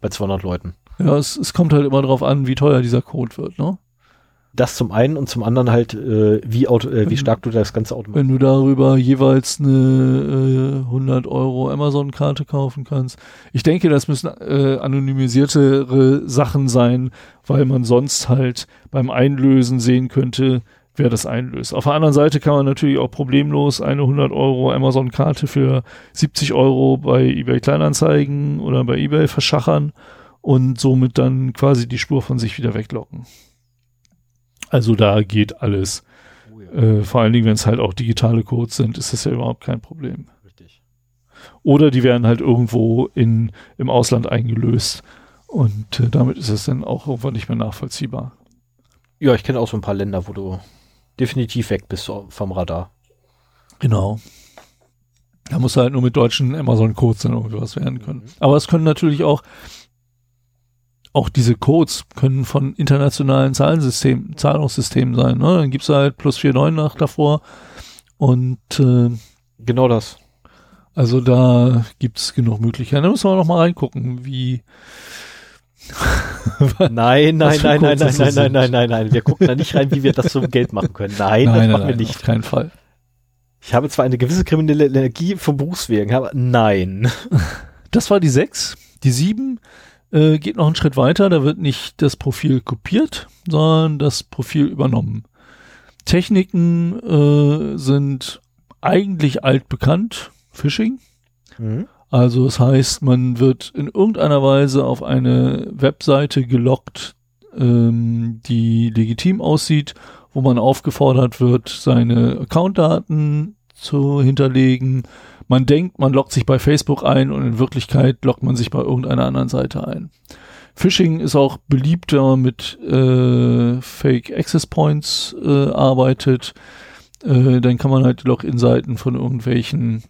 [SPEAKER 1] bei 200 Leuten.
[SPEAKER 2] Ja, es, es kommt halt immer darauf an, wie teuer dieser Code wird, ne?
[SPEAKER 1] Das zum einen und zum anderen halt, äh, wie, auto, äh, wie stark du das ganze Auto
[SPEAKER 2] Wenn du darüber jeweils eine äh, 100 Euro Amazon-Karte kaufen kannst. Ich denke, das müssen äh, anonymisiertere Sachen sein, weil man sonst halt beim Einlösen sehen könnte, wer das einlöst. Auf der anderen Seite kann man natürlich auch problemlos eine 100 Euro Amazon-Karte für 70 Euro bei eBay Kleinanzeigen oder bei eBay verschachern und somit dann quasi die Spur von sich wieder weglocken. Also da geht alles. Oh äh, vor allen Dingen, wenn es halt auch digitale Codes sind, ist das ja überhaupt kein Problem. Richtig. Oder die werden halt irgendwo in, im Ausland eingelöst. Und äh, damit ist es dann auch irgendwann nicht mehr nachvollziehbar.
[SPEAKER 1] Ja, ich kenne auch so ein paar Länder, wo du definitiv weg bist vom Radar.
[SPEAKER 2] Genau. Da muss halt nur mit deutschen Amazon-Codes dann irgendwas werden können. Mhm. Aber es können natürlich auch, auch diese Codes können von internationalen Zahlensystemen, Zahlungssystemen sein. Ne? Dann es halt plus 49 nach davor und
[SPEAKER 1] äh, genau das.
[SPEAKER 2] Also da gibt es genug Möglichkeiten. Da müssen wir nochmal reingucken, wie
[SPEAKER 1] nein, nein, nein, nein, nein, nein, nein, nein, nein, nein, nein. Wir gucken da nicht rein, wie wir das zum Geld machen können.
[SPEAKER 2] Nein, nein das nein, machen nein, wir nicht. Auf keinen Fall.
[SPEAKER 1] Ich habe zwar eine gewisse kriminelle Energie vom Berufswegen, aber nein.
[SPEAKER 2] Das war die 6. Die 7 äh, geht noch einen Schritt weiter. Da wird nicht das Profil kopiert, sondern das Profil übernommen. Techniken äh, sind eigentlich altbekannt. Phishing. Mhm. Also das heißt, man wird in irgendeiner Weise auf eine Webseite gelockt, ähm, die legitim aussieht, wo man aufgefordert wird, seine Accountdaten zu hinterlegen. Man denkt, man lockt sich bei Facebook ein und in Wirklichkeit lockt man sich bei irgendeiner anderen Seite ein. Phishing ist auch beliebter wenn man mit äh, Fake Access Points äh, arbeitet. Äh, dann kann man halt Login-Seiten von irgendwelchen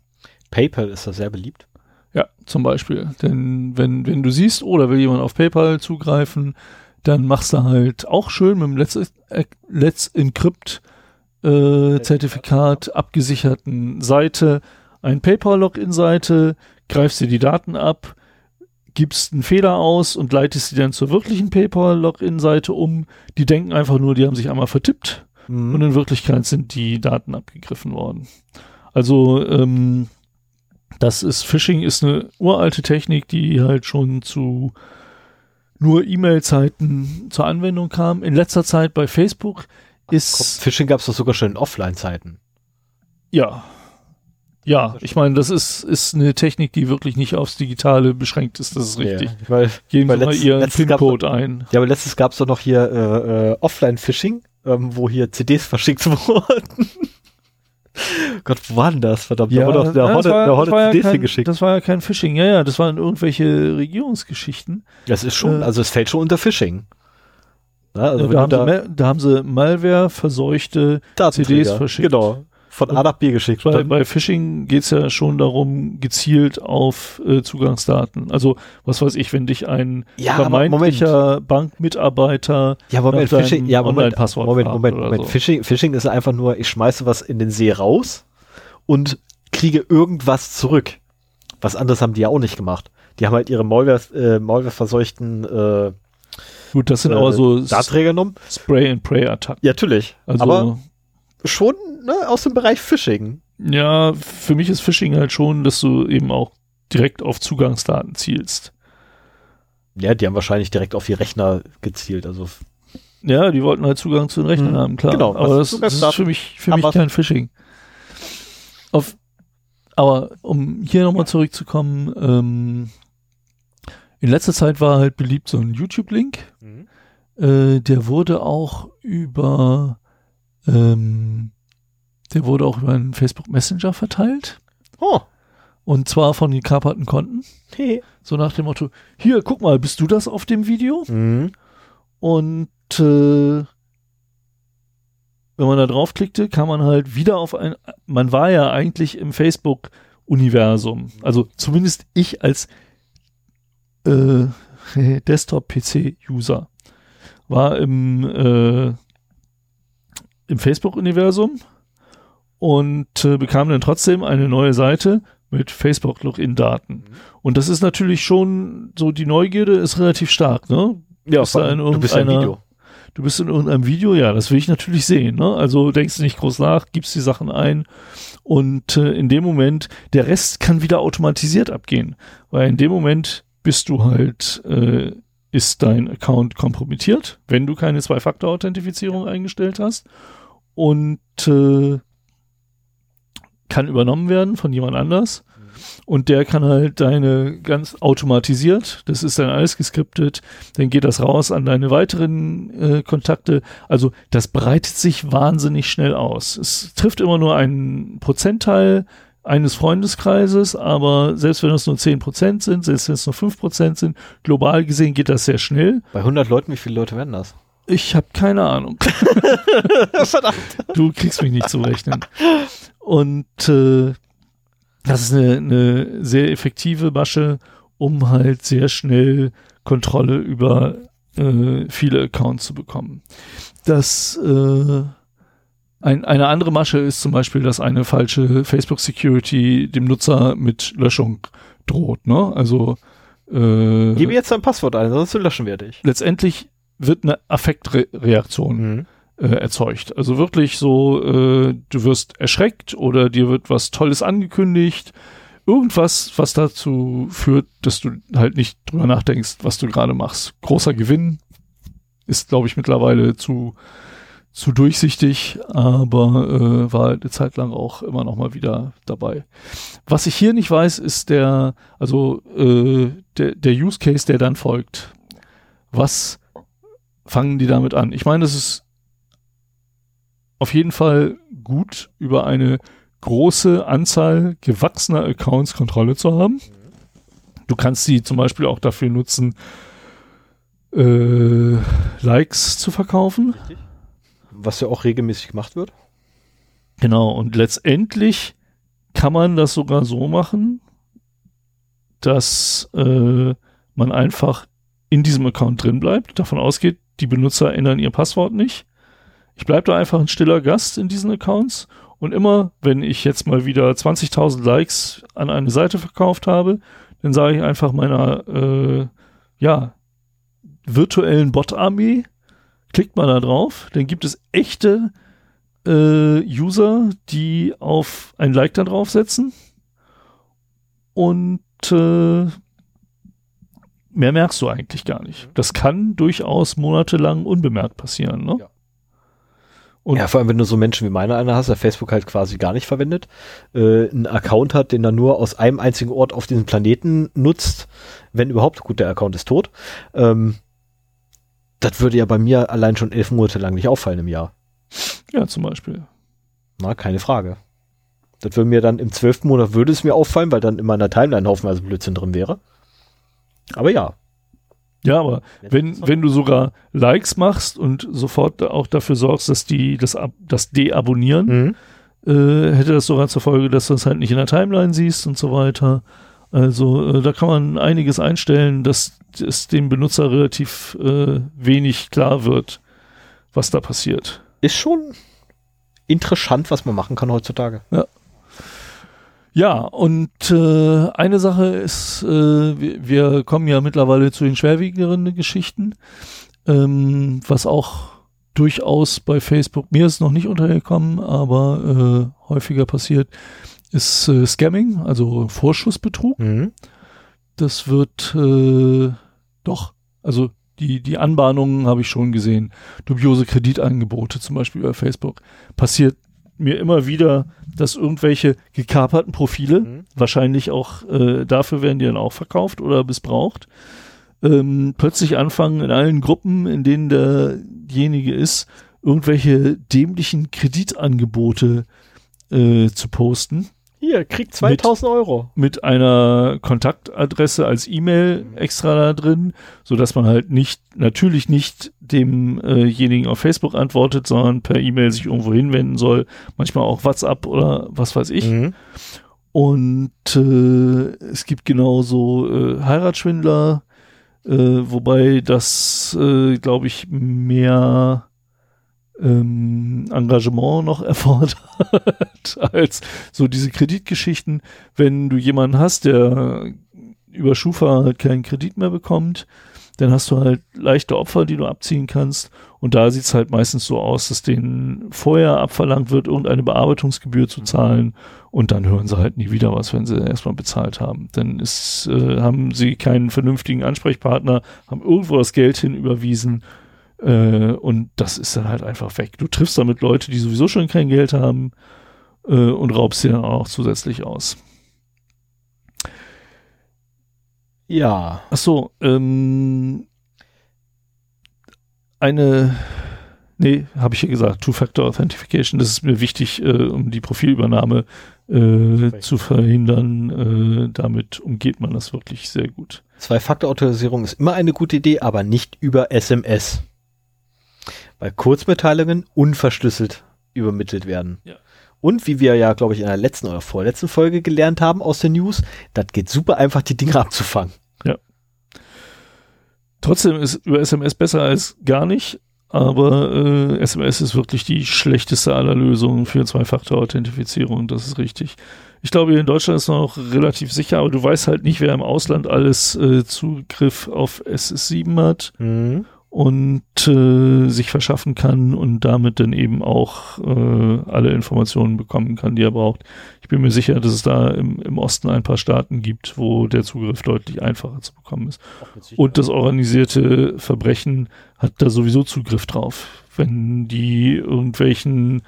[SPEAKER 1] PayPal ist da sehr beliebt.
[SPEAKER 2] Ja, zum Beispiel. Denn wenn, wenn du siehst, oh, da will jemand auf PayPal zugreifen, dann machst du halt auch schön mit dem Let's, äh, Let's Encrypt äh, Zertifikat abgesicherten Seite ein PayPal-Login-Seite, greifst dir die Daten ab, gibst einen Fehler aus und leitest sie dann zur wirklichen PayPal-Login-Seite um. Die denken einfach nur, die haben sich einmal vertippt mhm. und in Wirklichkeit sind die Daten abgegriffen worden. Also ähm, das ist Phishing ist eine uralte Technik, die halt schon zu nur E-Mail-Zeiten zur Anwendung kam. In letzter Zeit bei Facebook ist. Komm,
[SPEAKER 1] Phishing gab es doch sogar schon in Offline-Zeiten.
[SPEAKER 2] Ja. Ja, ich meine, das ist, ist eine Technik, die wirklich nicht aufs Digitale beschränkt ist, das ist richtig. Ja, weil, Gehen weil Sie letzt, mal Ihren
[SPEAKER 1] PIN-Code ein. Ja, aber letztens gab es doch noch hier äh, äh, Offline-Phishing, ähm, wo hier CDs verschickt wurden. Gott, wo war denn
[SPEAKER 2] das?
[SPEAKER 1] Verdammt,
[SPEAKER 2] ja, da wurde doch der
[SPEAKER 1] Hornet, ja geschickt. Das
[SPEAKER 2] war ja kein Phishing, ja, ja, das waren irgendwelche Regierungsgeschichten.
[SPEAKER 1] Das ist schon, äh, also es fällt schon unter Phishing.
[SPEAKER 2] Na, also da, haben da, sie, da, haben sie, Malware verseuchte
[SPEAKER 1] CDs verschickt.
[SPEAKER 2] Genau
[SPEAKER 1] von A nach B geschickt.
[SPEAKER 2] Bei, bei Phishing geht es ja schon darum, gezielt auf äh, Zugangsdaten. Also, was weiß ich, wenn dich ein
[SPEAKER 1] ja,
[SPEAKER 2] vermeintlicher Bankmitarbeiter
[SPEAKER 1] ja, Moment, Phishing, ja, Moment, Online-Passwort Moment, Moment, Moment. Moment. So. Phishing, Phishing ist einfach nur, ich schmeiße was in den See raus und kriege irgendwas zurück. Was anderes haben die ja auch nicht gemacht. Die haben halt ihre Malware, äh, Malware verseuchten
[SPEAKER 2] äh, Gut, das sind äh, aber so Datenträger genommen. Spray and Pray Attacken.
[SPEAKER 1] Ja, natürlich. Also aber schon ne, aus dem Bereich Phishing.
[SPEAKER 2] Ja, für mich ist Phishing halt schon, dass du eben auch direkt auf Zugangsdaten zielst.
[SPEAKER 1] Ja, die haben wahrscheinlich direkt auf die Rechner gezielt. Also
[SPEAKER 2] ja, die wollten halt Zugang zu den Rechnern hm, haben, klar. Genau, aber das, das ist für mich, für mich kein Phishing. Auf, aber um hier nochmal zurückzukommen, ähm, in letzter Zeit war halt beliebt so ein YouTube-Link. Mhm. Äh, der wurde auch über ähm, der wurde auch über einen Facebook Messenger verteilt.
[SPEAKER 1] Oh.
[SPEAKER 2] Und zwar von gekaperten Konten.
[SPEAKER 1] Hey.
[SPEAKER 2] So nach dem Motto, hier, guck mal, bist du das auf dem Video? Mhm. Und äh, wenn man da draufklickte, kam man halt wieder auf ein, man war ja eigentlich im Facebook-Universum. Also zumindest ich als äh, Desktop-PC-User war im äh, im Facebook-Universum und äh, bekam dann trotzdem eine neue Seite mit Facebook-Login-Daten. Mhm. Und das ist natürlich schon so, die Neugierde ist relativ stark, ne?
[SPEAKER 1] Ja, bist da in du bist ein Video.
[SPEAKER 2] Du bist in irgendeinem Video, ja, das will ich natürlich sehen. Ne? Also denkst du nicht groß nach, gibst die Sachen ein und äh, in dem Moment, der Rest kann wieder automatisiert abgehen, weil in dem Moment bist du halt äh, ist dein Account kompromittiert, wenn du keine Zwei-Faktor-Authentifizierung eingestellt hast und äh, kann übernommen werden von jemand anders. Mhm. Und der kann halt deine ganz automatisiert, das ist dann alles geskriptet, dann geht das raus an deine weiteren äh, Kontakte. Also das breitet sich wahnsinnig schnell aus. Es trifft immer nur einen Prozentteil eines Freundeskreises, aber selbst wenn das nur 10% sind, selbst wenn es nur 5% sind, global gesehen geht das sehr schnell.
[SPEAKER 1] Bei 100 Leuten, wie viele Leute werden das?
[SPEAKER 2] Ich habe keine Ahnung. Verdammt. Du kriegst mich nicht zu rechnen. Und äh, das ist eine, eine sehr effektive Masche, um halt sehr schnell Kontrolle über äh, viele Accounts zu bekommen. Das äh, ein, eine andere Masche ist zum Beispiel, dass eine falsche Facebook-Security dem Nutzer mit Löschung droht. Ne? Also äh, gib
[SPEAKER 1] mir jetzt dein Passwort ein, sonst löschen wir dich.
[SPEAKER 2] Letztendlich wird eine Affektreaktion mhm. äh, erzeugt. Also wirklich so, äh, du wirst erschreckt oder dir wird was Tolles angekündigt. Irgendwas, was dazu führt, dass du halt nicht drüber nachdenkst, was du gerade machst. Großer Gewinn ist, glaube ich, mittlerweile zu zu durchsichtig, aber äh, war halt eine Zeit lang auch immer noch mal wieder dabei. Was ich hier nicht weiß, ist der, also äh, der, der Use Case, der dann folgt. Was fangen die damit an? Ich meine, es ist auf jeden Fall gut, über eine große Anzahl gewachsener Accounts Kontrolle zu haben. Du kannst sie zum Beispiel auch dafür nutzen, äh, Likes zu verkaufen. Richtig
[SPEAKER 1] was ja auch regelmäßig gemacht wird.
[SPEAKER 2] Genau, und letztendlich kann man das sogar so machen, dass äh, man einfach in diesem Account drin bleibt, davon ausgeht, die Benutzer ändern ihr Passwort nicht. Ich bleibe da einfach ein stiller Gast in diesen Accounts und immer, wenn ich jetzt mal wieder 20.000 Likes an eine Seite verkauft habe, dann sage ich einfach meiner äh, ja, virtuellen Bot-Armee, Klickt man da drauf, dann gibt es echte äh, User, die auf ein Like da drauf setzen und äh, mehr merkst du eigentlich gar nicht. Mhm. Das kann durchaus monatelang unbemerkt passieren. Ne? Ja.
[SPEAKER 1] Und ja, vor allem, wenn du so Menschen wie meine einer hast, der Facebook halt quasi gar nicht verwendet, äh, einen Account hat, den er nur aus einem einzigen Ort auf diesem Planeten nutzt, wenn überhaupt, gut, der Account ist tot, ähm, das würde ja bei mir allein schon elf Monate lang nicht auffallen im Jahr.
[SPEAKER 2] Ja, zum Beispiel.
[SPEAKER 1] Na, keine Frage. Das würde mir dann im zwölften Monat würde es mir auffallen, weil dann in meiner Timeline haufenweise also Blödsinn drin wäre. Aber ja.
[SPEAKER 2] Ja, aber wenn, wenn du sogar Likes machst und sofort auch dafür sorgst, dass die das, das deabonnieren, mhm. äh, hätte das sogar zur Folge, dass du es das halt nicht in der Timeline siehst und so weiter. Also äh, da kann man einiges einstellen, dass es dem Benutzer relativ äh, wenig klar wird, was da passiert.
[SPEAKER 1] Ist schon interessant, was man machen kann heutzutage.
[SPEAKER 2] Ja. Ja, und äh, eine Sache ist, äh, wir, wir, kommen ja mittlerweile zu den schwerwiegenderen Geschichten, ähm, was auch durchaus bei Facebook, mir ist noch nicht untergekommen, aber äh, häufiger passiert, ist äh, Scamming, also Vorschussbetrug. Mhm. Das wird äh, doch, also die, die Anbahnungen habe ich schon gesehen. Dubiose Kreditangebote zum Beispiel bei Facebook. Passiert mir immer wieder, dass irgendwelche gekaperten Profile, mhm. wahrscheinlich auch äh, dafür werden die dann auch verkauft oder missbraucht, ähm, plötzlich anfangen in allen Gruppen, in denen derjenige ist, irgendwelche dämlichen Kreditangebote äh, zu posten.
[SPEAKER 1] Hier, kriegt 2000 mit, Euro.
[SPEAKER 2] Mit einer Kontaktadresse als E-Mail extra da drin, sodass man halt nicht, natürlich nicht demjenigen äh auf Facebook antwortet, sondern per E-Mail sich irgendwo hinwenden soll. Manchmal auch WhatsApp oder was weiß ich. Mhm. Und äh, es gibt genauso äh, Heiratsschwindler, äh, wobei das, äh, glaube ich, mehr ähm, Engagement noch erfordert als so diese Kreditgeschichten. Wenn du jemanden hast, der über Schufa halt keinen Kredit mehr bekommt, dann hast du halt leichte Opfer, die du abziehen kannst. Und da sieht es halt meistens so aus, dass denen vorher abverlangt wird, irgendeine Bearbeitungsgebühr zu zahlen. Und dann hören sie halt nie wieder was, wenn sie erstmal bezahlt haben. Dann ist, äh, haben sie keinen vernünftigen Ansprechpartner, haben irgendwo das Geld hin überwiesen äh, und das ist dann halt einfach weg. Du triffst damit Leute, die sowieso schon kein Geld haben äh, und raubst sie dann auch zusätzlich aus. Ja.
[SPEAKER 1] Ach so, ähm,
[SPEAKER 2] eine, nee, habe ich ja gesagt, Two-Factor Authentification, das ist mir wichtig, äh, um die Profilübernahme äh, zu verhindern. Äh, damit umgeht man das wirklich sehr gut.
[SPEAKER 1] Zwei-Faktor-Autorisierung ist immer eine gute Idee, aber nicht über SMS weil Kurzmitteilungen unverschlüsselt übermittelt werden. Ja. Und wie wir ja, glaube ich, in der letzten oder vorletzten Folge gelernt haben aus den News, das geht super einfach, die Dinge abzufangen.
[SPEAKER 2] Ja. Trotzdem ist über SMS besser als gar nicht, aber äh, SMS ist wirklich die schlechteste aller Lösungen für Zwei-Faktor-Authentifizierung, das ist richtig. Ich glaube, hier in Deutschland ist noch relativ sicher, aber du weißt halt nicht, wer im Ausland alles äh, Zugriff auf SS7 hat. Mhm und äh, sich verschaffen kann und damit dann eben auch äh, alle Informationen bekommen kann, die er braucht. Ich bin mir sicher, dass es da im, im Osten ein paar Staaten gibt, wo der Zugriff deutlich einfacher zu bekommen ist. Und das organisierte Verbrechen hat da sowieso Zugriff drauf. Wenn die irgendwelchen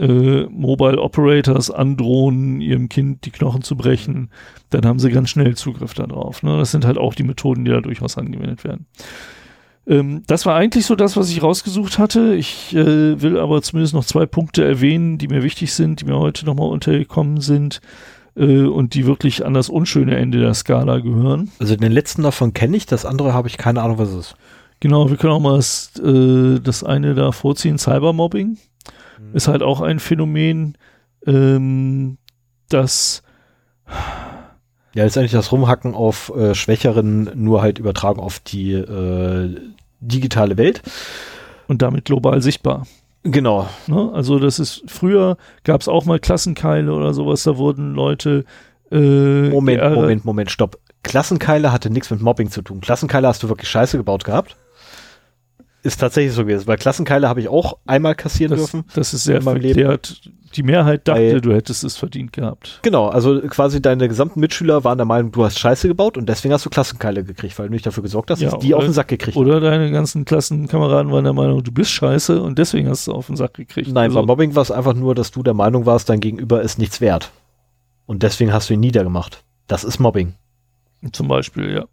[SPEAKER 2] äh, Mobile Operators androhen, ihrem Kind die Knochen zu brechen, dann haben sie ganz schnell Zugriff darauf. Ne? Das sind halt auch die Methoden, die da durchaus angewendet werden. Ähm, das war eigentlich so das, was ich rausgesucht hatte. Ich äh, will aber zumindest noch zwei Punkte erwähnen, die mir wichtig sind, die mir heute nochmal untergekommen sind äh, und die wirklich an das unschöne Ende der Skala gehören.
[SPEAKER 1] Also den letzten davon kenne ich, das andere habe ich keine Ahnung, was es ist.
[SPEAKER 2] Genau, wir können auch mal das, äh, das eine da vorziehen, Cybermobbing. Mhm. Ist halt auch ein Phänomen, ähm, das
[SPEAKER 1] ja, letztendlich das Rumhacken auf äh, Schwächeren, nur halt übertragen auf die äh, digitale Welt.
[SPEAKER 2] Und damit global sichtbar.
[SPEAKER 1] Genau.
[SPEAKER 2] Ne? Also das ist, früher gab es auch mal Klassenkeile oder sowas, da wurden Leute
[SPEAKER 1] äh, Moment, Moment, Moment, stopp. Klassenkeile hatte nichts mit Mobbing zu tun. Klassenkeile hast du wirklich scheiße gebaut gehabt? ist tatsächlich so gewesen, weil Klassenkeile habe ich auch einmal kassieren das, dürfen.
[SPEAKER 2] Das ist sehr in verkehrt. Die Mehrheit dachte, weil, du hättest es verdient gehabt.
[SPEAKER 1] Genau, also quasi deine gesamten Mitschüler waren der Meinung, du hast Scheiße gebaut und deswegen hast du Klassenkeile gekriegt, weil du nicht dafür gesorgt hast, ja, dass die oder, auf den Sack gekriegt
[SPEAKER 2] Oder haben. deine ganzen Klassenkameraden waren der Meinung, du bist Scheiße und deswegen hast du auf den Sack gekriegt.
[SPEAKER 1] Nein, also, beim Mobbing war es einfach nur, dass du der Meinung warst, dein Gegenüber ist nichts wert. Und deswegen hast du ihn niedergemacht. Das ist Mobbing.
[SPEAKER 2] Zum Beispiel, ja.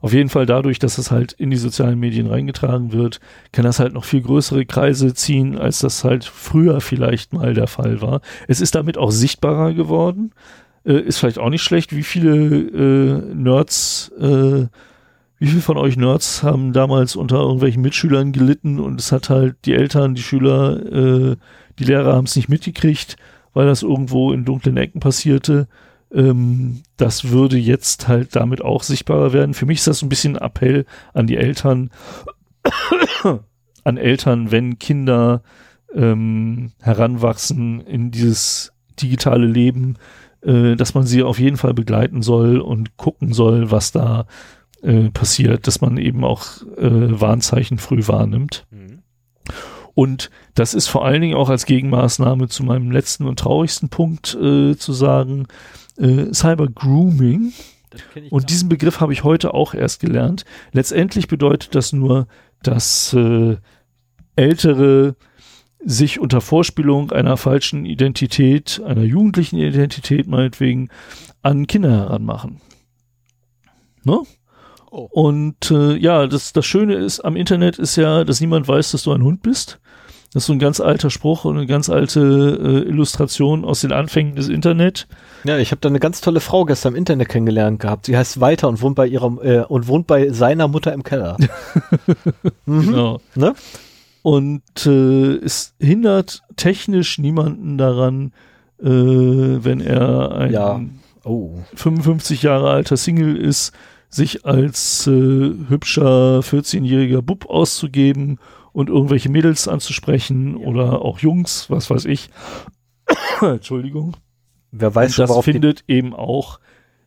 [SPEAKER 2] Auf jeden Fall dadurch, dass es halt in die sozialen Medien reingetragen wird, kann das halt noch viel größere Kreise ziehen, als das halt früher vielleicht mal der Fall war. Es ist damit auch sichtbarer geworden. Äh, ist vielleicht auch nicht schlecht, wie viele äh, Nerds, äh, wie viele von euch Nerds haben damals unter irgendwelchen Mitschülern gelitten und es hat halt die Eltern, die Schüler, äh, die Lehrer haben es nicht mitgekriegt, weil das irgendwo in dunklen Ecken passierte ähm, das würde jetzt halt damit auch sichtbarer werden. Für mich ist das ein bisschen ein Appell an die Eltern, an Eltern, wenn Kinder ähm, heranwachsen in dieses digitale Leben, äh, dass man sie auf jeden Fall begleiten soll und gucken soll, was da äh, passiert, dass man eben auch äh, Warnzeichen früh wahrnimmt. Mhm. Und das ist vor allen Dingen auch als Gegenmaßnahme zu meinem letzten und traurigsten Punkt äh, zu sagen, äh, Cyber Grooming. Und diesen Begriff habe ich heute auch erst gelernt. Letztendlich bedeutet das nur, dass äh, Ältere sich unter Vorspielung einer falschen Identität, einer jugendlichen Identität meinetwegen, an Kinder heranmachen. Ne? Oh. Und äh, ja, das, das Schöne ist am Internet ist ja, dass niemand weiß, dass du ein Hund bist. Das ist so ein ganz alter Spruch und eine ganz alte äh, Illustration aus den Anfängen des Internet.
[SPEAKER 1] Ja, ich habe da eine ganz tolle Frau gestern im Internet kennengelernt gehabt. Sie heißt Walter und wohnt bei ihrer äh, und wohnt bei seiner Mutter im Keller.
[SPEAKER 2] mhm. Genau. Ne? Und äh, es hindert technisch niemanden daran, äh, wenn er ein ja. oh. 55 Jahre alter Single ist, sich als äh, hübscher 14-jähriger Bub auszugeben und irgendwelche Mädels anzusprechen ja. oder auch Jungs, was weiß ich. Entschuldigung. Wer weiß und schon, das findet eben auch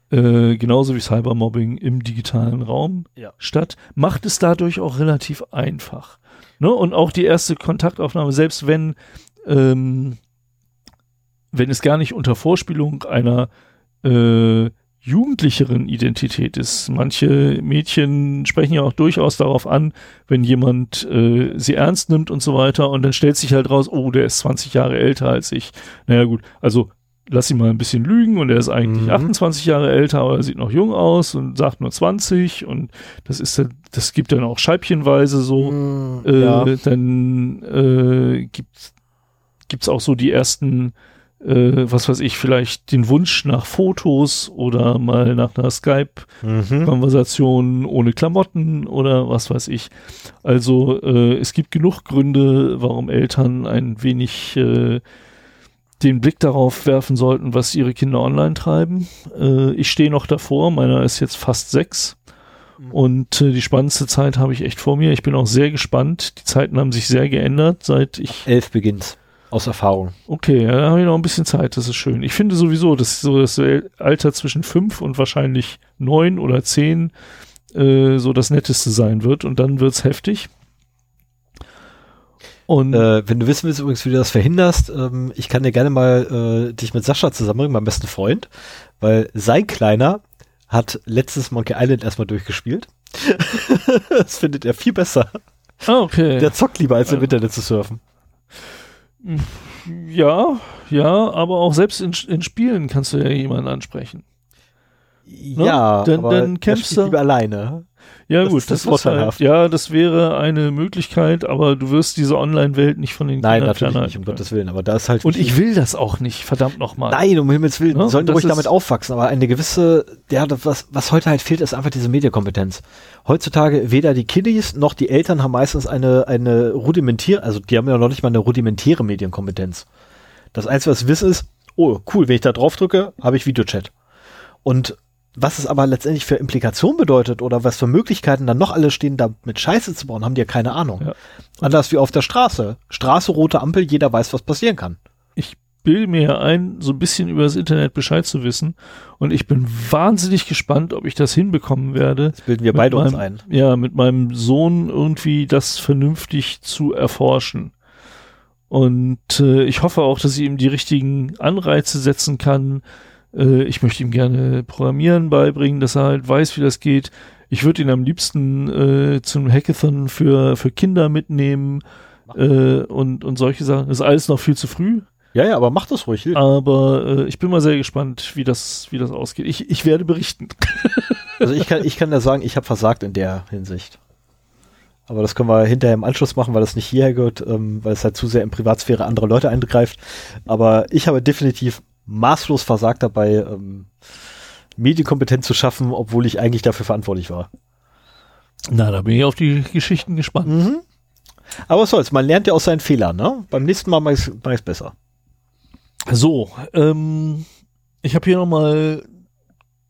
[SPEAKER 2] äh, genauso wie Cybermobbing im digitalen Raum ja. statt. Macht es dadurch auch relativ einfach. Ne? Und auch die erste Kontaktaufnahme, selbst wenn ähm, wenn es gar nicht unter Vorspielung einer äh, jugendlicheren Identität ist. Manche Mädchen sprechen ja auch durchaus darauf an, wenn jemand äh, sie ernst nimmt und so weiter und dann stellt sich halt raus, oh, der ist 20 Jahre älter als ich. Naja gut, also lass sie mal ein bisschen lügen und er ist eigentlich mhm. 28 Jahre älter, aber er sieht noch jung aus und sagt nur 20 und das ist das gibt dann auch scheibchenweise so. Mhm, äh, ja. Dann äh, gibt gibt's auch so die ersten äh, was weiß ich, vielleicht den Wunsch nach Fotos oder mal nach einer mhm. Skype-Konversation mhm. ohne Klamotten oder was weiß ich. Also äh, es gibt genug Gründe, warum Eltern ein wenig äh, den Blick darauf werfen sollten, was ihre Kinder online treiben. Äh, ich stehe noch davor, meiner ist jetzt fast sechs. Mhm. Und äh, die spannendste Zeit habe ich echt vor mir. Ich bin auch sehr gespannt. Die Zeiten haben sich sehr geändert, seit ich.
[SPEAKER 1] elf beginnt. Aus Erfahrung.
[SPEAKER 2] Okay, ja, da habe ich noch ein bisschen Zeit, das ist schön. Ich finde sowieso, dass so das Alter zwischen fünf und wahrscheinlich neun oder zehn äh, so das Netteste sein wird und dann wird es heftig.
[SPEAKER 1] Und äh, wenn du wissen willst übrigens, wie du das verhinderst, ähm, ich kann dir gerne mal äh, dich mit Sascha zusammenbringen, meinem besten Freund, weil sein Kleiner hat letztes Monkey Island erstmal durchgespielt. das findet er viel besser.
[SPEAKER 2] Ah, okay.
[SPEAKER 1] Der zockt lieber, als im Internet zu surfen.
[SPEAKER 2] Ja, ja, aber auch selbst in, in Spielen kannst du ja jemanden ansprechen.
[SPEAKER 1] Ja, dann, aber dann
[SPEAKER 2] kämpfst du
[SPEAKER 1] alleine.
[SPEAKER 2] Ja, das gut, das, das halt- vorteilhaft. Halt, ja, das wäre eine Möglichkeit, aber du wirst diese Online-Welt nicht von
[SPEAKER 1] den Nein, Kindern natürlich nicht, um Gottes Willen, aber da ist halt.
[SPEAKER 2] Und ich will das auch nicht, verdammt nochmal.
[SPEAKER 1] Nein, um Himmels Willen, ja, ne? sollen ruhig damit aufwachsen, aber eine gewisse, ja, was, was heute halt fehlt, ist einfach diese Medienkompetenz. Heutzutage weder die Kiddies noch die Eltern haben meistens eine, eine rudimentäre, also die haben ja noch nicht mal eine rudimentäre Medienkompetenz. Das Einzige, was ich wissen, ist, oh, cool, wenn ich da drauf drücke, habe ich Videochat. Und was es aber letztendlich für Implikationen bedeutet oder was für Möglichkeiten dann noch alle stehen, damit Scheiße zu bauen, haben die ja keine Ahnung. Ja. Anders wie auf der Straße. Straße, rote Ampel, jeder weiß, was passieren kann.
[SPEAKER 2] Ich bilde mir ein, so ein bisschen über das Internet Bescheid zu wissen. Und ich bin wahnsinnig gespannt, ob ich das hinbekommen werde. Das
[SPEAKER 1] bilden wir beide
[SPEAKER 2] meinem, uns
[SPEAKER 1] ein.
[SPEAKER 2] Ja, mit meinem Sohn irgendwie das vernünftig zu erforschen. Und äh, ich hoffe auch, dass ich ihm die richtigen Anreize setzen kann, äh, ich möchte ihm gerne Programmieren beibringen, dass er halt weiß, wie das geht. Ich würde ihn am liebsten äh, zum Hackathon für, für Kinder mitnehmen äh, und, und solche Sachen. Das ist alles noch viel zu früh.
[SPEAKER 1] Ja, ja, aber mach das ruhig.
[SPEAKER 2] Aber äh, ich bin mal sehr gespannt, wie das, wie das ausgeht. Ich, ich werde berichten.
[SPEAKER 1] also ich kann, ich kann da sagen, ich habe versagt in der Hinsicht. Aber das können wir hinterher im Anschluss machen, weil das nicht hierher gehört, ähm, weil es halt zu sehr in Privatsphäre anderer Leute eingreift. Aber ich habe definitiv maßlos versagt dabei, ähm, Medienkompetenz zu schaffen, obwohl ich eigentlich dafür verantwortlich war.
[SPEAKER 2] Na, da bin ich auf die Geschichten gespannt. Mhm.
[SPEAKER 1] Aber was soll's, man lernt ja aus seinen Fehlern, ne? Beim nächsten Mal mache ich es besser.
[SPEAKER 2] So, ähm, ich habe hier nochmal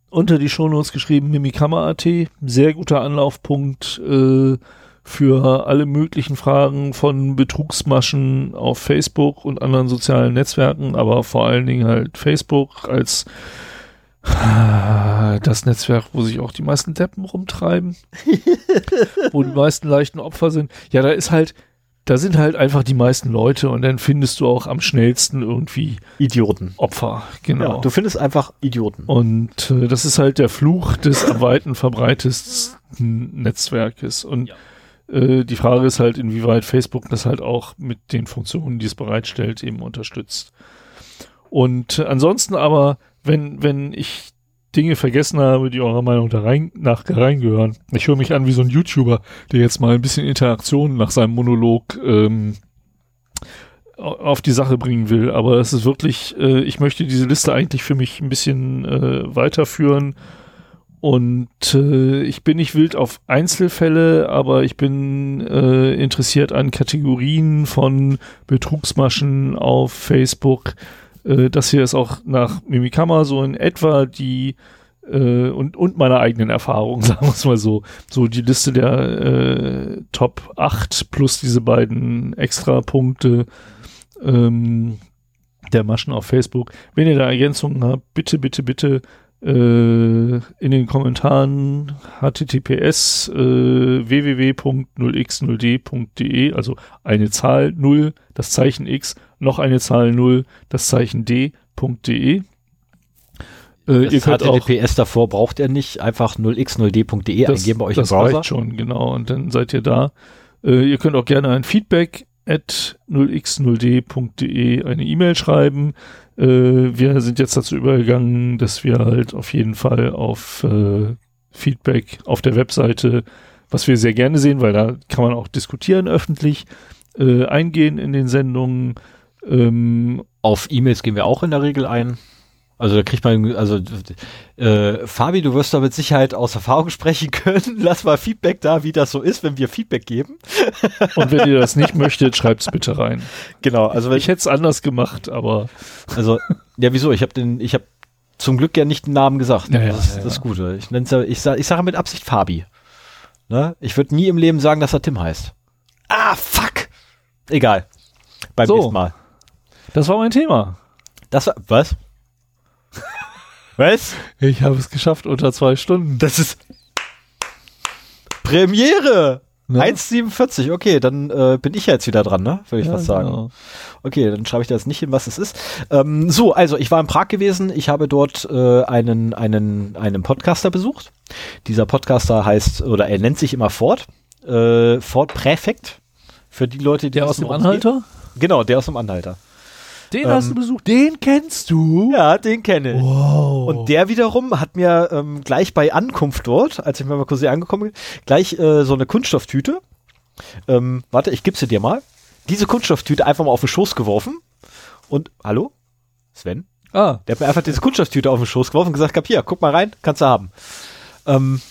[SPEAKER 2] unter die Shownotes geschrieben, Mimikammer.at, sehr guter Anlaufpunkt, äh, für alle möglichen Fragen von Betrugsmaschen auf Facebook und anderen sozialen Netzwerken, aber vor allen Dingen halt Facebook als ah, das Netzwerk, wo sich auch die meisten Deppen rumtreiben, wo die meisten leichten Opfer sind. Ja, da ist halt, da sind halt einfach die meisten Leute und dann findest du auch am schnellsten irgendwie
[SPEAKER 1] Idioten.
[SPEAKER 2] Opfer,
[SPEAKER 1] genau. Ja, du findest einfach Idioten.
[SPEAKER 2] Und äh, das ist halt der Fluch des am weiten verbreitesten Netzwerkes. Und ja äh, die Frage ist halt, inwieweit Facebook das halt auch mit den Funktionen, die es bereitstellt, eben unterstützt. Und ansonsten aber, wenn, wenn ich Dinge vergessen habe, die eurer Meinung da rein, nach reingehören. Ich höre mich an wie so ein YouTuber, der jetzt mal ein bisschen Interaktion nach seinem Monolog ähm, auf die Sache bringen will. Aber es ist wirklich, äh, ich möchte diese Liste eigentlich für mich ein bisschen äh, weiterführen und äh, ich bin nicht wild auf Einzelfälle, aber ich bin äh, interessiert an Kategorien von Betrugsmaschen auf Facebook. Äh, das hier ist auch nach Mimikama so in etwa die äh, und, und meiner eigenen Erfahrung, sagen wir es mal so. So die Liste der äh, Top 8 plus diese beiden Extrapunkte ähm, der Maschen auf Facebook. Wenn ihr da Ergänzungen habt, bitte, bitte, bitte äh, in den Kommentaren https äh, www.0x0d.de, also eine Zahl 0, das Zeichen x, noch eine Zahl 0, das Zeichen d.de. Äh,
[SPEAKER 1] das HTTPS auch, davor braucht er nicht, einfach 0x0d.de eingeben bei
[SPEAKER 2] euch im Browser. Das reicht schon, genau, und dann seid ihr da. Äh, ihr könnt auch gerne ein Feedback at 0x0d.de eine E-Mail schreiben. Äh, wir sind jetzt dazu übergegangen, dass wir halt auf jeden Fall auf äh, Feedback auf der Webseite, was wir sehr gerne sehen, weil da kann man auch diskutieren öffentlich, äh, eingehen in den Sendungen.
[SPEAKER 1] Ähm, auf E-Mails gehen wir auch in der Regel ein. Also da kriegt man, also äh, Fabi, du wirst da mit Sicherheit aus Erfahrung sprechen können. Lass mal Feedback da, wie das so ist, wenn wir Feedback geben.
[SPEAKER 2] Und wenn ihr das nicht möchtet, schreibt es bitte rein.
[SPEAKER 1] Genau,
[SPEAKER 2] also wenn, ich hätte es anders gemacht, aber
[SPEAKER 1] also ja, wieso? Ich habe den, ich habe zum Glück ja nicht den Namen gesagt.
[SPEAKER 2] Ja,
[SPEAKER 1] das,
[SPEAKER 2] ist,
[SPEAKER 1] ja, das Gute. Ich nenn's ja, ich sage, ich sage mit Absicht Fabi. Ne? Ich würde nie im Leben sagen, dass er Tim heißt. Ah, fuck. Egal.
[SPEAKER 2] Beim so, nächsten Mal. Das war mein Thema.
[SPEAKER 1] Das war, was?
[SPEAKER 2] Was? Ich habe es geschafft unter zwei Stunden.
[SPEAKER 1] Das ist Premiere! Ne? 1,47, okay, dann äh, bin ich ja jetzt wieder dran, ne? Würde ich ja, was sagen. Genau. Okay, dann schreibe ich da jetzt nicht hin, was es ist. Ähm, so, also ich war in Prag gewesen, ich habe dort äh, einen, einen, einen Podcaster besucht. Dieser Podcaster heißt, oder er nennt sich immer Ford, äh, Ford Präfekt. Für die Leute, die der aus dem Anhalter?
[SPEAKER 2] Geht. Genau, der aus dem Anhalter.
[SPEAKER 1] Den ähm, hast du ähm, besucht. Den kennst du?
[SPEAKER 2] Ja, den kenne
[SPEAKER 1] ich. Wow. Und der wiederum hat mir ähm, gleich bei Ankunft dort, als ich mal kurz hier angekommen bin, gleich äh, so eine Kunststofftüte. Ähm, warte, ich gebe sie dir mal. Diese Kunststofftüte einfach mal auf den Schoß geworfen. Und, hallo? Sven? Ah. Der hat mir einfach diese Kunststofftüte auf den Schoß geworfen und gesagt, hab, hier, guck mal rein, kannst du haben. Ähm,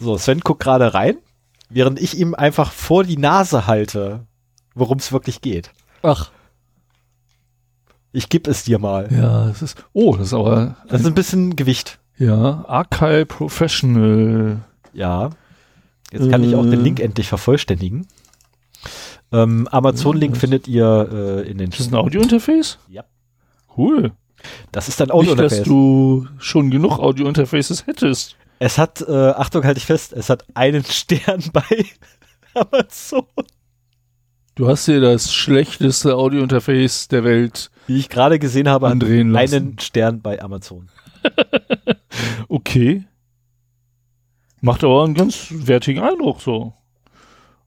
[SPEAKER 1] so, Sven guckt gerade rein während ich ihm einfach vor die Nase halte, worum es wirklich geht.
[SPEAKER 2] Ach.
[SPEAKER 1] Ich gebe es dir mal.
[SPEAKER 2] Ja, das ist. Oh, das ist aber.
[SPEAKER 1] Das ist ein bisschen Gewicht.
[SPEAKER 2] Ja, Archive Professional.
[SPEAKER 1] Ja. Jetzt kann äh, ich auch den Link äh. endlich vervollständigen. Ähm, Amazon-Link findet ihr äh, in den.
[SPEAKER 2] Ist das ein Audio-Interface?
[SPEAKER 1] Ja.
[SPEAKER 2] Cool.
[SPEAKER 1] Das ist dein
[SPEAKER 2] Audio-Interface. Nicht, dass du schon genug Audio-Interfaces hättest.
[SPEAKER 1] Es hat, äh, Achtung, halte ich fest, es hat einen Stern bei Amazon.
[SPEAKER 2] Du hast dir das schlechteste Audio-Interface der Welt,
[SPEAKER 1] Wie ich gerade gesehen habe,
[SPEAKER 2] andrehen hat einen lassen.
[SPEAKER 1] Stern bei Amazon.
[SPEAKER 2] okay. Macht aber einen ganz wertigen Eindruck so.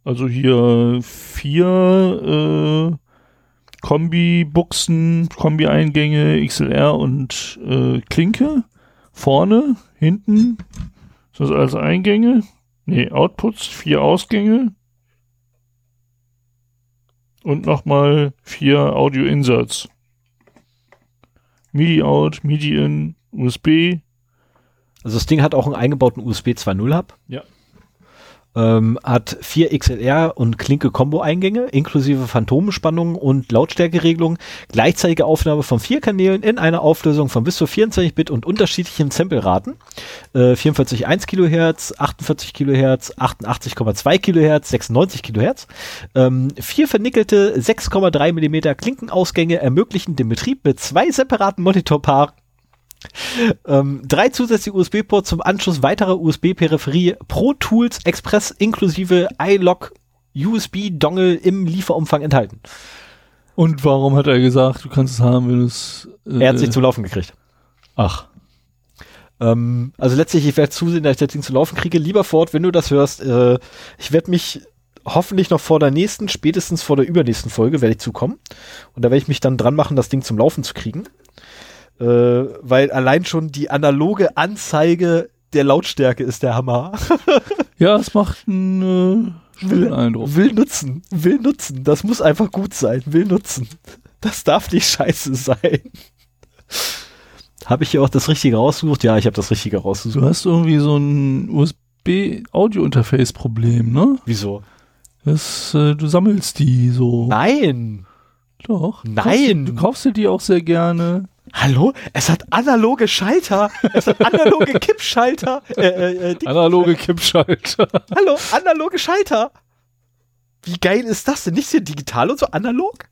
[SPEAKER 2] Also hier vier äh, Kombi-Buchsen, Kombi-Eingänge, XLR und äh, Klinke vorne hinten sind das alles Eingänge. Ne, Outputs, vier Ausgänge. Und nochmal vier Audio-Insatz. MIDI-Out, MIDI-In, USB.
[SPEAKER 1] Also das Ding hat auch einen eingebauten USB 2.0-Hub.
[SPEAKER 2] Ja.
[SPEAKER 1] Ähm, hat vier XLR und Klinke Combo-Eingänge inklusive Phantomenspannung und Lautstärkeregelung, gleichzeitige Aufnahme von vier Kanälen in einer Auflösung von bis zu 24 Bit und unterschiedlichen Sampleraten. Äh, 44,1 Kilohertz, 48 Kilohertz, 88,2 Kilohertz, 96 Kilohertz. Ähm, vier vernickelte 6,3 Millimeter Klinkenausgänge ermöglichen den Betrieb mit zwei separaten Monitorpaaren ähm, drei zusätzliche USB-Ports zum Anschluss weiterer USB-Peripherie Pro Tools Express inklusive iLock USB-Dongle im Lieferumfang enthalten.
[SPEAKER 2] Und warum hat er gesagt, du kannst es haben, wenn
[SPEAKER 1] es. Äh, er hat es nicht zum Laufen gekriegt.
[SPEAKER 2] Ach.
[SPEAKER 1] Ähm, also letztlich, ich werde zusehen, dass ich das Ding zum laufen kriege. Lieber Ford, wenn du das hörst, äh, ich werde mich hoffentlich noch vor der nächsten, spätestens vor der übernächsten Folge werde ich zukommen. Und da werde ich mich dann dran machen, das Ding zum Laufen zu kriegen. Äh, weil allein schon die analoge Anzeige der Lautstärke ist der Hammer.
[SPEAKER 2] ja, es macht einen
[SPEAKER 1] äh, will, Eindruck. Will nutzen, will nutzen. Das muss einfach gut sein, will nutzen. Das darf nicht scheiße sein. Habe ich hier auch das Richtige rausgesucht? Ja, ich habe das Richtige rausgesucht.
[SPEAKER 2] Du hast irgendwie so ein USB-Audio-Interface-Problem, ne?
[SPEAKER 1] Wieso?
[SPEAKER 2] Das, äh, du sammelst die so.
[SPEAKER 1] Nein!
[SPEAKER 2] Doch. Nein! Du kaufst, du kaufst dir die auch sehr gerne.
[SPEAKER 1] Hallo? Es hat analoge Schalter. Es hat analoge Kippschalter. Äh,
[SPEAKER 2] äh, äh analoge Kippschalter.
[SPEAKER 1] Hallo, analoge Schalter. Wie geil ist das denn? Nicht so digital und so analog?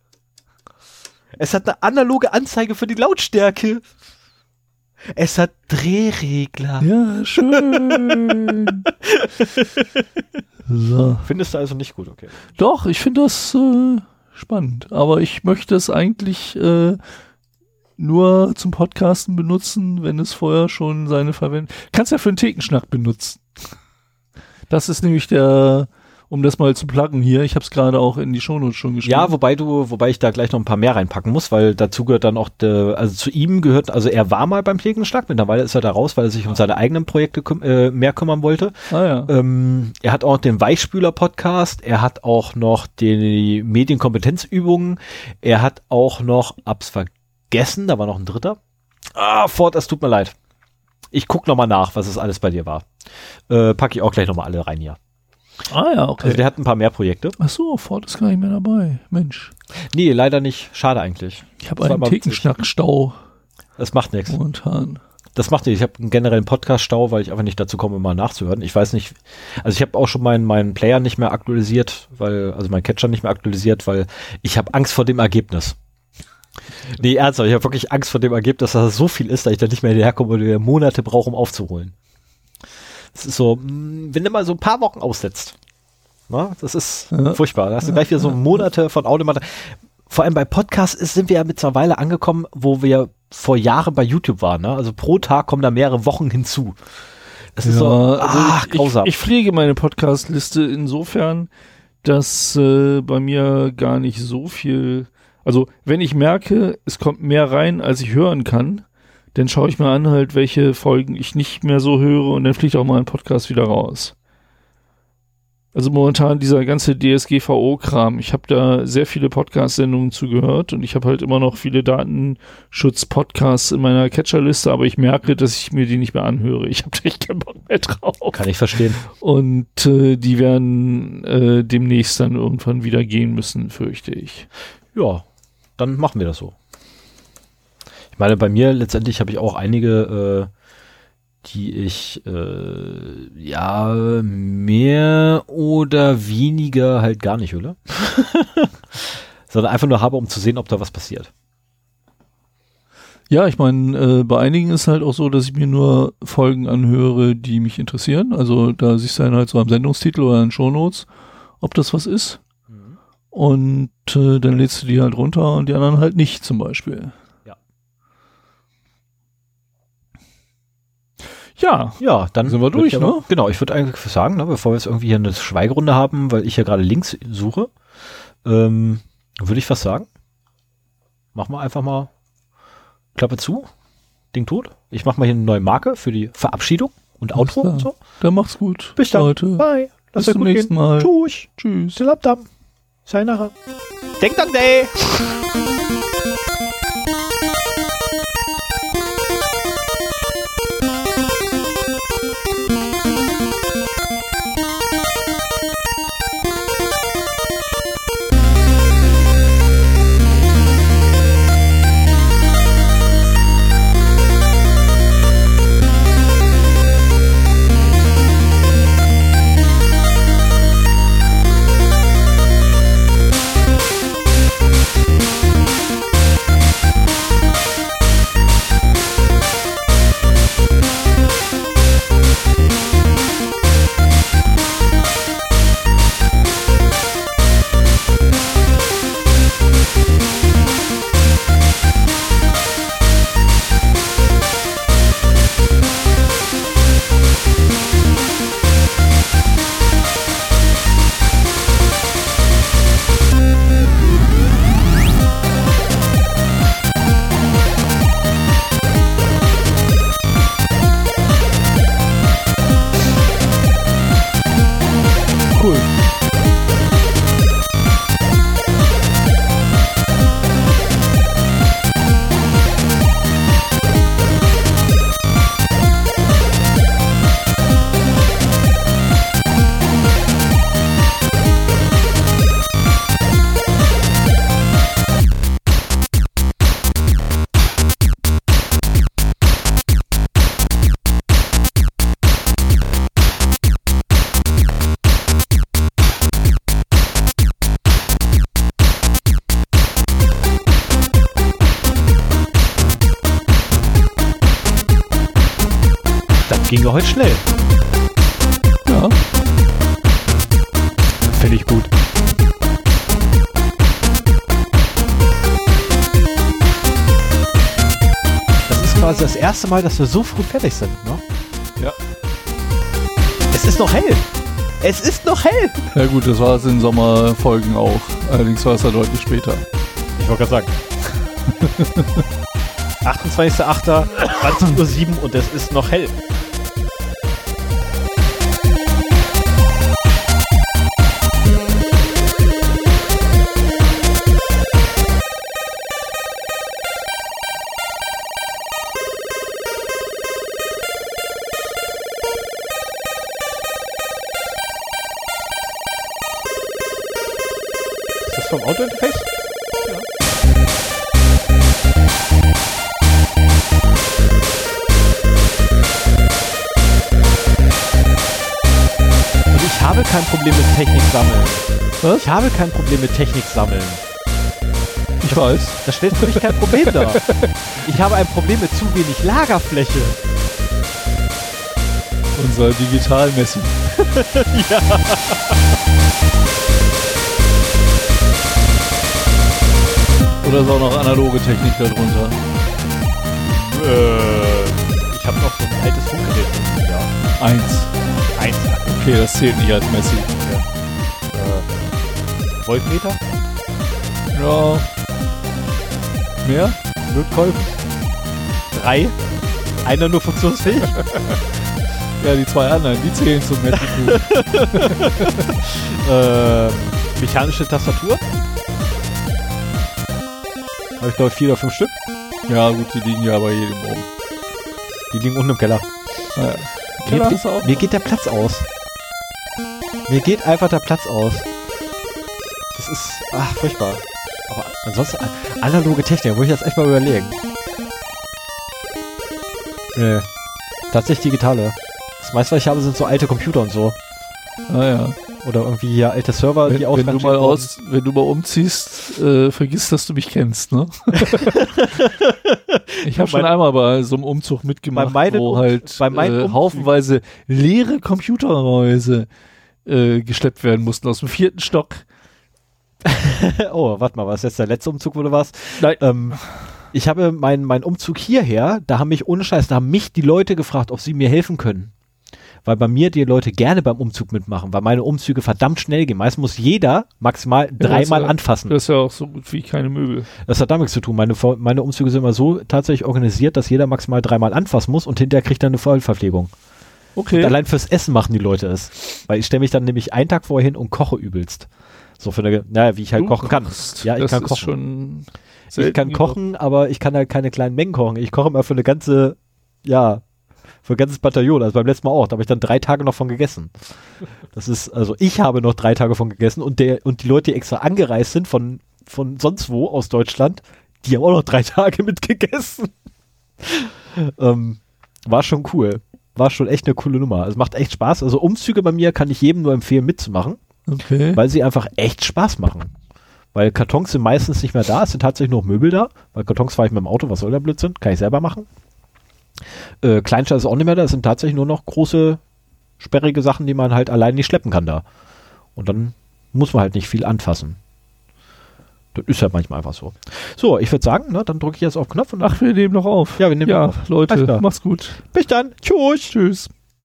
[SPEAKER 1] Es hat eine analoge Anzeige für die Lautstärke. Es hat Drehregler. Ja, schön. so. Findest du also nicht gut, okay.
[SPEAKER 2] Doch, ich finde das äh, spannend. Aber ich möchte es eigentlich äh, nur zum Podcasten benutzen, wenn es vorher schon seine Verwendung. Kannst ja für einen Thekenschnack benutzen. Das ist nämlich der, um das mal zu pluggen hier. Ich habe es gerade auch in die Shownotes schon geschrieben. Ja,
[SPEAKER 1] wobei du, wobei ich da gleich noch ein paar mehr reinpacken muss, weil dazu gehört dann auch, de, also zu ihm gehört, also er war mal beim Schlag. mittlerweile ist er da raus, weil er sich um seine eigenen Projekte küm äh, mehr kümmern wollte. Ah, ja. Ähm, er hat auch den Weichspüler-Podcast, er hat auch noch die Medienkompetenzübungen, er hat auch noch, abs vergessen, da war noch ein dritter. Ah, Ford, es tut mir leid. Ich gucke nochmal nach, was es alles bei dir war. Äh, packe ich auch gleich nochmal alle rein hier. Ah ja, okay. Also der hat ein paar mehr Projekte.
[SPEAKER 2] Ach so, Ford ist gar nicht mehr dabei. Mensch.
[SPEAKER 1] Nee, leider nicht. Schade eigentlich.
[SPEAKER 2] Ich habe einen Thekenschnackstau.
[SPEAKER 1] Das macht nichts.
[SPEAKER 2] Momentan.
[SPEAKER 1] Das macht nichts. Ich habe einen generellen Podcast-Stau, weil ich einfach nicht dazu komme, mal nachzuhören. Ich weiß nicht, also ich habe auch schon meinen, meinen Player nicht mehr aktualisiert, weil, also meinen Catcher nicht mehr aktualisiert, weil ich habe Angst vor dem Ergebnis. Nee, ernsthaft, ich habe wirklich Angst vor dem Ergebnis, dass das so viel ist, dass ich da nicht mehr hinterherkomme und wir Monate brauche, um aufzuholen. Es ist so, mm, wenn du mal so ein paar Wochen aussetzt. Na, ne, das ist ja. furchtbar. Da hast du gleich wieder so Monate von Audiomater. Vor allem bei Podcasts sind wir ja mittlerweile angekommen, wo wir vor Jahren bei YouTube waren. Ne? Also pro Tag kommen da mehrere Wochen hinzu.
[SPEAKER 2] Das ja, ist so ah, also ich, grausam. Ich, ich pflege meine Podcast-Liste insofern, dass äh, bei mir gar nicht so viel also, wenn ich merke, es kommt mehr rein, als ich hören kann, dann schaue ich mir an, halt, welche Folgen ich nicht mehr so höre und dann fliegt auch mal ein Podcast wieder raus. Also momentan dieser ganze DSGVO-Kram. Ich habe da sehr viele Podcast-Sendungen zugehört und ich habe halt immer noch viele Datenschutz-Podcasts in meiner Catcher-Liste, aber ich merke, dass ich mir die nicht mehr anhöre. Ich habe da echt keinen Bock
[SPEAKER 1] mehr drauf. Kann ich verstehen.
[SPEAKER 2] Und äh, die werden äh, demnächst dann irgendwann wieder gehen müssen, fürchte ich.
[SPEAKER 1] Ja, dann machen wir das so. Ich meine, bei mir letztendlich habe ich auch einige, äh, die ich äh, ja mehr oder weniger halt gar nicht höre. Sondern einfach nur habe, um zu sehen, ob da was passiert.
[SPEAKER 2] Ja, ich meine, äh, bei einigen ist halt auch so, dass ich mir nur Folgen anhöre, die mich interessieren. Also da siehst du dann halt so am Sendungstitel oder in Shownotes, ob das was ist. Und äh, dann lädst du die halt runter und die anderen halt nicht zum Beispiel.
[SPEAKER 1] Ja. Ja, ja dann sind wir durch, ne? Genau, ich würde eigentlich sagen, ne, bevor wir jetzt irgendwie hier eine Schweigerunde haben, weil ich ja gerade Links suche, ähm, würde ich was sagen. Machen wir einfach mal Klappe zu, Ding tot. Ich mache mal hier eine neue Marke für die Verabschiedung und Outro und so.
[SPEAKER 2] Dann macht's gut.
[SPEAKER 1] Bis dann. Leute.
[SPEAKER 2] Bye. Lass Bis zum nächsten gehen. Mal.
[SPEAKER 1] Tschüss. Tschüss. Dilabdam. Sayonara. Ding Dong Day! war heute schnell.
[SPEAKER 2] Ja. Finde ich gut.
[SPEAKER 1] Das ist quasi das erste Mal, dass wir so früh fertig sind, ne?
[SPEAKER 2] Ja.
[SPEAKER 1] Es ist noch hell. Es ist noch hell.
[SPEAKER 2] Ja gut, das war es in Sommerfolgen auch. Allerdings war es ja halt deutlich später.
[SPEAKER 1] Ich wollte gerade sagen. 28.08. 20.07 Uhr und es ist noch hell. Was? Ich habe kein Problem mit Technik sammeln.
[SPEAKER 2] Ich weiß.
[SPEAKER 1] Das stellt für mich kein Problem dar. Ich habe ein Problem mit zu wenig Lagerfläche.
[SPEAKER 2] Unser soll digital messen. ja. Oder ist auch noch analoge Technik darunter?
[SPEAKER 1] Äh, ich habe noch so ein altes Funkgerät. Ja.
[SPEAKER 2] Eins.
[SPEAKER 1] Eins.
[SPEAKER 2] Okay, das zählt nicht als Messi.
[SPEAKER 1] Meter?
[SPEAKER 2] Ja. Mehr? Notkäufe?
[SPEAKER 1] Drei? Einer nur funktionsfähig?
[SPEAKER 2] ja, die zwei anderen, die zählen zum Magic
[SPEAKER 1] äh, Mechanische Tastatur? Habe ich glaube vier oder fünf Stück.
[SPEAKER 2] Ja, gut, die liegen ja bei jedem oben.
[SPEAKER 1] Die liegen unten im Keller. Äh,
[SPEAKER 2] Keller
[SPEAKER 1] mir, mir geht der Platz aus. Mir geht einfach der Platz aus ist ach, furchtbar. Aber ansonsten analoge Technik, muss ich jetzt echt mal überlegen. Nee. Tatsächlich digitale. Das meiste, was ich habe, sind so alte Computer und so.
[SPEAKER 2] Ah ja.
[SPEAKER 1] Oder irgendwie ja, alte Server,
[SPEAKER 2] wenn, die auch wenn du mal aus, Wenn du mal umziehst, äh, vergiss, dass du mich kennst, ne? ich habe schon einmal bei so einem Umzug mitgemacht,
[SPEAKER 1] bei wo halt
[SPEAKER 2] bei äh,
[SPEAKER 1] haufenweise leere Computerhäuser äh, geschleppt werden mussten aus dem vierten Stock oh, warte mal, war das jetzt der letzte Umzug, wo du warst? Nein. Ähm, ich habe meinen mein Umzug hierher, da haben mich ohne Scheiß, da haben mich die Leute gefragt, ob sie mir helfen können. Weil bei mir die Leute gerne beim Umzug mitmachen, weil meine Umzüge verdammt schnell gehen. Meist muss jeder maximal dreimal ja, anfassen.
[SPEAKER 2] Das
[SPEAKER 1] ist
[SPEAKER 2] ja auch so gut wie keine Möbel.
[SPEAKER 1] Das hat damit zu tun. Meine, meine Umzüge sind immer so tatsächlich organisiert, dass jeder maximal dreimal anfassen muss und hinterher kriegt er eine Vollverpflegung. Okay. Und allein fürs Essen machen die Leute es. Weil ich stelle mich dann nämlich einen Tag vorher hin und koche übelst. So für eine, naja, wie ich halt du kochen kochst. kann.
[SPEAKER 2] Ja,
[SPEAKER 1] ich
[SPEAKER 2] das
[SPEAKER 1] kann
[SPEAKER 2] kochen.
[SPEAKER 1] ich kann kochen, aber ich kann halt keine kleinen Mengen kochen. Ich koche immer für eine ganze, ja, für ein ganzes Bataillon. Also beim letzten Mal auch. Da habe ich dann drei Tage noch von gegessen. Das ist, also ich habe noch drei Tage von gegessen und der, und die Leute, die extra angereist sind von, von sonst wo aus Deutschland, die haben auch noch drei Tage mitgegessen. ähm, war schon cool. War schon echt eine coole Nummer. Es macht echt Spaß. Also Umzüge bei mir kann ich jedem nur empfehlen mitzumachen.
[SPEAKER 2] Okay.
[SPEAKER 1] Weil sie einfach echt Spaß machen. Weil Kartons sind meistens nicht mehr da, es sind tatsächlich nur Möbel da. Weil Kartons fahre ich mit dem Auto, was soll der Blödsinn? Kann ich selber machen. Äh, Kleinstadt ist auch nicht mehr da, es sind tatsächlich nur noch große, sperrige Sachen, die man halt allein nicht schleppen kann da. Und dann muss man halt nicht viel anfassen. Das ist halt manchmal einfach so. So, ich würde sagen, ne, dann drücke ich jetzt auf Knopf und. Ach, wir nehmen noch auf.
[SPEAKER 2] Ja, wir nehmen ja, noch auf. Leute, mach's gut.
[SPEAKER 1] Bis dann. Tschüss. Tschüss.